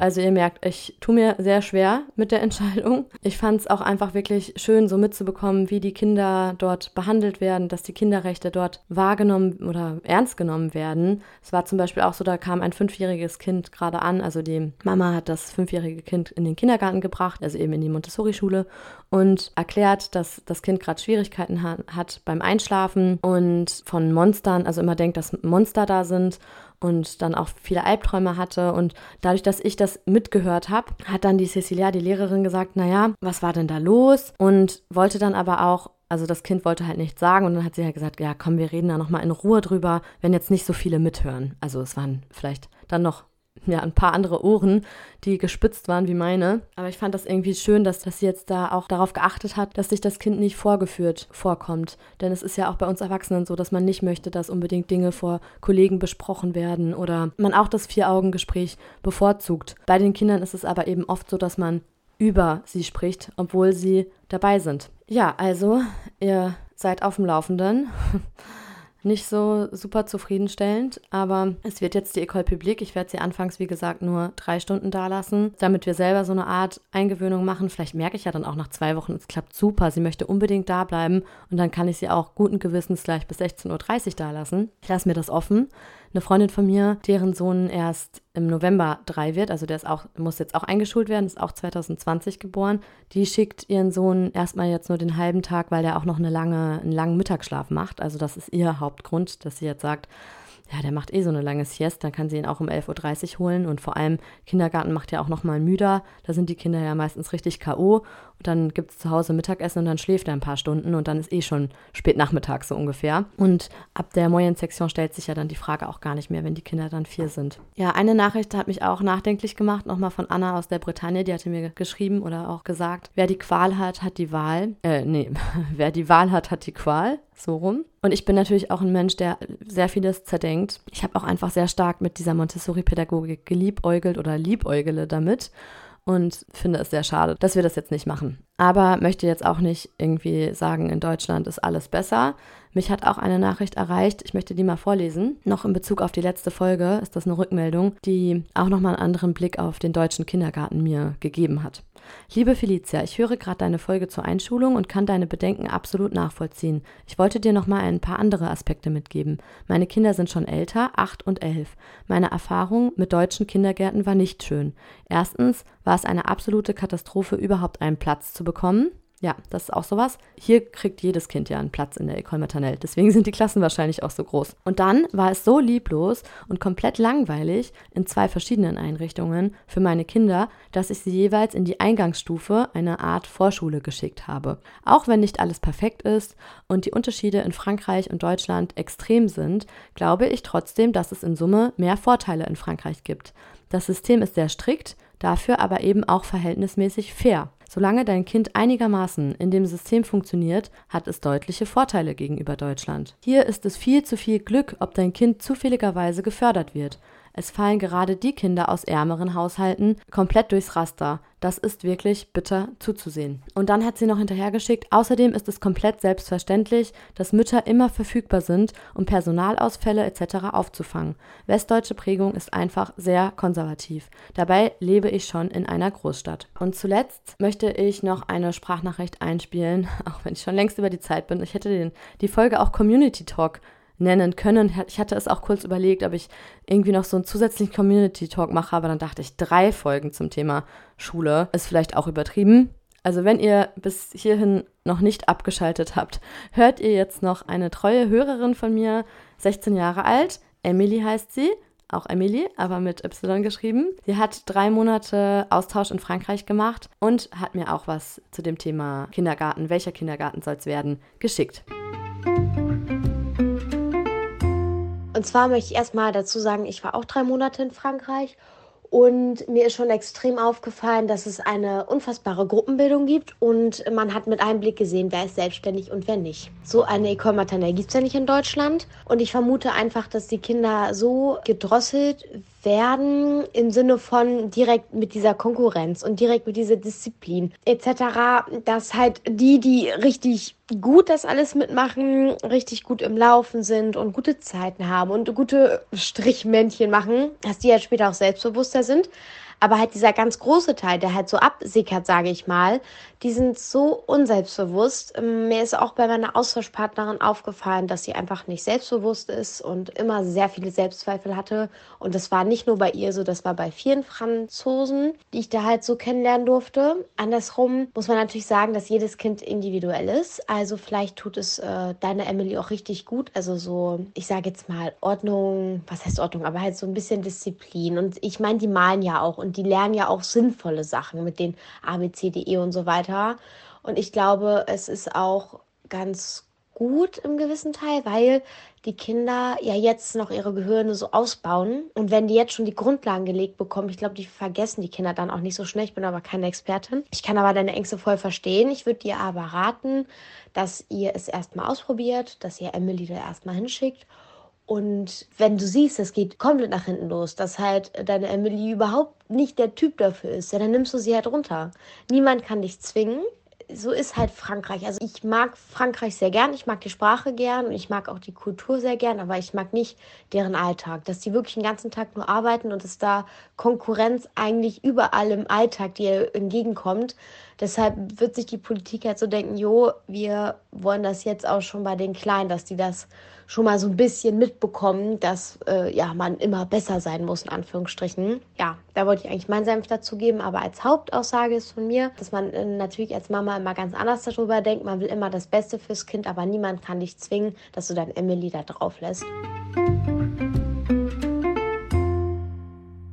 Also ihr merkt, ich tue mir sehr schwer mit der Entscheidung. Ich fand es auch einfach wirklich schön, so mitzubekommen, wie die Kinder dort behandelt werden, dass die Kinderrechte dort wahrgenommen oder ernst genommen werden. Es war zum Beispiel auch so, da kam ein fünfjähriges Kind gerade an. Also die Mama hat das fünfjährige Kind in den Kindergarten gebracht, also eben in die Montessori-Schule und erklärt, dass das Kind gerade Schwierigkeiten hat beim Einschlafen und von Monstern, also immer denkt, dass Monster da sind und dann auch viele Albträume hatte. Und dadurch, dass ich das mitgehört habe, hat dann die Cecilia, die Lehrerin, gesagt, naja, was war denn da los? Und wollte dann aber auch also das Kind wollte halt nichts sagen und dann hat sie halt gesagt, ja komm, wir reden da nochmal in Ruhe drüber, wenn jetzt nicht so viele mithören. Also es waren vielleicht dann noch ja, ein paar andere Ohren, die gespitzt waren wie meine. Aber ich fand das irgendwie schön, dass, sie jetzt da auch darauf geachtet hat, dass sich das Kind nicht vorgeführt vorkommt. Denn es ist ja auch bei uns Erwachsenen so, dass man nicht möchte, dass unbedingt Dinge vor Kollegen besprochen werden oder man auch das Vier-Augen-Gespräch bevorzugt. Bei den Kindern ist es aber eben oft so, dass man über sie spricht, obwohl sie dabei sind. Ja, also, ihr seid auf dem Laufenden. nicht so super zufriedenstellend, aber es wird jetzt die Ecole Publique. Ich werde sie anfangs, wie gesagt, nur drei Stunden da lassen, damit wir selber so eine Art Eingewöhnung machen. Vielleicht merke ich ja dann auch nach zwei Wochen, es klappt super, sie möchte unbedingt da bleiben und dann kann ich sie auch guten Gewissens gleich bis 16.30 Uhr da lassen. Ich lasse mir das offen. Eine Freundin von mir, deren Sohn erst im November drei wird, also der ist auch, muss jetzt auch eingeschult werden, ist auch 2020 geboren, die schickt ihren Sohn erstmal jetzt nur den halben Tag, weil der auch noch eine lange, einen langen Mittagsschlaf macht. Also das ist ihr Hauptgrund, dass sie jetzt sagt, ja, der macht eh so eine lange Siesta, dann kann sie ihn auch um 11.30 Uhr holen und vor allem Kindergarten macht ja auch nochmal müder, da sind die Kinder ja meistens richtig K.O. Und dann gibt es zu Hause Mittagessen und dann schläft er ein paar Stunden und dann ist eh schon spät Nachmittag so ungefähr. Und ab der Moyen-Sektion stellt sich ja dann die Frage auch gar nicht mehr, wenn die Kinder dann vier sind. Ja, eine Nachricht hat mich auch nachdenklich gemacht, nochmal von Anna aus der Bretagne, die hatte mir geschrieben oder auch gesagt, wer die Qual hat, hat die Wahl. Äh, nee, wer die Wahl hat, hat die Qual. So rum. Und ich bin natürlich auch ein Mensch, der sehr vieles zerdenkt. Ich habe auch einfach sehr stark mit dieser Montessori-Pädagogik geliebäugelt oder liebäugele damit und finde es sehr schade, dass wir das jetzt nicht machen. Aber möchte jetzt auch nicht irgendwie sagen, in Deutschland ist alles besser. Mich hat auch eine Nachricht erreicht, ich möchte die mal vorlesen. Noch in Bezug auf die letzte Folge ist das eine Rückmeldung, die auch nochmal einen anderen Blick auf den deutschen Kindergarten mir gegeben hat. Liebe Felicia, ich höre gerade deine Folge zur Einschulung und kann deine Bedenken absolut nachvollziehen. Ich wollte dir noch mal ein paar andere Aspekte mitgeben. Meine Kinder sind schon älter, acht und elf. Meine Erfahrung mit deutschen Kindergärten war nicht schön. Erstens war es eine absolute Katastrophe, überhaupt einen Platz zu bekommen. Ja, das ist auch sowas. Hier kriegt jedes Kind ja einen Platz in der Ecole Maternelle. Deswegen sind die Klassen wahrscheinlich auch so groß. Und dann war es so lieblos und komplett langweilig in zwei verschiedenen Einrichtungen für meine Kinder, dass ich sie jeweils in die Eingangsstufe einer Art Vorschule geschickt habe. Auch wenn nicht alles perfekt ist und die Unterschiede in Frankreich und Deutschland extrem sind, glaube ich trotzdem, dass es in Summe mehr Vorteile in Frankreich gibt. Das System ist sehr strikt, dafür aber eben auch verhältnismäßig fair. Solange dein Kind einigermaßen in dem System funktioniert, hat es deutliche Vorteile gegenüber Deutschland. Hier ist es viel zu viel Glück, ob dein Kind zufälligerweise gefördert wird. Es fallen gerade die Kinder aus ärmeren Haushalten komplett durchs Raster. Das ist wirklich bitter zuzusehen. Und dann hat sie noch hinterhergeschickt, außerdem ist es komplett selbstverständlich, dass Mütter immer verfügbar sind, um Personalausfälle etc. aufzufangen. Westdeutsche Prägung ist einfach sehr konservativ. Dabei lebe ich schon in einer Großstadt. Und zuletzt möchte ich noch eine Sprachnachricht einspielen, auch wenn ich schon längst über die Zeit bin. Ich hätte den, die Folge auch Community Talk nennen können. Ich hatte es auch kurz überlegt, ob ich irgendwie noch so einen zusätzlichen Community Talk mache, aber dann dachte ich, drei Folgen zum Thema Schule ist vielleicht auch übertrieben. Also wenn ihr bis hierhin noch nicht abgeschaltet habt, hört ihr jetzt noch eine treue Hörerin von mir, 16 Jahre alt. Emily heißt sie, auch Emily, aber mit Y geschrieben. Sie hat drei Monate Austausch in Frankreich gemacht und hat mir auch was zu dem Thema Kindergarten, welcher Kindergarten soll es werden, geschickt. Und zwar möchte ich erstmal dazu sagen, ich war auch drei Monate in Frankreich. Und mir ist schon extrem aufgefallen, dass es eine unfassbare Gruppenbildung gibt. Und man hat mit einem Blick gesehen, wer ist selbstständig und wer nicht. So eine École Maternelle gibt es ja nicht in Deutschland. Und ich vermute einfach, dass die Kinder so gedrosselt werden im Sinne von direkt mit dieser Konkurrenz und direkt mit dieser Disziplin etc., dass halt die, die richtig gut das alles mitmachen, richtig gut im Laufen sind und gute Zeiten haben und gute Strichmännchen machen, dass die halt später auch selbstbewusster sind. Aber halt dieser ganz große Teil, der halt so absickert, sage ich mal, die sind so unselbstbewusst. Ähm, mir ist auch bei meiner Austauschpartnerin aufgefallen, dass sie einfach nicht selbstbewusst ist und immer sehr viele Selbstzweifel hatte. Und das war nicht nur bei ihr so, das war bei vielen Franzosen, die ich da halt so kennenlernen durfte. Andersrum muss man natürlich sagen, dass jedes Kind individuell ist. Also vielleicht tut es äh, deine Emily auch richtig gut. Also so, ich sage jetzt mal Ordnung, was heißt Ordnung, aber halt so ein bisschen Disziplin. Und ich meine, die malen ja auch und die lernen ja auch sinnvolle Sachen mit den A, B, C, D, E und so weiter. Und ich glaube, es ist auch ganz gut im gewissen Teil, weil die Kinder ja jetzt noch ihre Gehirne so ausbauen. Und wenn die jetzt schon die Grundlagen gelegt bekommen, ich glaube, die vergessen die Kinder dann auch nicht so schnell. Ich bin aber keine Expertin. Ich kann aber deine Ängste voll verstehen. Ich würde dir aber raten, dass ihr es erstmal ausprobiert, dass ihr Emily da erstmal hinschickt und wenn du siehst, es geht komplett nach hinten los, dass halt deine Emily überhaupt nicht der Typ dafür ist, ja, dann nimmst du sie halt runter. Niemand kann dich zwingen. So ist halt Frankreich. Also ich mag Frankreich sehr gern, ich mag die Sprache gern und ich mag auch die Kultur sehr gern, aber ich mag nicht deren Alltag, dass die wirklich den ganzen Tag nur arbeiten und es da Konkurrenz eigentlich überall im Alltag dir entgegenkommt. Deshalb wird sich die Politik halt so denken, jo, wir wollen das jetzt auch schon bei den Kleinen, dass die das schon mal so ein bisschen mitbekommen, dass äh, ja, man immer besser sein muss, in Anführungsstrichen. Ja, da wollte ich eigentlich meinen Senf dazu geben, aber als Hauptaussage ist von mir, dass man äh, natürlich als Mama immer ganz anders darüber denkt. Man will immer das Beste fürs Kind, aber niemand kann dich zwingen, dass du dein Emily da drauf lässt.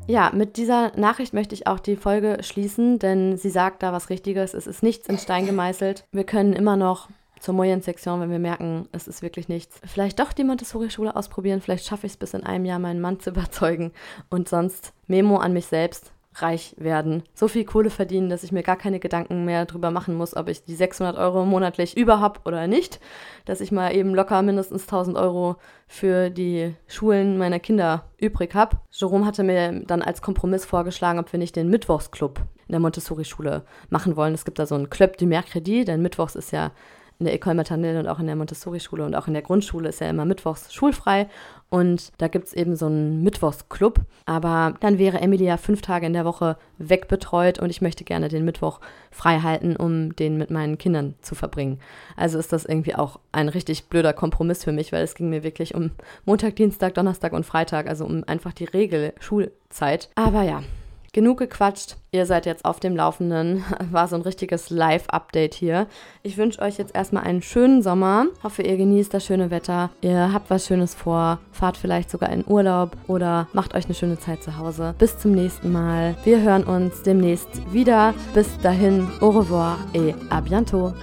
Ja, mit dieser Nachricht möchte ich auch die Folge schließen, denn sie sagt da was Richtiges. Es ist nichts in Stein gemeißelt. Wir können immer noch zur Moyen-Sektion, wenn wir merken, es ist wirklich nichts. Vielleicht doch die Montessori-Schule ausprobieren, vielleicht schaffe ich es bis in einem Jahr, meinen Mann zu überzeugen. Und sonst Memo an mich selbst, reich werden, so viel Kohle verdienen, dass ich mir gar keine Gedanken mehr drüber machen muss, ob ich die 600 Euro monatlich über habe oder nicht, dass ich mal eben locker mindestens 1000 Euro für die Schulen meiner Kinder übrig habe. Jerome hatte mir dann als Kompromiss vorgeschlagen, ob wir nicht den Mittwochsclub in der Montessori-Schule machen wollen. Es gibt da so einen Club du Mercredi, denn Mittwochs ist ja in der École Maternelle und auch in der Montessori-Schule und auch in der Grundschule ist ja immer mittwochs schulfrei. Und da gibt es eben so einen Mittwochsclub. Aber dann wäre Emilia fünf Tage in der Woche wegbetreut und ich möchte gerne den Mittwoch frei halten, um den mit meinen Kindern zu verbringen. Also ist das irgendwie auch ein richtig blöder Kompromiss für mich, weil es ging mir wirklich um Montag, Dienstag, Donnerstag und Freitag, also um einfach die Regel Schulzeit. Aber ja, Genug gequatscht. Ihr seid jetzt auf dem Laufenden. War so ein richtiges Live-Update hier. Ich wünsche euch jetzt erstmal einen schönen Sommer. Hoffe, ihr genießt das schöne Wetter. Ihr habt was Schönes vor. Fahrt vielleicht sogar in Urlaub oder macht euch eine schöne Zeit zu Hause. Bis zum nächsten Mal. Wir hören uns demnächst wieder. Bis dahin, au revoir et à bientôt.